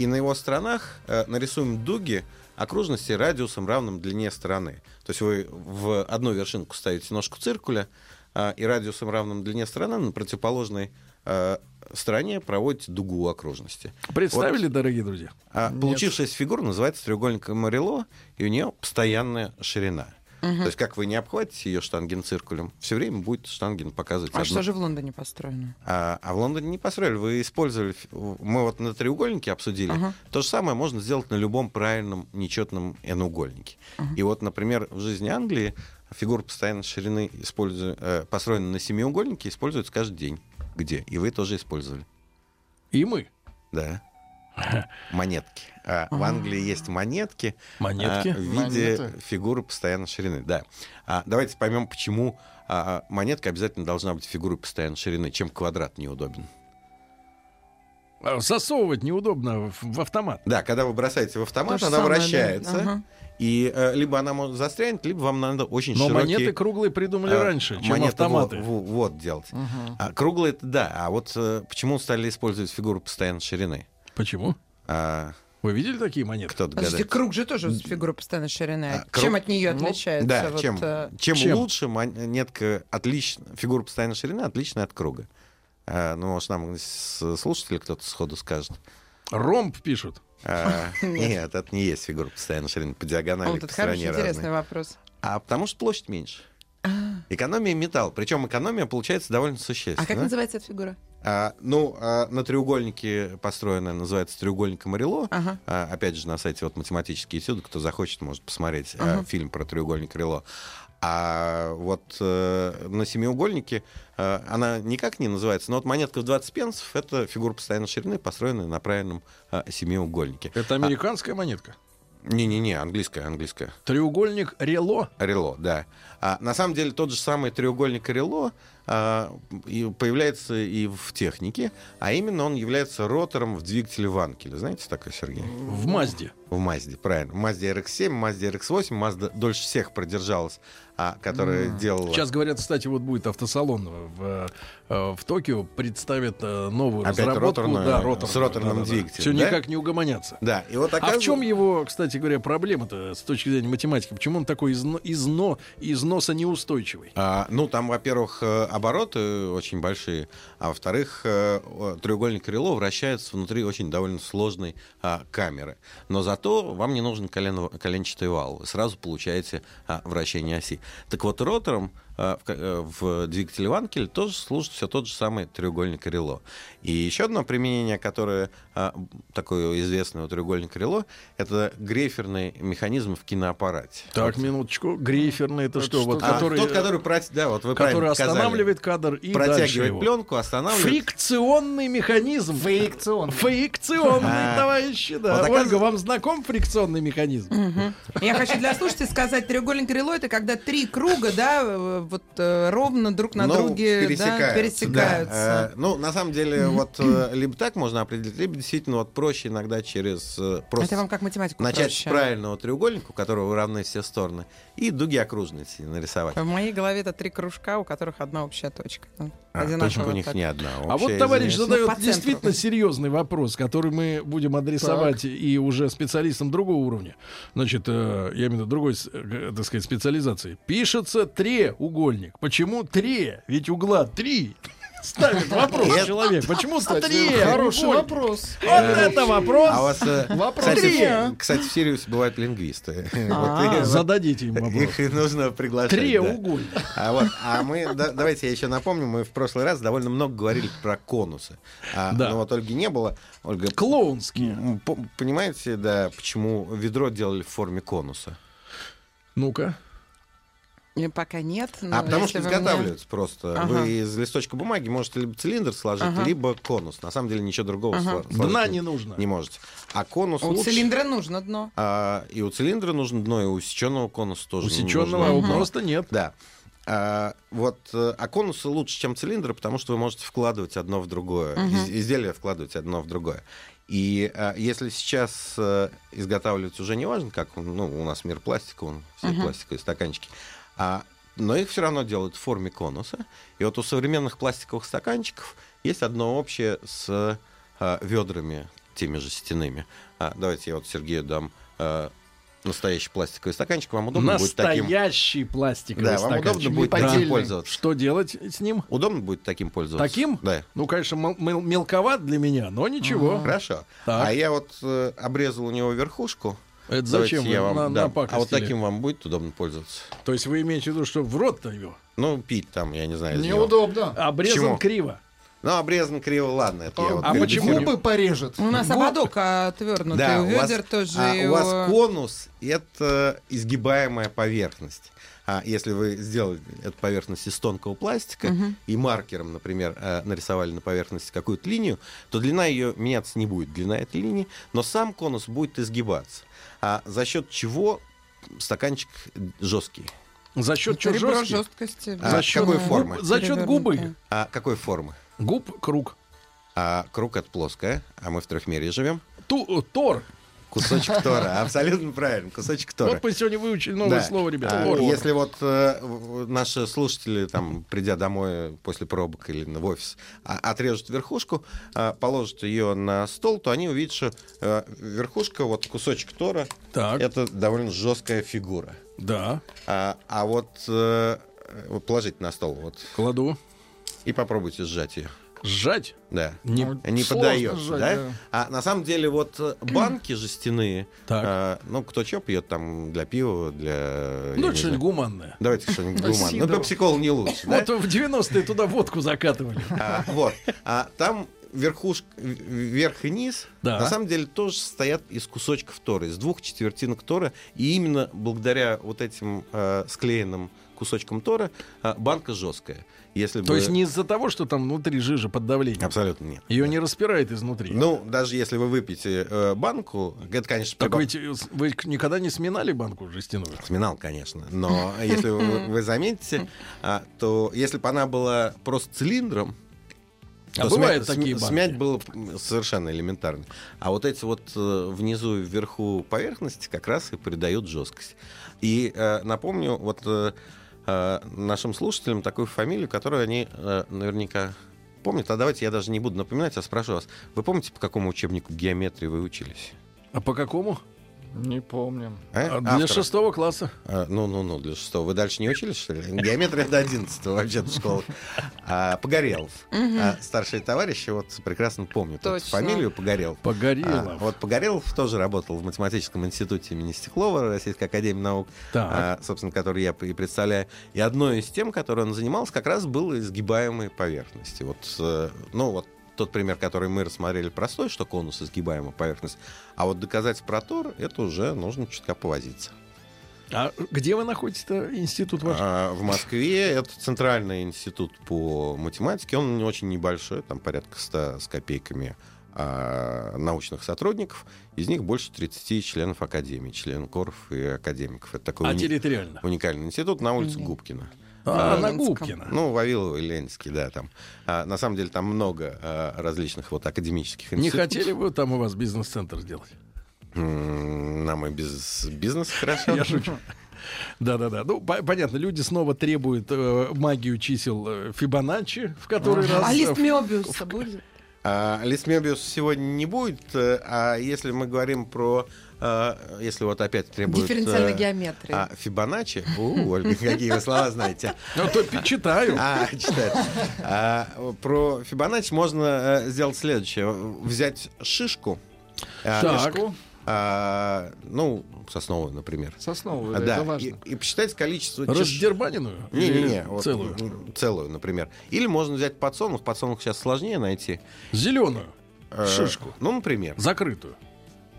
и на его сторонах э, нарисуем дуги окружности радиусом равным длине стороны. То есть вы в одну вершинку ставите ножку циркуля а, и радиусом равным длине стороны на противоположной э, стороне проводите дугу окружности. Представили, дорогие друзья? А получившаяся фигура называется треугольником Морело, и у нее постоянная ширина. Мгм. То есть, как вы не обхватите ее штангенциркулем, все время будет штанген показывать А одну- что же в Лондоне построено? А, а в Лондоне не построили, вы использовали... Мы вот на треугольнике обсудили. Ага. То же самое можно сделать на любом правильном нечетном n-угольнике. И вот, например, в жизни Англии фигура постоянной ширины, используя, э, построенная на семиугольнике, используется каждый день. Где? И вы тоже использовали. И мы. Да. (laughs) Монетки. А, В Англии есть монетки, Монетки? а, в виде Монеты. фигуры постоянной ширины. Да. А, давайте поймем, почему а, монетка обязательно должна быть фигурой постоянной ширины, чем квадрат неудобен. А Засовывать неудобно в, в автомат. Да, когда вы бросаете в автомат, То она самое, да. вращается. Ага. И э, либо она может застрянуть, либо вам надо очень Но широкий... монеты круглые придумали э, раньше, чем монеты автоматы. Вот, вот делать. Мгм. А, круглые да. А вот э, почему стали использовать фигуру постоянной ширины? Почему? А, Вы видели такие монеты? Кто Подождите, догадается? круг же тоже фигура постоянной ширины. А круг- Чем от нее Ну, отличается? Да, вот, чем, э, чем, чем? лучше монетка отлично, фигура постоянной ширины отличная от круга. А, ну, может, нам слушатели кто-то сходу скажет. Ромб пишут. А, (laughs) Нет. Это не есть фигура постоянной ширины по диагонали. Вот это хороший, интересный вопрос. А потому что площадь меньше. Экономия металл. Причем экономия получается довольно существенная. А как называется эта фигура? А, ну, а, на треугольнике построенная называется треугольник Морело. Ага. А, опять же, на сайте вот математические этюды, кто захочет, может посмотреть а, Ага. фильм про треугольник Рело. А вот э, на семиугольнике э, она никак не называется, но вот монетка в 20 пенсов — это фигура постоянной ширины, построенная на правильном э, семиугольнике. Это американская монетка. Не-не-не, английская, английская. Треугольник Рело. Рело, да. А, на самом деле тот же самый треугольник Рело а, и появляется и в технике, а именно он является ротором в двигателе Ванкеля. Знаете такой, Сергей? В Мазде. В Мазде, правильно. В Мазде RX-7, в Мазде RX-8. Мазда дольше всех продержалась, а, которая М. делала... Сейчас говорят, кстати, вот будет автосалон в, э, в Токио, представят э, новую Опять разработку. роторную, да, роторную, с роторным да, да, двигателем, Все да? никак не угомонятся. Да, и вот А в оказывается- чем его, кстати говоря, проблема-то с точки зрения математики? Почему он такой изно, изно, износа неустойчивый? А, ну, там, во-первых, э, обороты очень большие, а во-вторых, э, треугольник Рело вращается внутри очень довольно сложной а, камеры. Но зато вам не нужен колено- коленчатый вал. Вы сразу получаете а, вращение оси. Так вот, ротором в, ка- э, в двигателе Ванкель тоже служит все тот же самый треугольник Рело. И еще одно применение, которое а, такое известное у треугольника Рело, это грейферный механизм в киноаппарате. Так, минуточку. Грейферный это, что? Вот, А, который, тот, который, да, вот вы который останавливает кадр и протягивает пленку, останавливает. Фрикционный механизм. Фрикционный. Фрикционный, А. товарищи, да. Вот Ольга, вам знаком фрикционный механизм? Я хочу для слушателей сказать, треугольник Рело это когда три круга, да, э, вот э, ровно друг на Ну, друге да, пересекаются. пересекаются. Да. Э, ну, на самом деле, вот э, либо так можно определить, либо действительно вот проще иногда через э, просто Это вам как математику начать проще. с правильного треугольника, у которого равны все стороны, и дуги окружности нарисовать. В моей голове это три кружка, у которых одна общая точка. Ну, А, точка у них так. не одна. А вот товарищ извиняюсь. задает Ну, действительно серьезный вопрос, который мы будем адресовать и уже специалистам другого уровня. Значит, э, я имею в виду другой, э, так сказать, специализации. Пишется треугольник. Почему тре? Ведь угла три. Ставит вопрос Это- человек. Почему три? хороший угольник? вопрос. Вот это вопрос. А у вас, э, Вопрос кстати, три. в- кстати, в Сириусе бывают лингвисты. (laughs) А, Вот Зададите им вопрос. Их нужно приглашать. да. Треугольник. А, вот, а мы, да- давайте я еще напомню, мы в прошлый раз довольно много говорили про конусы. А, Да. Но вот Ольги не было. Ольга, Клоунские. понимаете, да, почему ведро делали в форме конуса? Ну-ка. И пока нет. А потому что изготавливаются просто. Ага. Вы из листочка бумаги можете либо цилиндр сложить, Ага. либо конус. На самом деле ничего другого Ага. сложить Дна не нужно. Не можете. А конус У лучше. цилиндра нужно дно. А, и у цилиндра нужно дно, и у усеченного конуса тоже Усеченного, нужно а у дно. просто нет. Да. А, вот, э, а конусы лучше, чем цилиндры, потому что вы можете вкладывать одно в другое. Мгм. Из- изделие вкладывать одно в другое. И а, если сейчас э, изготавливать уже не важно, как ну, у нас мир пластика, он, все Мгм. пластиковые стаканчики, а, но их все равно делают в форме конуса. И вот у современных пластиковых стаканчиков есть одно общее с а, ведрами теми же стенными. А, давайте я вот Сергею дам а, настоящий пластиковый стаканчик. Вам удобно будет таким... Настоящий пластиковый Да, вам стаканчик. удобно будет таким пользоваться. Что делать с ним? Удобно будет таким пользоваться? Таким? Да. Ну, конечно, мел- мел- мелковат для меня, но ничего. Хорошо. Так. А я вот э, обрезал у него верхушку. Это Давайте зачем я вам на- напакостили? А вот таким вам будет удобно пользоваться? То есть вы имеете в виду, что в рот-то его? Ну, пить там, я не знаю. Неудобно. Обрезан Почему? криво. Ну, обрезан криво, ладно. Это я вот А почему губы порежет? У нас Губ- ободок отвернутый, Да, у у вас, ведер тоже. а, и у вас конус — это изгибаемая поверхность. А если вы сделали эту поверхность из тонкого пластика Мгм. и маркером, например, э, нарисовали на поверхности какую-то линию, то длина ее меняться не будет, длина этой линии, но сам конус будет изгибаться. А за счет чего стаканчик жесткий? За счет чего жесткий? жесткости. А За счет какой губ- формы? За счет губы. А какой формы? Губ круг. А круг это плоская, а мы в трехмерии живем. Ту, тор. Кусочек тора, абсолютно правильно, кусочек тора. Вот мы сегодня выучили новое Да. слово, ребята. А. Если вот э, наши слушатели, там, придя домой после пробок или в офис, а- отрежут верхушку, а, положат ее на стол, то они увидят, что э, верхушка, вот кусочек тора, это довольно жесткая фигура. Да. А, а вот э, положите на стол, вот. Кладу. И попробуйте сжать ее. Сжать? Да. Не- не Сложно поддается, сжать, да? да. А на самом деле вот э, банки жестяные, э, ну, кто что пьет там для пива, для... Ну, не что-нибудь гуманное. Давайте что-нибудь гуманное. Ну, пепсикол не лучше, да? Вот в 90-е туда водку закатывали. А, вот. А там верхушка, верх и низ, Да. на самом деле тоже состоят из кусочков тора, из двух четвертинок тора. И именно благодаря вот этим э, склеенным кусочкам тора э, банка жесткая. Если То бы... есть не из-за того, что там внутри жижа под давлением. Абсолютно нет. Ее не распирает изнутри. Ну, даже если вы выпьете э, банку, это, конечно, Так прибав- вы, эти- вы никогда не сминали банку жестяную? Сминал, конечно. Но (laughs) если вы, заметите, а, то если бы она была просто цилиндром, А то бывают смя- такие банки? смять было совершенно элементарно. А вот эти вот э, внизу и вверху поверхности как раз и придают жесткость. И э, напомню вот э, э, нашим слушателям такую фамилию, которую они э, наверняка помнят. А давайте я даже не буду напоминать, а спрошу вас. Вы помните, по какому учебнику геометрии вы учились? А по какому? Не помним. А? А Для Автора. шестого класса. А, ну, ну, ну, для шестого. Вы дальше не учились, что ли? Геометрия до одиннадцатого вообще-то школа. А, Погорелов. Мгм. А, старшие товарищи вот прекрасно помнят эту Точно. фамилию Погорелов. Погорелов. А, вот Погорелов тоже работал в математическом институте имени Стеклова, Российской академии наук, Так. а, собственно, который я и представляю. И одной из тем, которой он занимался, как раз было изгибаемые поверхности. Вот, э, ну, вот тот пример, который мы рассмотрели, простой, что конус изгибаемая поверхность. А вот доказать про тор, это уже нужно чутка повозиться. А где вы находитесь-то, институт ваш? А, в Москве это Центральный институт по математике. Он не очень небольшой, там порядка 100 с копейками а, научных сотрудников. Из них больше 30 членов академии, членов коров и академиков. Это такой А уни- территориально? уникальный институт на улице Губкина. А, на Ленинском. Губкина. Ну, Вавилова и Ленинский, да, там. А, на самом деле там много а, различных вот академических Не институтов. хотели бы там у вас бизнес-центр сделать? Нам и без бизнеса хорошо. (laughs) Я шучу. Да-да-да. Ну, по- понятно, люди снова требуют э, магию чисел э, Фибоначчи, в который раз... А э, лист Мёбиуса будет? А, лист Мебиус сегодня не будет, э, а если мы говорим про, если вот опять требуют... Дифференциальной э, геометрии. А, Фибоначчи? У, Ольга, какие вы слова знаете. Ну, то читаю. А, читаю. А, Про Фибоначчи можно э, сделать следующее. Взять шишку. а, Так. а, ну, сосновую, например. Сосновую, А, да, да, это важно. И, и посчитать количество... Раздербаненную? Не-не-не, вот, целую? целую, например. Или можно взять подсолнух. Подсолнух сейчас сложнее найти. Зеленую. Э, Шишку. Ну, например. Закрытую.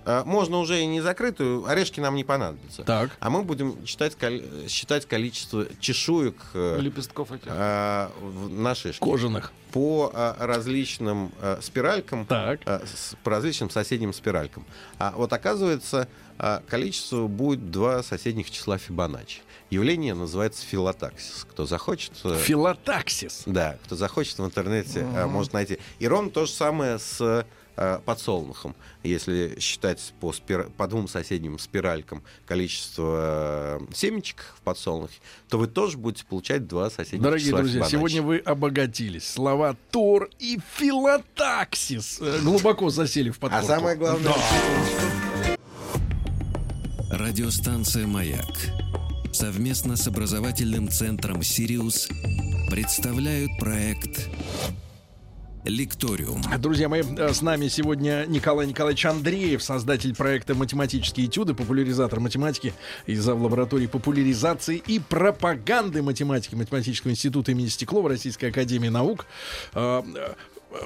А, можно уже и не закрытую, орешки нам не понадобятся. Так. А мы будем читать, кол- считать количество чешуек э, Лепестков этих. а, в- на шишке. Кожаных. По а, различным а, спиралькам, а, с- по различным соседним спиралькам. А вот оказывается, а, количество будет два соседних числа Фибоначчи. Явление называется филотаксис. Кто захочет... э, Филотаксис. Да, кто захочет в интернете, а, Ага. может найти. И ровно то же самое с а, подсолнухом. Если считать по, спира- по двум соседним спиралькам количество э, семечек в подсолнухе, то вы тоже будете получать два соседних Дорогие числа друзья, Фибоначчи. сегодня вы обогатились. Слова Тор и филотаксис э, глубоко засели в подкорку. А самое главное... (laughs) Радиостанция «Маяк» совместно с образовательным центром «Сириус» представляют проект «Лекториум». Друзья мои, э, с нами сегодня Николай Николаевич Андреев, создатель проекта «Математические этюды», популяризатор математики и зав. лаборатории популяризации и пропаганды математики Математического института имени Стеклова Российской Академии Наук. Э, э,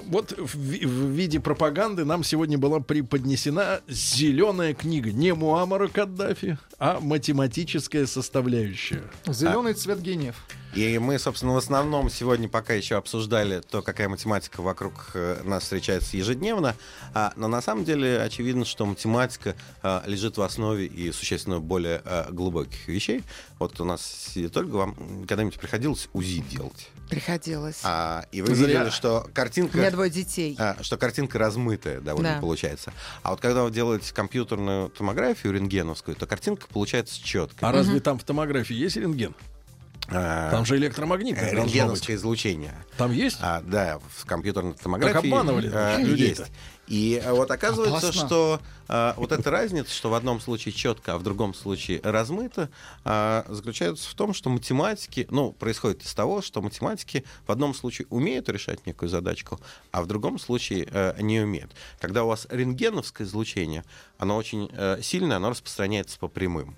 Вот в, ви- в виде пропаганды нам сегодня была преподнесена зеленая книга. Не Муаммара Каддафи, а математическая составляющая. Зеленый цвет гениев. И мы, собственно, в основном сегодня пока еще обсуждали то, какая математика вокруг э, нас встречается ежедневно. А, но на самом деле очевидно, что математика а, лежит в основе и существенно более а, глубоких вещей. Вот у нас сидит Ольга, вам когда-нибудь приходилось УЗИ делать? Приходилось. А, и вы Зря. видели, что картинка... У меня двое детей. А, что картинка размытая довольно Да. получается. А вот когда вы делаете компьютерную томографию рентгеновскую, то картинка получается четкая. А разве там в томографии есть рентген? Там же электромагнитное быть. Рентгеновское излучение. Там есть? А, да, в компьютерной томографии обманывали, э, значит, людей-то. есть. И э, вот оказывается, Опасно. что э, вот эта разница, что в одном случае четко, а в другом случае размыто, э, заключается в том, что математики, ну, происходит из того, что математики в одном случае умеют решать некую задачку, а в другом случае э, не умеют. Когда у вас рентгеновское излучение, оно очень э, сильное, оно распространяется по прямым.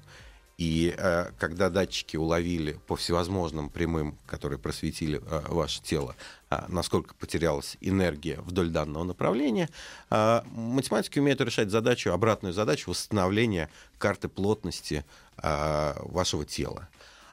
И э, когда датчики уловили по всевозможным прямым, которые просветили э, ваше тело, э, насколько потерялась энергия вдоль данного направления, э, математики умеют решать задачу, обратную задачу восстановления карты плотности э, вашего тела.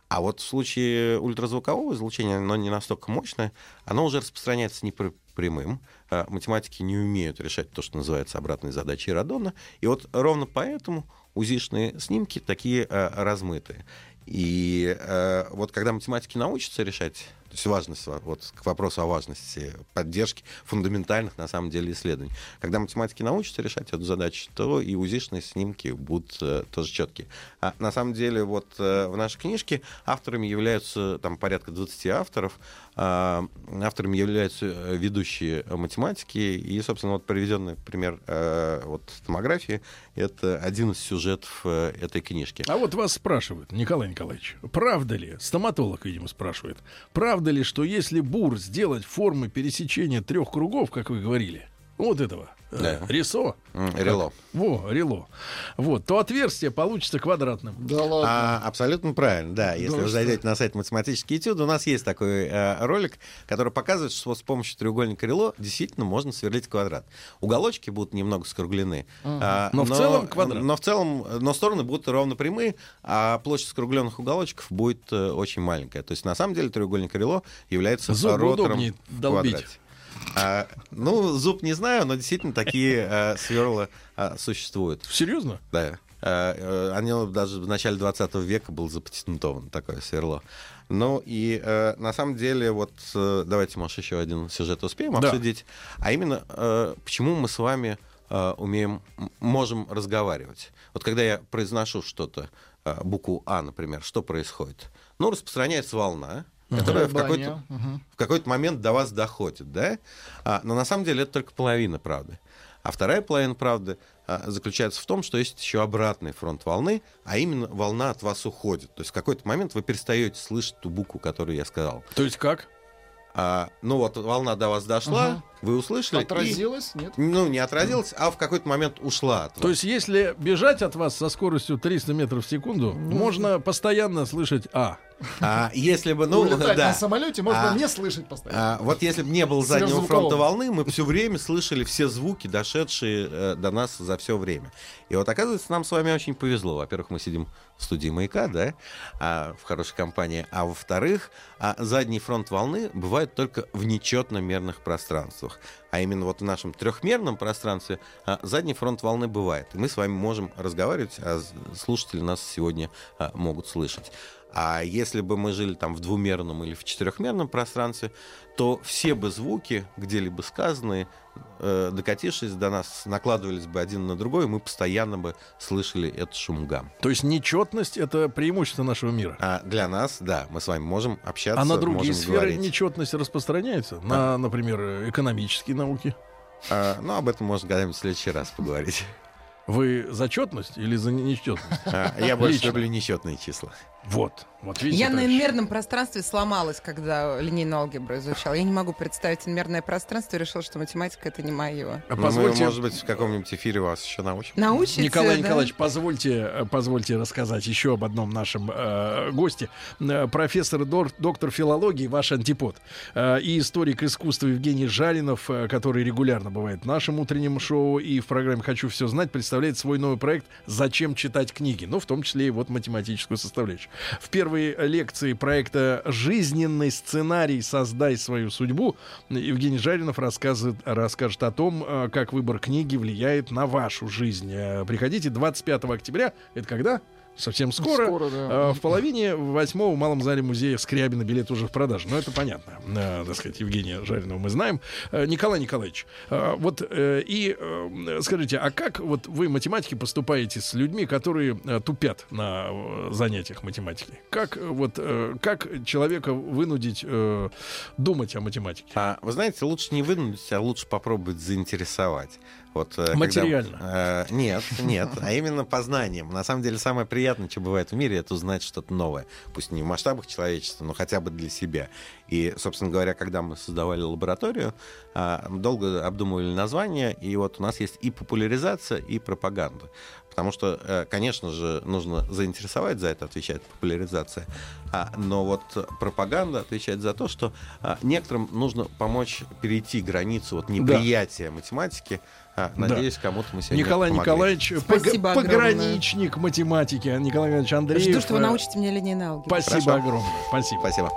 А вот в случае ультразвукового излучения, оно не настолько мощное, оно уже распространяется не пр- прямым. Э, Математики не умеют решать то, что называется обратной задачей Радона. И вот ровно поэтому УЗИшные снимки такие э, размытые. И э, вот когда математики научатся решать, то есть важность, во- вот к вопросу о важности поддержки фундаментальных на самом деле исследований, когда математики научатся решать эту задачу, то и УЗИшные снимки будут э, тоже четкие. А на самом деле вот э, в нашей книжке авторами являются там порядка 20 авторов, авторами являются э, ведущие математики, и, собственно, вот приведенный пример э, вот томографии — это один из сюжетов э, этой книжки. А вот вас спрашивают, Николай Николаевич, правда ли, стоматолог, видимо, спрашивает, правда ли, что если бур сделать формы пересечения трех кругов, как вы говорили, вот этого, Да. рисо, М, как- рело. во, рело, вот, то отверстие получится квадратным. Да ладно. А, абсолютно правильно, да. Если Да вы что? зайдете на сайт математические этюды, у нас есть такой э, ролик, который показывает, что с помощью треугольника рело действительно можно сверлить квадрат. Уголочки будут немного скруглены. Ага. а, Но в целом квадрат. Но в целом, но стороны будут ровно прямые, а площадь скругленных уголочков будет э, очень маленькая. То есть на самом деле треугольник рело является Зубы ротором удобнее в долбить. квадрате. А, ну, зуб не знаю, но действительно такие э, сверла э, существуют. Серьезно? Да. Э, э, Они даже в начале 20 века был запатентован такое сверло. Ну и э, на самом деле, вот э, давайте, может, еще один сюжет успеем Да. обсудить. А именно, э, почему мы с вами э, умеем, можем разговаривать. Вот когда я произношу что-то, э, букву А, например, что происходит? Ну, распространяется волна, которая в какой-то в какой-то момент до вас доходит, да? А, но на самом деле это только половина правды. А вторая половина правды а, заключается в том, что есть еще обратный фронт волны, а именно волна от вас уходит. То есть в какой-то момент вы перестаете слышать ту букву, которую я сказал. То есть как? А, ну вот волна до вас дошла, Ага. Вы услышали. и- Отразилось? Нет? ну, не отразилась, а в какой-то момент ушла от вас. То есть если бежать от вас со скоростью 300 метров в секунду, можно постоянно слышать «а». А если бы, ну, Улетать да. на самолете можно А, не слышать постоянно. А, вот если бы не было заднего фронта волны, мы все время слышали все звуки, дошедшие э, до нас за все время. И вот оказывается, нам с вами очень повезло. Во-первых, мы сидим в студии маяка, да, а, в хорошей компании. А во-вторых, а, задний фронт волны бывает только в нечетно-мерных пространствах. А именно вот в нашем трехмерном пространстве а, задний фронт волны бывает. И мы с вами можем разговаривать, а слушатели нас сегодня а, могут слышать. А если бы мы жили там в двумерном или в четырехмерном пространстве, то все бы звуки, где-либо сказанные, э, докатившись до нас, накладывались бы один на другой, и мы постоянно бы слышали этот шум гам. То есть нечетность это преимущество нашего мира. А для нас, да, мы с вами можем общаться, А на другие сферы говорить. нечетность распространяется? На, например, экономические науки? А, ну, об этом можно когда-нибудь в следующий раз поговорить. Вы за четность или за нечетность? А, Я больше люблю несчетные числа. Вот. Вот видите, Я на товарищи? инмерном пространстве сломалась, когда линейную алгебру изучала. Я не могу представить инмерное пространство и решила, что математика это не мое. А Ну, позвольте- мы, может быть, в каком-нибудь эфире вас еще научим. Научите, Николай да? Николаевич, позвольте, э, позвольте рассказать еще об одном нашем э, госте. Э, профессор, дор- доктор филологии, ваш антипод, э, и историк искусства Евгений Жалинов, э, который регулярно бывает в нашем утреннем шоу и в программе «Хочу все знать», представляет свой новый проект «Зачем читать книги?», ну, в том числе и вот математическую составляющую. В первой лекции проекта «Жизненный сценарий. Создай свою судьбу» Евгений Жаринов рассказывает, расскажет о том, э, как выбор книги влияет на вашу жизнь. Э, Приходите 25 октября. Это когда? Совсем скоро. Скоро, да. Э, В половине восьмого в Малом зале музея Скрябина билет уже в продаже. Но это понятно. Э, Так сказать, Евгения Жаринова мы знаем. Э, Николай Николаевич, вот и скажите, а как вот вы, математики, поступаете с людьми, которые тупят на занятиях математики? Как вот как человека вынудить думать о математике? А, вы знаете, лучше не вынудить, а лучше попробовать заинтересовать. Вот, э, когда- Материально? э, нет, нет, а именно познанием. На самом деле самое приятное, что бывает в мире, это узнать что-то новое. Пусть не в масштабах человечества, но хотя бы для себя. И, собственно говоря, когда мы создавали лабораторию, а, долго обдумывали название, и вот у нас есть и популяризация, и пропаганда. Потому что, э, конечно же, нужно заинтересовать, за это отвечает популяризация. А, но вот пропаганда отвечает за то, что а, некоторым нужно помочь перейти границу вот, неприятия математики. А, Да. надеюсь, кому-то мы сегодня Николай помогли. Николаевич, Спасибо пог- пограничник математики, Николай Николаевич Андреев. Жду, что вы э, научите меня линейной алгебре. Спасибо Хорошо. огромное. Спасибо. Спасибо.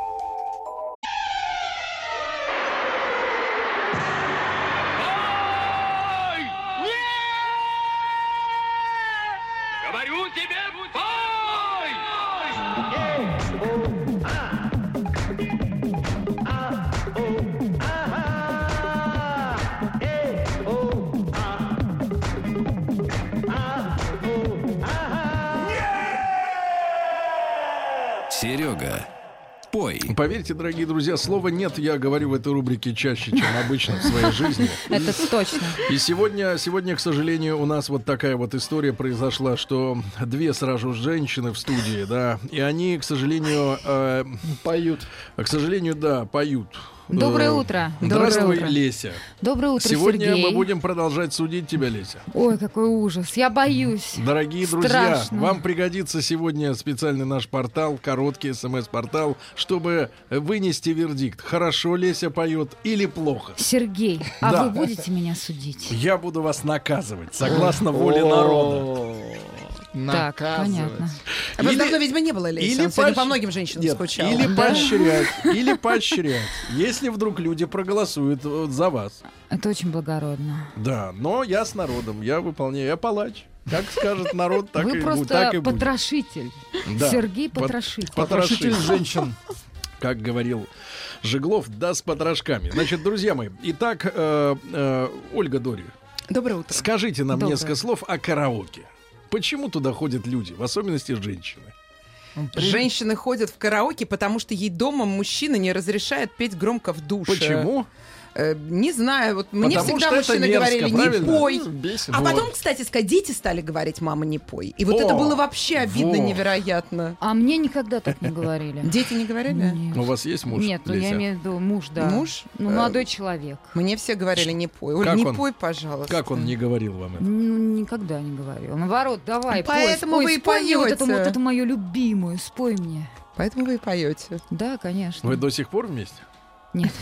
Поверьте, дорогие друзья, слова «нет» я говорю в этой рубрике чаще, чем обычно в своей жизни. Это точно. И сегодня, сегодня, к сожалению, у нас вот такая вот история произошла, что две сразу женщины в студии, да, и они, к сожалению, э, поют. К сожалению, да, поют. Доброе Э, утро. Доброе Здравствуй, утро. Леся. Доброе утро, Сегодня Сергей. мы будем продолжать судить тебя, Леся. Ой, какой ужас. Я боюсь. Дорогие друзья, Страшно. вам пригодится сегодня специальный наш портал, короткий смс-портал, чтобы вынести вердикт, хорошо Леся поет или плохо. Сергей, а Да. вы будете меня судить? Я буду вас наказывать, согласно воле народа. Так, понятно. А вас давно, видимо, не было, Леся. Он сегодня поощ- по многим женщинам Нет, скучал. Или Да? поощрять, или поощрять, если вдруг люди проголосуют э, за вас. Это очень благородно. Да, но я с народом, я выполняю, я палач. Как скажет народ, так Вы и будет. Так просто потрошитель. Да. Сергей Пот- потрошитель. Потрошитель женщин. Как говорил Жиглов, да с потрошками. Значит, друзья мои, итак, э, э, Ольга Дори. Доброе утро. Скажите нам Доброе. несколько слов о караоке. Почему туда ходят люди, в особенности женщины? Женщины ходят в караоке, потому что ей дома мужчина не разрешает петь громко в душе. Почему? Э, не знаю, вот мне Потому всегда мужчины мерзко, говорили, правильно? не пой. Ну, бесит. А Вот. потом, кстати сказать, дети стали говорить, мама, не пой. И вот О, это было вообще обидно во. невероятно. А мне никогда так не говорили. Дети не говорили? У вас есть муж? Нет, ну я имею в виду муж, да. Муж? Ну, Э, молодой человек. Мне все говорили, не пой. Оль, не пой, пожалуйста. Как он не говорил вам это? Ну, никогда не говорил. Наоборот, давай, пой, Поэтому вы и мне вот это, поете. вот это мое любимое, спой мне. Поэтому вы и поете. Да, конечно. Вы до сих пор вместе? Нет. (laughs)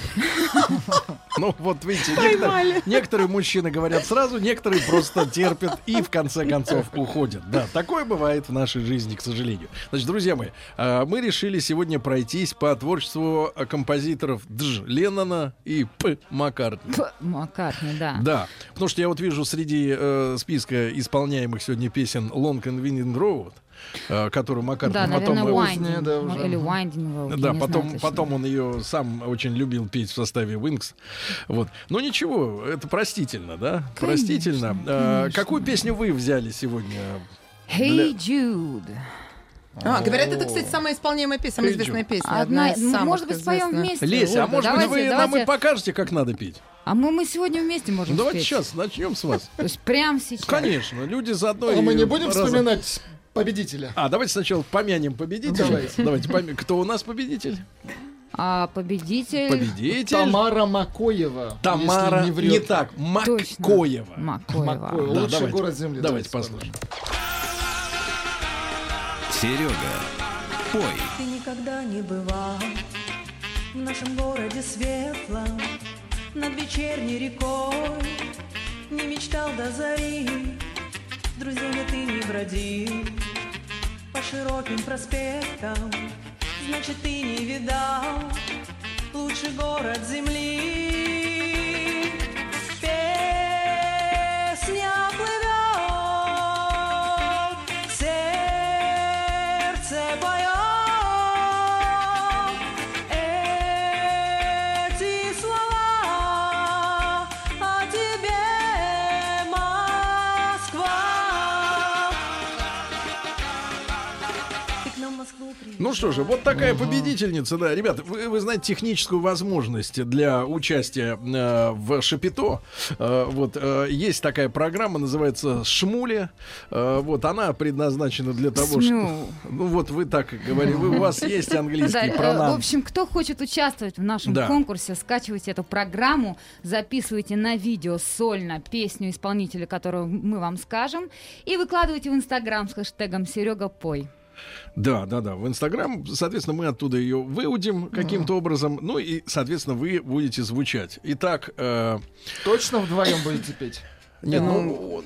Ну, вот видите, некоторые, некоторые мужчины говорят сразу, некоторые просто терпят и в конце концов уходят. Да, такое бывает в нашей жизни, к сожалению. Значит, друзья мои, а, мы решили сегодня пройтись по творчеству а, композиторов Дж. Леннона и П. Маккартни. П. Маккартни, да. Да, потому что я вот вижу среди э, списка исполняемых сегодня песен Long and Winding Road, которую Маккартни Да, потом... наверное, э, Winding. да, ну, уже. Или Winding Road, я да, потом, знаю потом он ее сам очень любил петь в составе Wings. Вот. Но ничего, это простительно, да? Конечно, простительно. А, конечно. какую песню вы взяли сегодня? Hey Jude. А, говорят, это, кстати, самая исполняемая песня, самая известная песня. Одна, из ну, самых может быть, споем вместе. Леся, а может давайте, быть, вы давайте. нам и покажете, как надо петь? А мы, мы сегодня вместе можем Ну, давайте сейчас начнем с вас. То есть прямо сейчас. Конечно, люди заодно А и мы не будем вспоминать победителя? А, давайте сначала помянем победителя. Давайте. Давайте помянем. Кто у нас победитель? А победитель... Победитель. Тамара Макоева. Тамара, если не не, врет. так, Точно. Маккоева. Макоева. Макоева. Да, Лучший давайте. город земли. Давайте послушаем. Серега, пой. Ты никогда не бывал в нашем городе светлом Над вечерней рекой Не мечтал до зари друзьями ты не бродил По широким проспектам Значит, ты не видал Лучший город земли Ну что же, вот такая победительница, да. Ребята, вы, вы знаете техническую возможность для участия э, в Шапито. Э, вот э, есть такая программа, называется Шмули. Э, вот она предназначена для того, что... Смю. Ну вот вы так и говорите, вы, у вас есть (laughs) английский э, В пронам. общем, кто хочет участвовать в нашем конкурсе, скачивайте эту программу, записывайте на видео сольно песню исполнителя, которую мы вам скажем, и выкладывайте в Инстаграм с хэштегом Серега Пой. Да, да, да. В Инстаграм, соответственно, мы оттуда ее выудим каким-то образом. Ну и, соответственно, вы будете звучать. Итак, э, Точно вдвоем будете петь? нет, Ну, ну,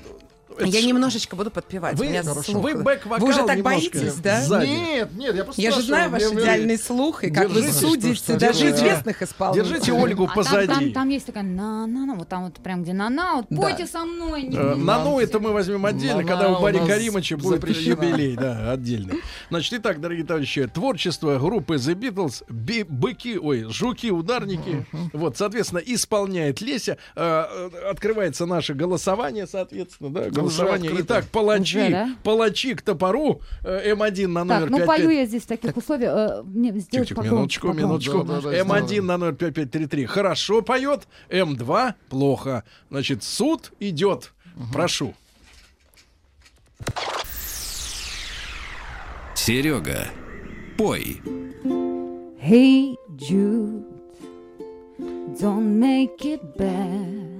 Я немножечко буду подпевать. Вы- у меня хорошо. слух. Вы бэк-вокал Вы уже так немножко боитесь, да? сзади. Нет, нет, я просто Я же знаю ваш идеальный слух, и как вы судите даже известных исполнителей. Держите Ольгу А там, позади. там, там есть такая на-на-на, вот там вот прям где на-на, вот Да. пойте со мной. Э, буду. На ну это мы возьмем отдельно, когда у Барри Каримовича будет юбилей, да, отдельно. Значит, итак, дорогие товарищи, творчество группы The Beatles, быки, ой, жуки-ударники, вот, соответственно, исполняет Леся, Э, э, открывается наше голосование, соответственно, да, голосование. Итак, палачи, Уже, да? палачи к топору, э, М1 на номер Так, ну 55. пою я здесь в таких условиях. э, мне сделать Тихо, тихо, погромче, минуточку, погромче. минуточку. Да, да, да, М1 сделаем. на 05533 хорошо поет, М2 плохо. Значит, суд идет. Прошу. Серега, пой. Hey Jude, don't make it bad.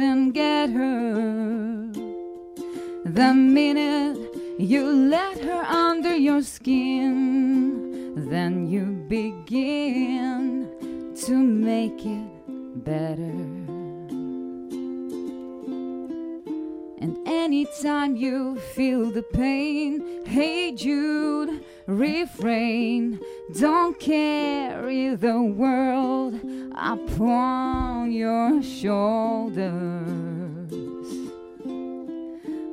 and get her. The minute you let her under your skin, then you begin to make it better. And anytime you feel the pain, hey Jude, refrain. Don't carry the world upon your shoulders.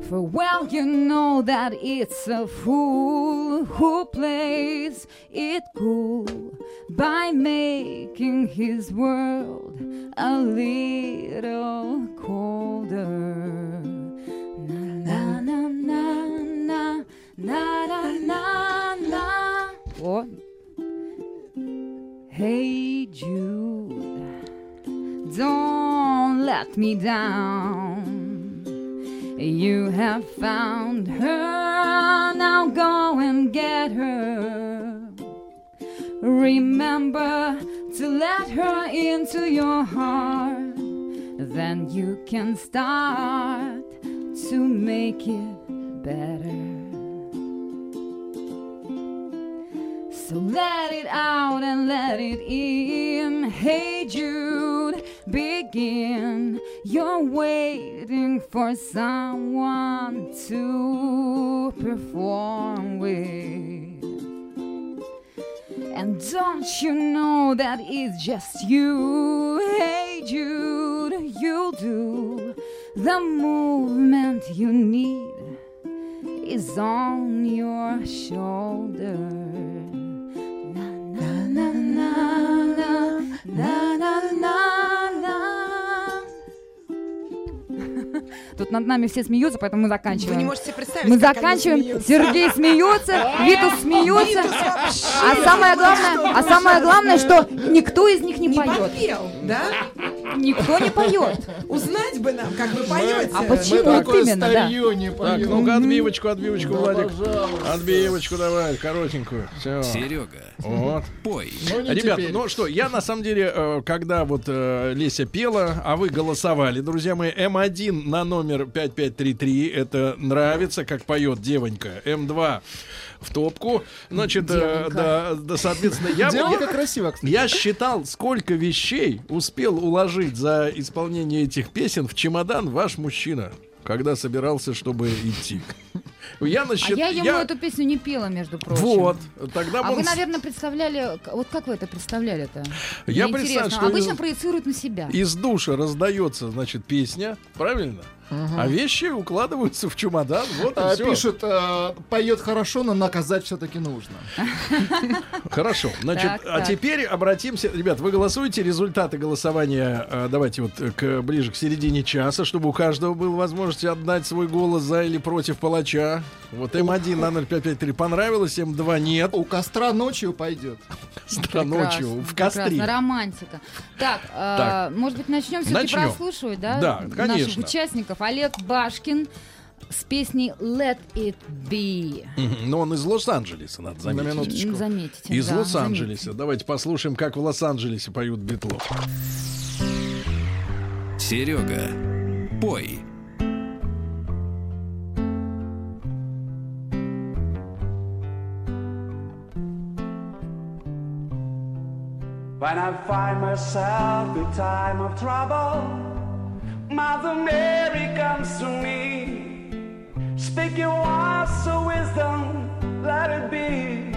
For well, you know that it's a fool who plays it cool by making his world a little colder. Na na na na. What? Hey Jude, don't let me down. You have found her, now go and get her. Remember to let her into your heart, then you can start to make it better. So let it out and let it in. Hey Jude, begin. You're waiting for someone to perform with. And don't you know that it's just you? Hey Jude, you'll do the movement you need is on your shoulder. Na na na na na na Тут над нами все смеются, поэтому мы заканчиваем. Вы не можете себе представить, Мы заканчиваем. Сергей смеется, (laughs) Витус смеется. А самое ну главное, а самое главное, что никто из них не поет. да? Никто не поет. Узнать бы нам, как вы поете. А почему вот именно, да? старье не Так, ну-ка, отбивочку, отбивочку, Да, Владик. пожалуйста. Отбивочку давай, коротенькую. Все. Серега, Вот. пой. Ну, не Ребята, ну что, я на самом деле, э, когда вот э, Леся пела, а вы голосовали, друзья мои, М1 на номер 5533, это нравится, как поет девонька, М2 в топку, значит, э, да, да, соответственно, я, Девушка я, красиво, кстати. я считал, сколько вещей успел уложить за исполнение этих песен в чемодан ваш мужчина, когда собирался, чтобы идти. Я А насчет... я ему эту песню не пела, между прочим. Вот, тогда А он вы, наверное, представляли, вот как вы это представляли-то? Я Мне представляю, интересно. что Обычно из- проецируют на себя. из душа раздается, значит, песня, правильно? А вещи укладываются в чемодан, вот и А, все. Пишет, э, поет хорошо, но наказать все-таки нужно. (laughs) Хорошо, значит, Так, а так. теперь обратимся, ребят, вы голосуете, результаты голосования, э, давайте вот к ближе к середине часа, чтобы у каждого была возможность отдать свой голос за или против палача. Вот М1 на 0553 понравилось, М2 нет. У костра ночью пойдет. (laughs) Костра ночью, в костре. Романтика. Так, э, может быть, начнем все-таки прослушивать, да? Да, Наших конечно. Участников. Олег Башкин с песней Let It Be. Но он из Лос-Анджелеса, надо заметить. На минуточку. Ну, Заметите. Из да, Лос-Анджелеса. Давайте послушаем, как в Лос-Анджелесе поют Битлов. Серега, пой. When I find myself in time of trouble, Mother Mary comes to me. Speak your words of wisdom, let it be.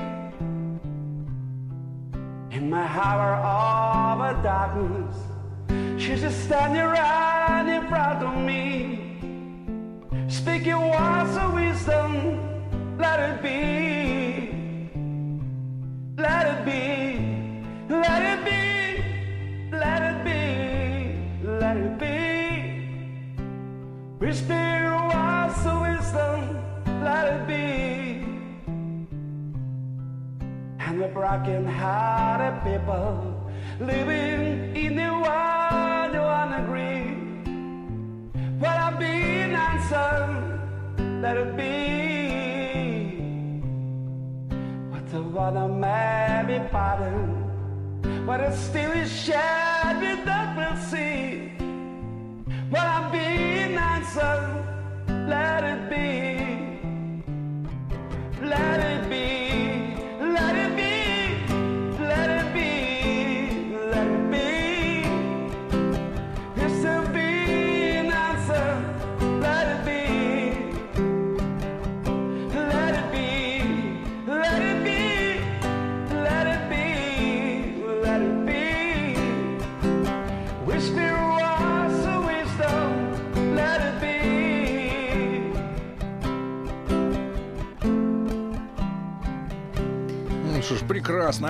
In my hour of darkness, she's just standing right in front of me. Speak your words of wisdom, let it be.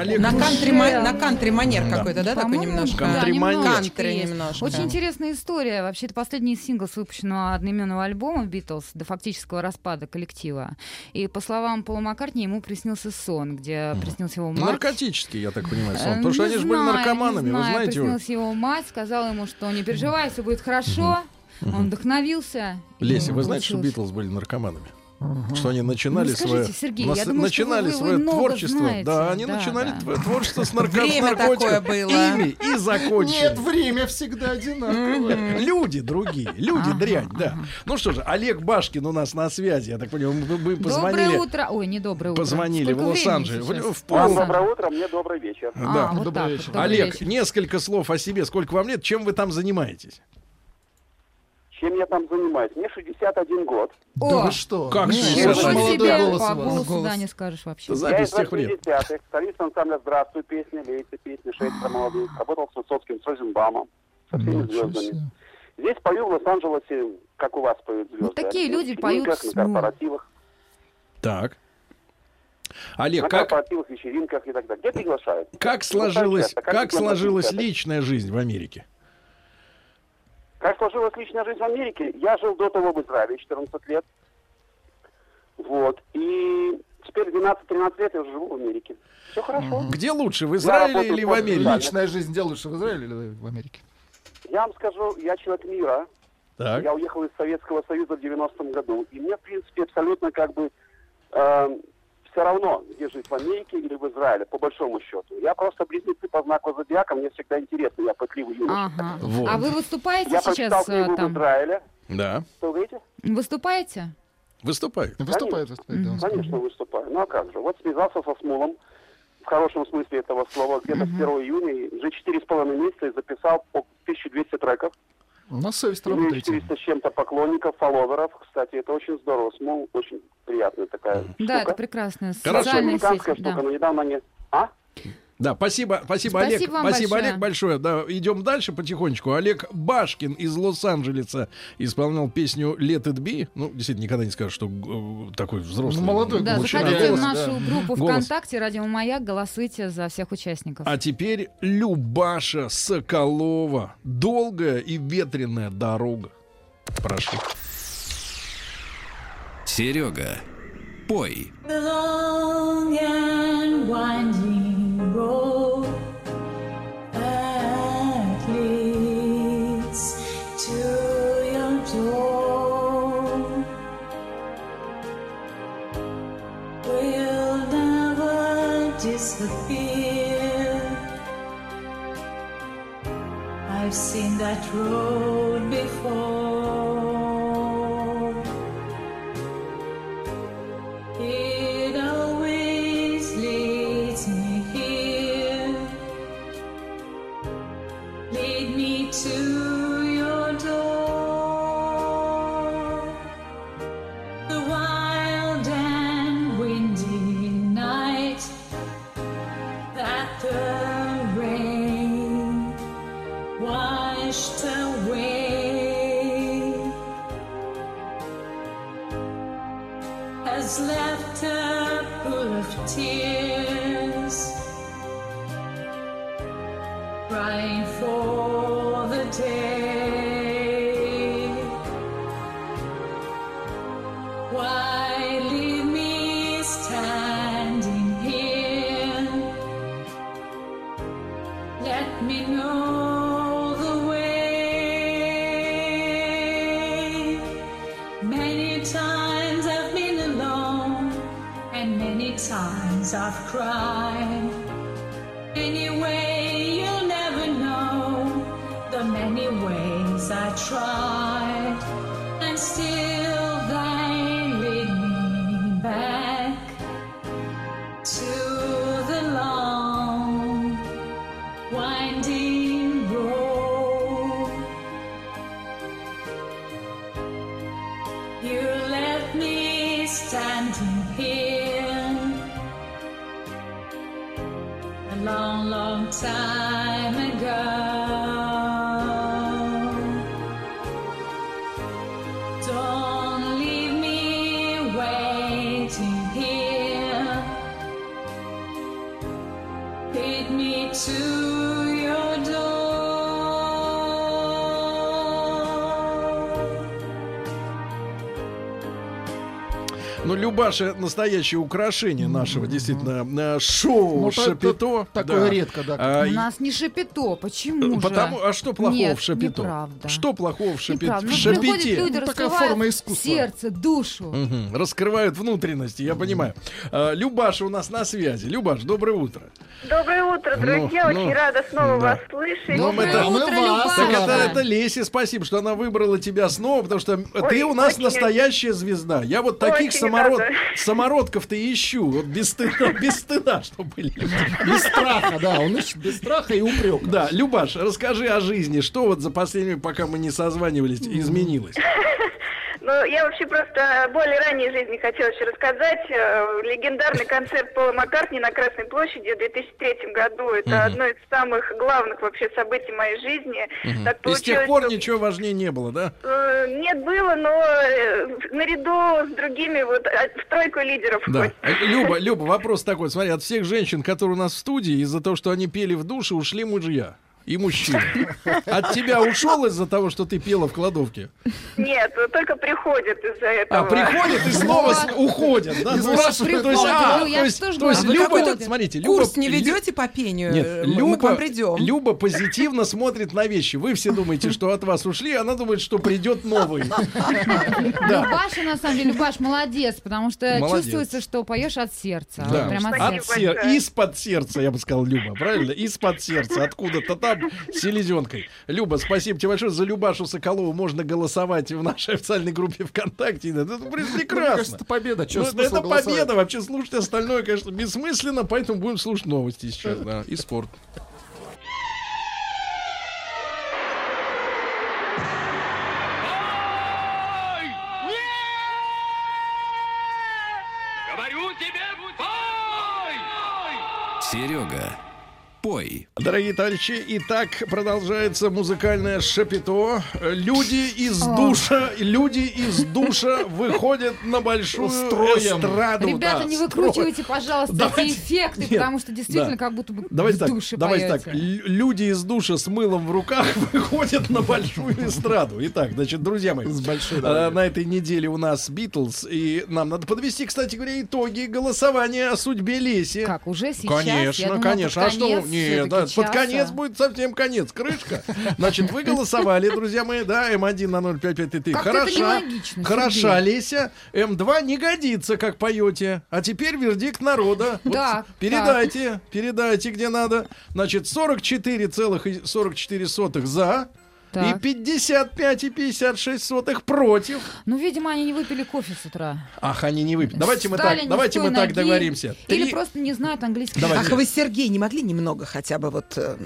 Олег, На кантри, на кантри манер Да. какой-то, да, такой немножко? да, Кантри-манер. немножечко Кантри немножко. Очень интересная история. Вообще, это последний сингл с выпущенного одноименного альбома Битлз до фактического распада коллектива. И по словам Пола Маккартни, ему приснился сон, где приснился его мать. Наркотический, я так понимаю, сон. Э, Потому что они же были наркоманами, не вы знаете. вы. Приснилась его мать, сказала ему, что не переживай, все будет хорошо. Он вдохновился. Леся, вы знаете, что. Битлз были наркоманами? Что они начинали Ну, скажите, свое, Сергей, нас- я думаю, начинали вы- вы свое много творчество. знаете. Да, они Да, начинали да. тв- творчество с, нарко- с наркотиком. Ими и закончили. Нет, время всегда одинаковое. Люди другие, люди Ага, дрянь, да. Ну что же, Олег Башкин у нас на связи, я так понимаю, мы, мы позвонили, Доброе утро. Ой, не доброе утро. позвонили Сколько в Лос-Анджелес, в, пол. доброе утро, мне добрый вечер. А, Да. вот Добрый так вечер. добрый Олег, вечер. несколько слов о себе. Сколько вам лет? Чем вы там занимаетесь? Чем я там занимаюсь? Мне 61 год. Да О, вы что? Как Ну, же очень это? молодой себе голос по у вас. голосу, Голос. да, не скажешь вообще. Это Я запись из тех лет. 80-х, солист ансамбля «Здравствуй» песня, «Лейте» песня, «Шесть про молодых». Работал с Высоцким, с Розенбаумом, со всеми Ничего звездами. себе. Здесь пою в Лос-Анджелесе, как у вас поют звезды. Вот такие На люди поют с на корпоративах, Так. Олег, на как, корпоративах, вечеринках и так далее. Где приглашают? как сложилась, как сложилась на 50-х. личная жизнь в Америке? Как сложилась личная жизнь в Америке? Я жил до того в Израиле 14 лет. Вот. И теперь 12-13 лет я уже живу в Америке. Все хорошо. Где лучше, в Израиле или в Америке? Личная жизнь где лучше, в Израиле или в Америке? Я вам скажу, я человек мира. Так. Я уехал из Советского Союза в 90-м году. И мне, в принципе, абсолютно как бы все равно, где жить, в Америке или в Израиле, по большому счету. Я просто близнецы по знаку зодиака, мне всегда интересно, я пытливый юноша. Ага. Вот. А вы выступаете Я сейчас э, книгу в там? Израиле. Да. Что вы говорите? Выступаете? Выступает. Выступает, выступает, да. Конечно, выступаю. Ну а как же? Вот связался со Смулом, в хорошем смысле этого слова, где-то с 1 июня, уже четыре с половиной месяца и записал по 1200 треков. На совесть работаете. 400 с чем-то поклонников, фолловеров. Кстати, это очень здорово. Смул очень приятная такая Да, это штука. прекрасная Хорошо. социальная сеть. Американская да. штука, но недавно они... А? Да, спасибо, спасибо, Олег. Спасибо вам спасибо, большое. Олег, большое. Да, идем дальше потихонечку. Олег Башкин из Лос-Анджелеса исполнял песню Let It Be. Ну, действительно, никогда не скажешь, что э, такой взрослый. Ну, молодой Да, мужчина. заходите в Голос, нашу да. группу. ВКонтакте «Радио Маяк», голосуйте за всех участников. А теперь Любаша Соколова. Долгая и ветреная дорога. Прошу. Серега, пой. The long and winding road that leads to your door will never disappear. I've seen that road before. Ну, Любаша настоящее украшение нашего, действительно, э, шоу Ну, Шапито. та- такое редко, да. А, У нас не шапито, почему же? Потому, а что плохого Нет, в Шапито? неправда. Что плохого в Шапито? В Ну, Шапите? люди, Ну, такая форма искусства. сердце, душу. Мгм. Раскрывают внутренности, я понимаю. А, Любаша у нас на связи. Любаш, доброе утро. Доброе утро, друзья. Ну, Очень ну, рада снова да. вас слышать. Ну, это, утро, Любаша. Так это, это Лесе спасибо, что она выбрала тебя снова, потому что ты у нас очень настоящая звезда. Я вот таких Очень самород, самородков-то ищу. Вот без стыда, (laughs) без стыда, что были. Без страха, да, он ищет без страха и упрека. Да, Любаш, расскажи о жизни. Что вот за последнее, пока мы не созванивались, изменилось? Ну, я вообще просто о более ранней жизни хотела еще рассказать. Э, Легендарный концерт Пола Маккартни на Красной площади в 2003 году. Это Мгм. одно из самых главных вообще событий моей жизни. Мгм. Так И с тех пор что- ничего важнее не было, да? Э, Нет, было, но э, наряду с другими вот в тройку лидеров Да. Люба, Люба, вопрос такой. Смотри, от всех женщин, которые у нас в студии, из-за того, что они пели в душе, ушли мужья. И мужчины. От тебя ушел из-за того, что ты пела в кладовке? Нет, только приходят из-за этого. А приходят и снова с- уходят, да? И То есть- спрашивают, то есть, а, Ну, то есть- тоже то есть Люба, смотрите, Люба... Курс не ведете по пению? Нет, Э, мы- мы к Люба, вам придем. Люба позитивно смотрит на вещи. Вы все думаете, что от вас ушли, она думает, что придет новый. Да. Любаша, на самом деле, Любаш, молодец, потому что Молодец. чувствуется, что поешь от сердца. Да. Прям от От сердца. сер- Из-под сердца, я бы сказал, Люба, правильно? Из-под сердца, откуда-то там, с селезенкой. Люба, спасибо тебе большое. За Любашу Соколову можно голосовать в нашей официальной группе ВКонтакте. Это Мне прекрасно. кажется, это победа. Чё Ну, это голосовать? победа. Вообще слушать остальное, конечно, бессмысленно, поэтому будем слушать новости сейчас, да, и спорт. Говорю тебе, Серега, пой. Дорогие товарищи, итак, продолжается музыкальное шапито. Люди из душа, люди из душа выходят на большую Строем. эстраду. Ребята, да, не выкручивайте, пожалуйста, Давайте- эти эффекты, Нет, потому что действительно да. как будто бы Давайте в так, душе давайте поете. так. Люди из душа с мылом в руках (laughs) выходят на большую эстраду. Итак, значит, друзья мои, С большой дороги. на этой неделе у нас Битлз, и нам надо подвести, кстати говоря, итоги голосования о судьбе Леси. Как, уже сейчас? Я Конечно, думала, конечно. А что? Нет, да, под часа. конец будет совсем конец. Крышка. Значит, вы голосовали, друзья мои, да, М1 на 05533. Как-то это Хороша. нелогично, Хороша. Леся. М2 не годится, как поете. А теперь вердикт народа. (laughs) Так, передайте, передайте, где надо. Значит, 44,44 за. Так. И 55,56 против. Ну, видимо, они не выпили кофе с утра. Ах, они не выпьют. Давайте мы Встали так, не давайте мы так ноги, договоримся. Или Три- просто не знают английский. Давайте. Ах, вы, Сергей, не могли немного хотя бы вот... э,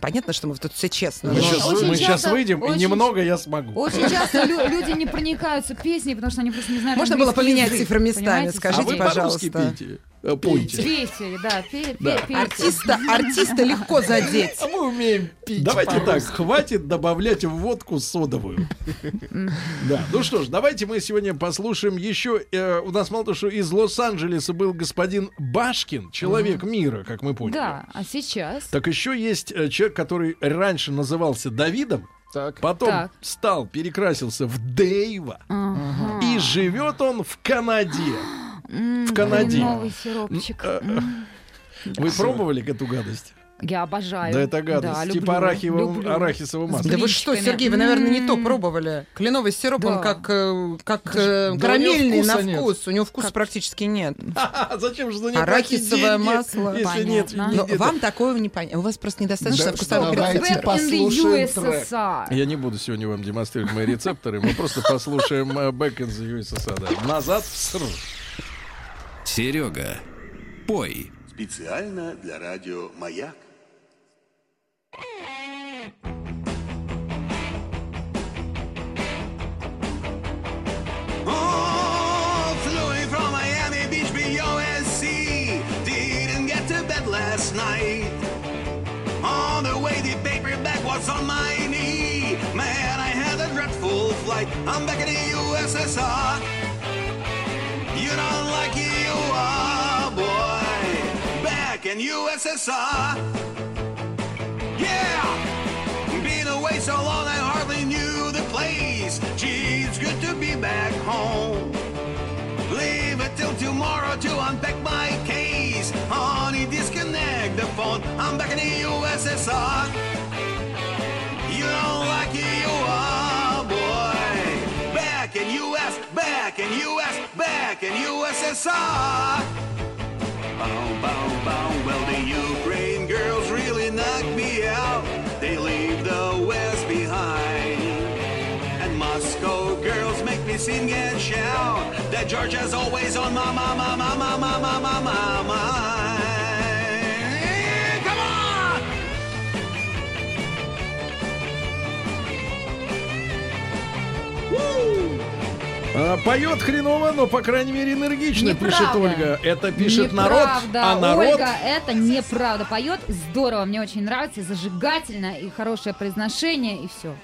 понятно, что мы тут все честно. Мы но- сейчас, Очень мы часто- сейчас выйдем, и очень- немного я смогу. Очень часто лю- люди не проникаются песней, потому что они просто не знают Можно было поменять язык, цифры местами, понимаете, скажите, а пожалуйста. пейте, э, пойте. Пейте, да, пе- пе- Да. пейте. Артиста, артиста легко задеть. А мы умеем пить. Давайте так, хватит добавлять в водку содовую. Да, ну что ж, давайте мы сегодня послушаем еще. э, у нас мало того, что из Лос-Анджелеса был господин Башкин, человек мира, как мы поняли. Да, а сейчас? Так еще есть э, человек, который раньше назывался Давидом, Так. потом Так. стал, перекрасился в Дэйва, Ага. и живет он в Канаде. В Канаде. Новый сиропчик. Э. Вы пробовали эту гадость? Я обожаю. Да это гадость. Да, типа люблю, арахисового, люблю. арахисового масла. Да вы что. Сергей, вы, наверное, не то пробовали. Кленовый сироп, Да. он как, э, как Да э, карамельный на вкуса нет. вкус. У него вкуса практически нет. (laughs) А зачем же за него Арахисовое деньги, масло. Если нет, Понятно. не- Но это- вам такого не понятно. У вас просто недостаточно Да, вкусовых давайте рецепторов. Послушаем трек. Я не буду сегодня вам демонстрировать мои рецепторы. Мы просто послушаем э, Back in the USSR. да. Назад в СР. Серега, пой. Специально для радио «Маяк». Oh, flew from Miami Beach, BOSC. Didn't get to bed last night. On the way, the paperback was on my knee. Man, I had a dreadful flight. I'm back in the USSR. You don't like you are, boy. Back in USSR. Yeah! Been away so long I hardly knew the place. Gee, it's good to be back home. Leave it till tomorrow to unpack my case. Honey, disconnect the phone. I'm back in the USSR. You don't like it, you are, boy. Back in US, back in US, back in USSR. Bow, bow, bow. Well, the Ukraine me sing and shout that Georgia's always on my, my, my, my, my, my, my, my, my mind. Come on! А, Поет хреново, но, по крайней мере, энергично, пишет Неправда. Ольга. Это пишет народ, Неправда. а народ... Ольга, это неправда. Поет здорово, мне очень нравится, зажигательно, и хорошее произношение, и все.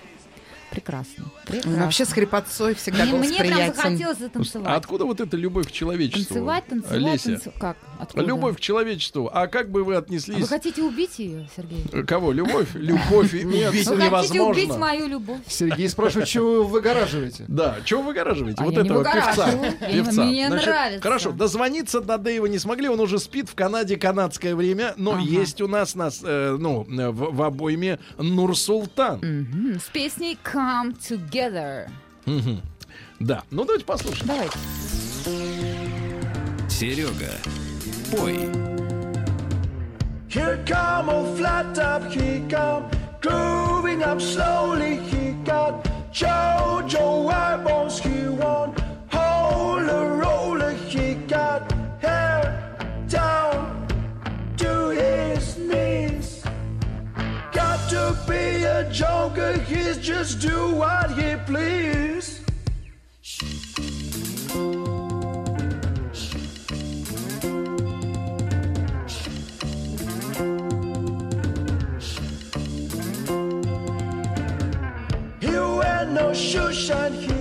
Прекрасно. Прекрасно. Вообще с хрипотцой всегда Мне, мне прям захотелось затанцевать. А откуда вот эта любовь к человечеству? Танцевать, танцевать, Леся? танцевать. Как? Откуда? Любовь к человечеству. А как бы вы А отнеслись... Вы хотите убить ее, Сергей? Кого? Любовь? Любовь Нет, Вы хотите невозможно. убить мою любовь? Сергей спрашивает, чего вы выгораживаете? Да, чего вы выгораживаете? А вот этого певца. мне нравится. Хорошо, дозвониться до Дэйва не смогли, он уже спит в Канаде канадское время, но есть у нас, нас э, ну, э, в, обойме Нурсултан. С песней Come Together. Мгм. Да, ну давайте послушаем. Давайте. Серега, пой. Here come a flat top, he come grooving up slowly. He got Jojo eyeballs, he won roller roller. He to be a joker, he's just do what he please. He wear no shoes and he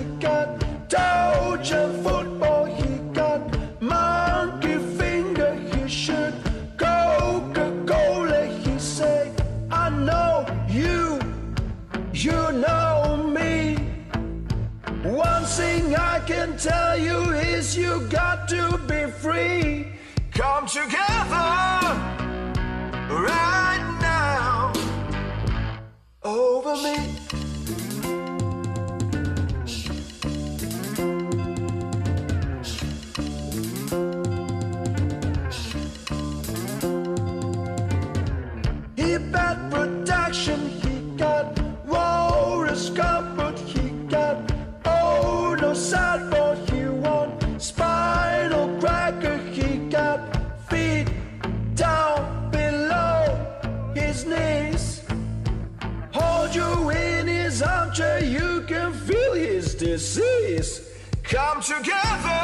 Come together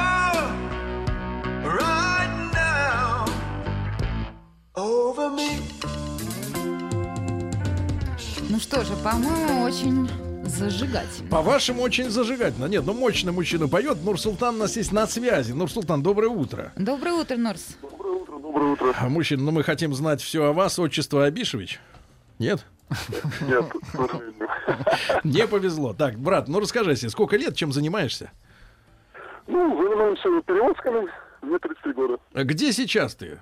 right now over me. Ну что же, по-моему, очень зажигательно. По-вашему, очень зажигательно. Нет, ну мощно мужчина поет. Нурсултан у нас есть на связи. Нурсултан, доброе утро. Доброе утро, Норс. Доброе утро. А, Мужчина, ну мы хотим знать все о вас. Отчество Абишевич? Нет? Нет. (laughs) Не повезло. Так, брат, ну расскажи себе, сколько лет, чем занимаешься? Ну, занимаемся перевозками. Мне 33 года. А Где сейчас ты?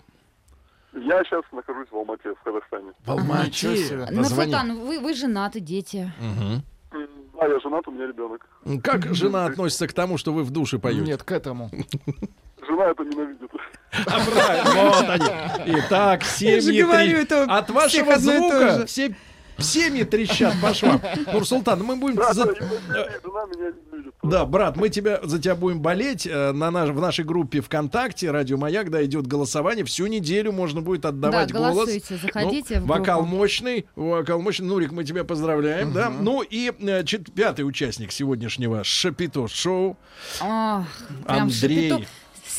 Я сейчас нахожусь в Алмате, в Казахстане. В Алмате. Нурсултан, вы, вы женаты, дети. Мгм. А я женат, у меня ребенок. Как жена относится к тому, что вы в душе поете? Нет, к этому. Жена это ненавидит. А, правильно, вот они. Итак, семьи говорю, три- От вашего звука все семьи трещат по швам. Нурсултан, мы будем... Да, за- да, брат, мы тебя, за тебя будем болеть. Э, На наш, в нашей группе ВКонтакте «Радио Маяк», да, идет голосование. Всю неделю можно будет отдавать Да, голос. заходите в Вокал группу. мощный, вокал мощный. Нурик, мы тебя поздравляем, да. Ну и э, чет- пятый участник сегодняшнего Шапито шоу. Ах, прям Андрей. шапито.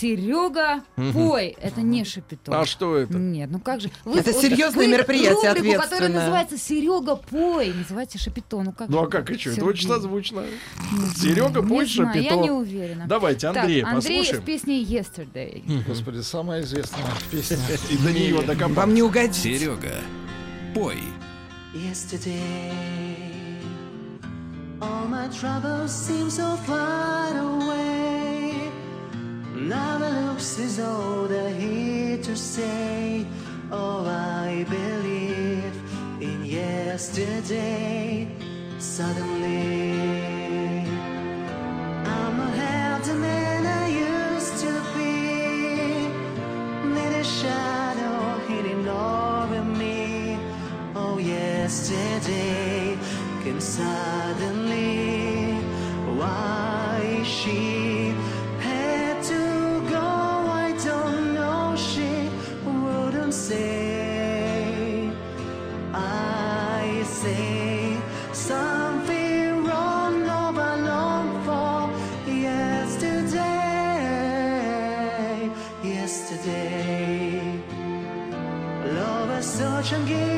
Серега, пой. Это не шапито. А что это? Нет, ну как же. Это серьезное вы мероприятие, рубрику, которая называется Серега, пой. Называйте шапито. Ну как Ну а как и что? Это очень созвучно. Серега, пой Шапито. Я не уверена. Давайте Так, Андрея Андрей послушаем. с песней Yesterday. Господи, самая известная песня. (laughs) И до нее докопаться. Вам не угодить. Серега, пой. Yesterday, all my troubles seem so far away. Another looks is all they're here to say. Oh, I believe in yesterday. Suddenly, I'm a half man I used to be. Let a shadow hidden over me. Oh, yesterday came suddenly. Why she? 想给。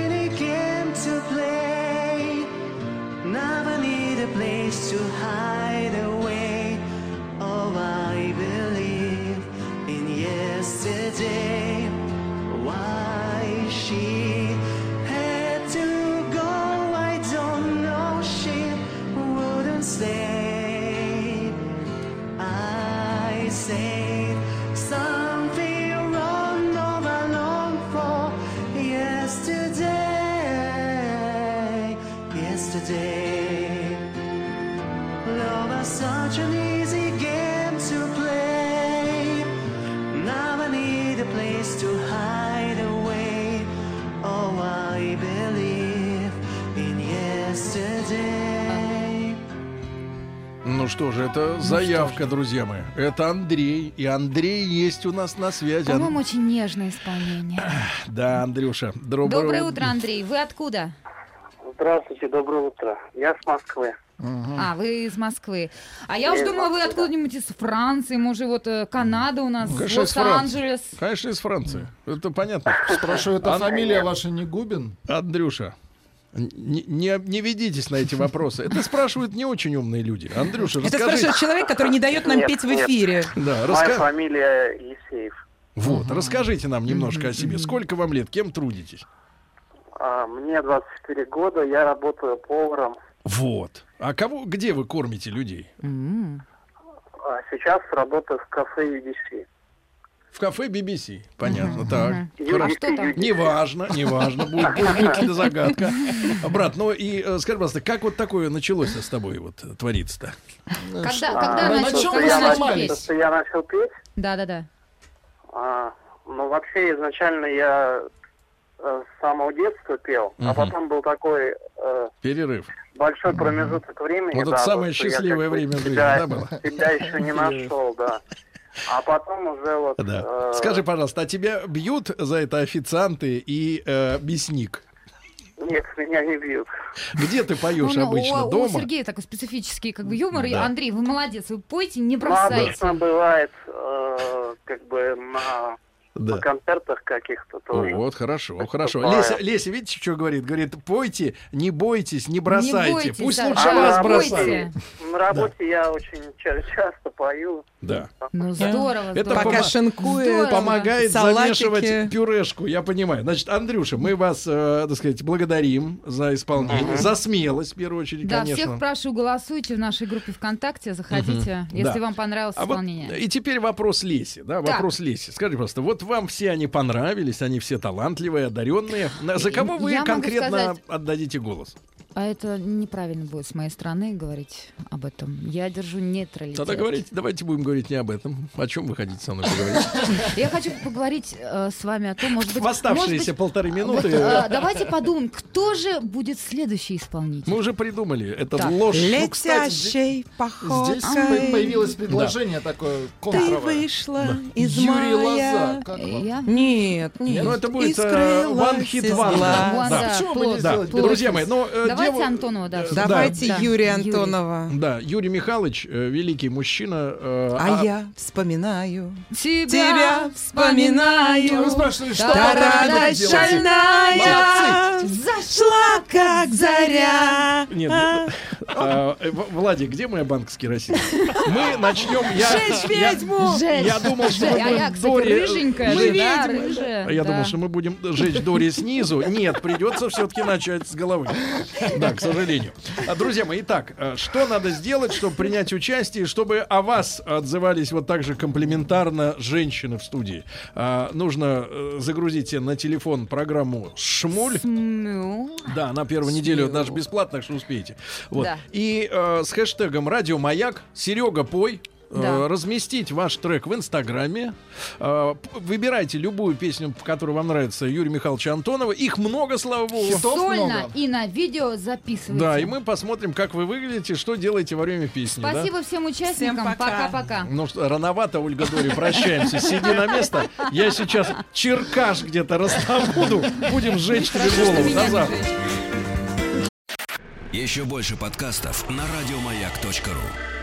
Же, это заявка, друзья мои. Это Андрей. И Андрей есть у нас на связи. Ан- По-моему, очень нежное исполнение. (clears throat) Да, Андрюша. Доброе, Доброе утро, Андрей. Вы откуда? Здравствуйте, доброе утро. Я с Москвы. А, вы из Москвы. А я уж Я из думала, вы откуда-нибудь из Франции, может, вот э, Канада у нас, Ну, Конечно, Лос-Анджелес. Конечно, из Франции. Это понятно. Спрашиваю, это Ан- фамилия ваша не Губин? Андрюша, не, не, не ведитесь на эти вопросы. Это спрашивают не очень умные люди. Андрюша, Это расскажи. спрашивает человек, который не дает нам Нет, петь в нет. эфире. Да, Моя раска- фамилия Есеев. Вот, расскажите нам немножко о себе. Сколько вам лет? Кем трудитесь? А, мне 24 года, я работаю поваром. Вот. А кого, где вы кормите людей? А сейчас работаю в кафе UDC. В кафе BBC. Понятно, так. Хорошо. А что там? Неважно, неважно. Будет, будет, будет загадка. Брат, ну и э, скажи, пожалуйста, как вот такое началось с тобой вот э, твориться-то? Когда, А, когда на начал, чем вы начал сломались? я начал петь? Да-да-да. А, ну, вообще, изначально я э, с самого детства пел, а потом был такой э, Перерыв. большой промежуток времени. Вот это самое счастливое время в жизни, да, было? себя еще не нашел, да. А потом уже вот... Да. э, Скажи, пожалуйста, а тебя бьют за это официанты и э, мясник? Нет, меня не бьют. Где ты поешь Ну, ну, обычно? у, у Дома? Сергея такой специфический как бы юмор. И, Да. Андрей, вы молодец, вы пойте, не Ну, бросайте. обычно бывает э, как бы на, Да. на концертах каких-то тоже. Вот, хорошо, хорошо. Выступаю. Леся, Леся, видите, что говорит? Говорит, пойте, не бойтесь, не бросайте. бойтесь, Пусть да, лучше да, вас не бросают. На работе я очень ча- часто пою. Да. Ну, здорово, Это здорово. Пока шинкует, Здорово. помогает салатики. замешивать пюрешку, я понимаю. Значит, Андрюша, мы вас, э, так сказать, благодарим за исполнение, за смелость, в первую очередь, Да, конечно. всех прошу, голосуйте в нашей группе ВКонтакте, заходите, Мгм. если Да. вам понравилось А вот, исполнение. и теперь вопрос Леси, да, Так. вопрос Леси. Скажи просто, вот вам все они понравились, они все талантливые, одаренные. За кого вы Я конкретно сказать- отдадите голос? А это неправильно будет с моей стороны говорить об этом. Я держу нейтралитет. Тогда говорите, давайте будем говорить не об этом. О чем вы хотите со мной поговорить? (laughs) Я хочу поговорить э, с вами о том, может быть... В оставшиеся полторы минуты. вот, э, давайте подумаем, кто же будет следующий исполнитель. Мы уже придумали. Это ложь. Ну, Летящей походкой. Здесь по- появилось предложение такое Ты вышла из Юрий мая. Лоза. Я? Нет, нет. Ну, это будет э, One Hit глаз. Да. Почему бы не сделать друзья мои, но э, Давайте деву- Антонова, да. Да. Давайте Да. Юрия Юрий. Антонова. Да, Юрий Михайлович, э, великий мужчина. э, А я вспоминаю, Тебя, тебя А вспоминаю. Вы спрашивали, что Та-ра-да, шальная, зашла как заря. Нет, А, А, э, Владик, где моя банка с керосином? Мы начнем. Я, я- ведьму! Я думал, что мы. А будем я, кстати, Дори- рыженькая Мы же, да, рыжая, Я да. думал, что мы будем жечь Дори снизу. Нет, придется все-таки начать с головы. Да, к сожалению. А, Друзья мои, итак, э, что надо сделать, чтобы принять участие, чтобы о вас отзывались вот так же комплиментарно женщины в студии? А, Нужно э, загрузить себе на телефон программу «Шмуль». Да, на первую неделю даже бесплатно, так что успеете. Вот. Да. И э, с хэштегом «Радио Маяк» Серега Пой. Э, Да. разместить ваш трек в Инстаграме. Э, выбирайте любую песню, которая вам нравится Юрия Михайловича Антонова. Их много, слава богу. Сольно и на видео записывайте. Да, и мы посмотрим, как вы выглядите, что делаете во время песни. да? Спасибо всем участникам. Всем пока. Пока-пока. Ну что, рановато, Ольга Дори, прощаемся. Сиди на место. Я сейчас черкаш где-то раздобуду. Будем сжечь тебе голову. До завтра. Еще больше подкастов на радиомаяк.ру.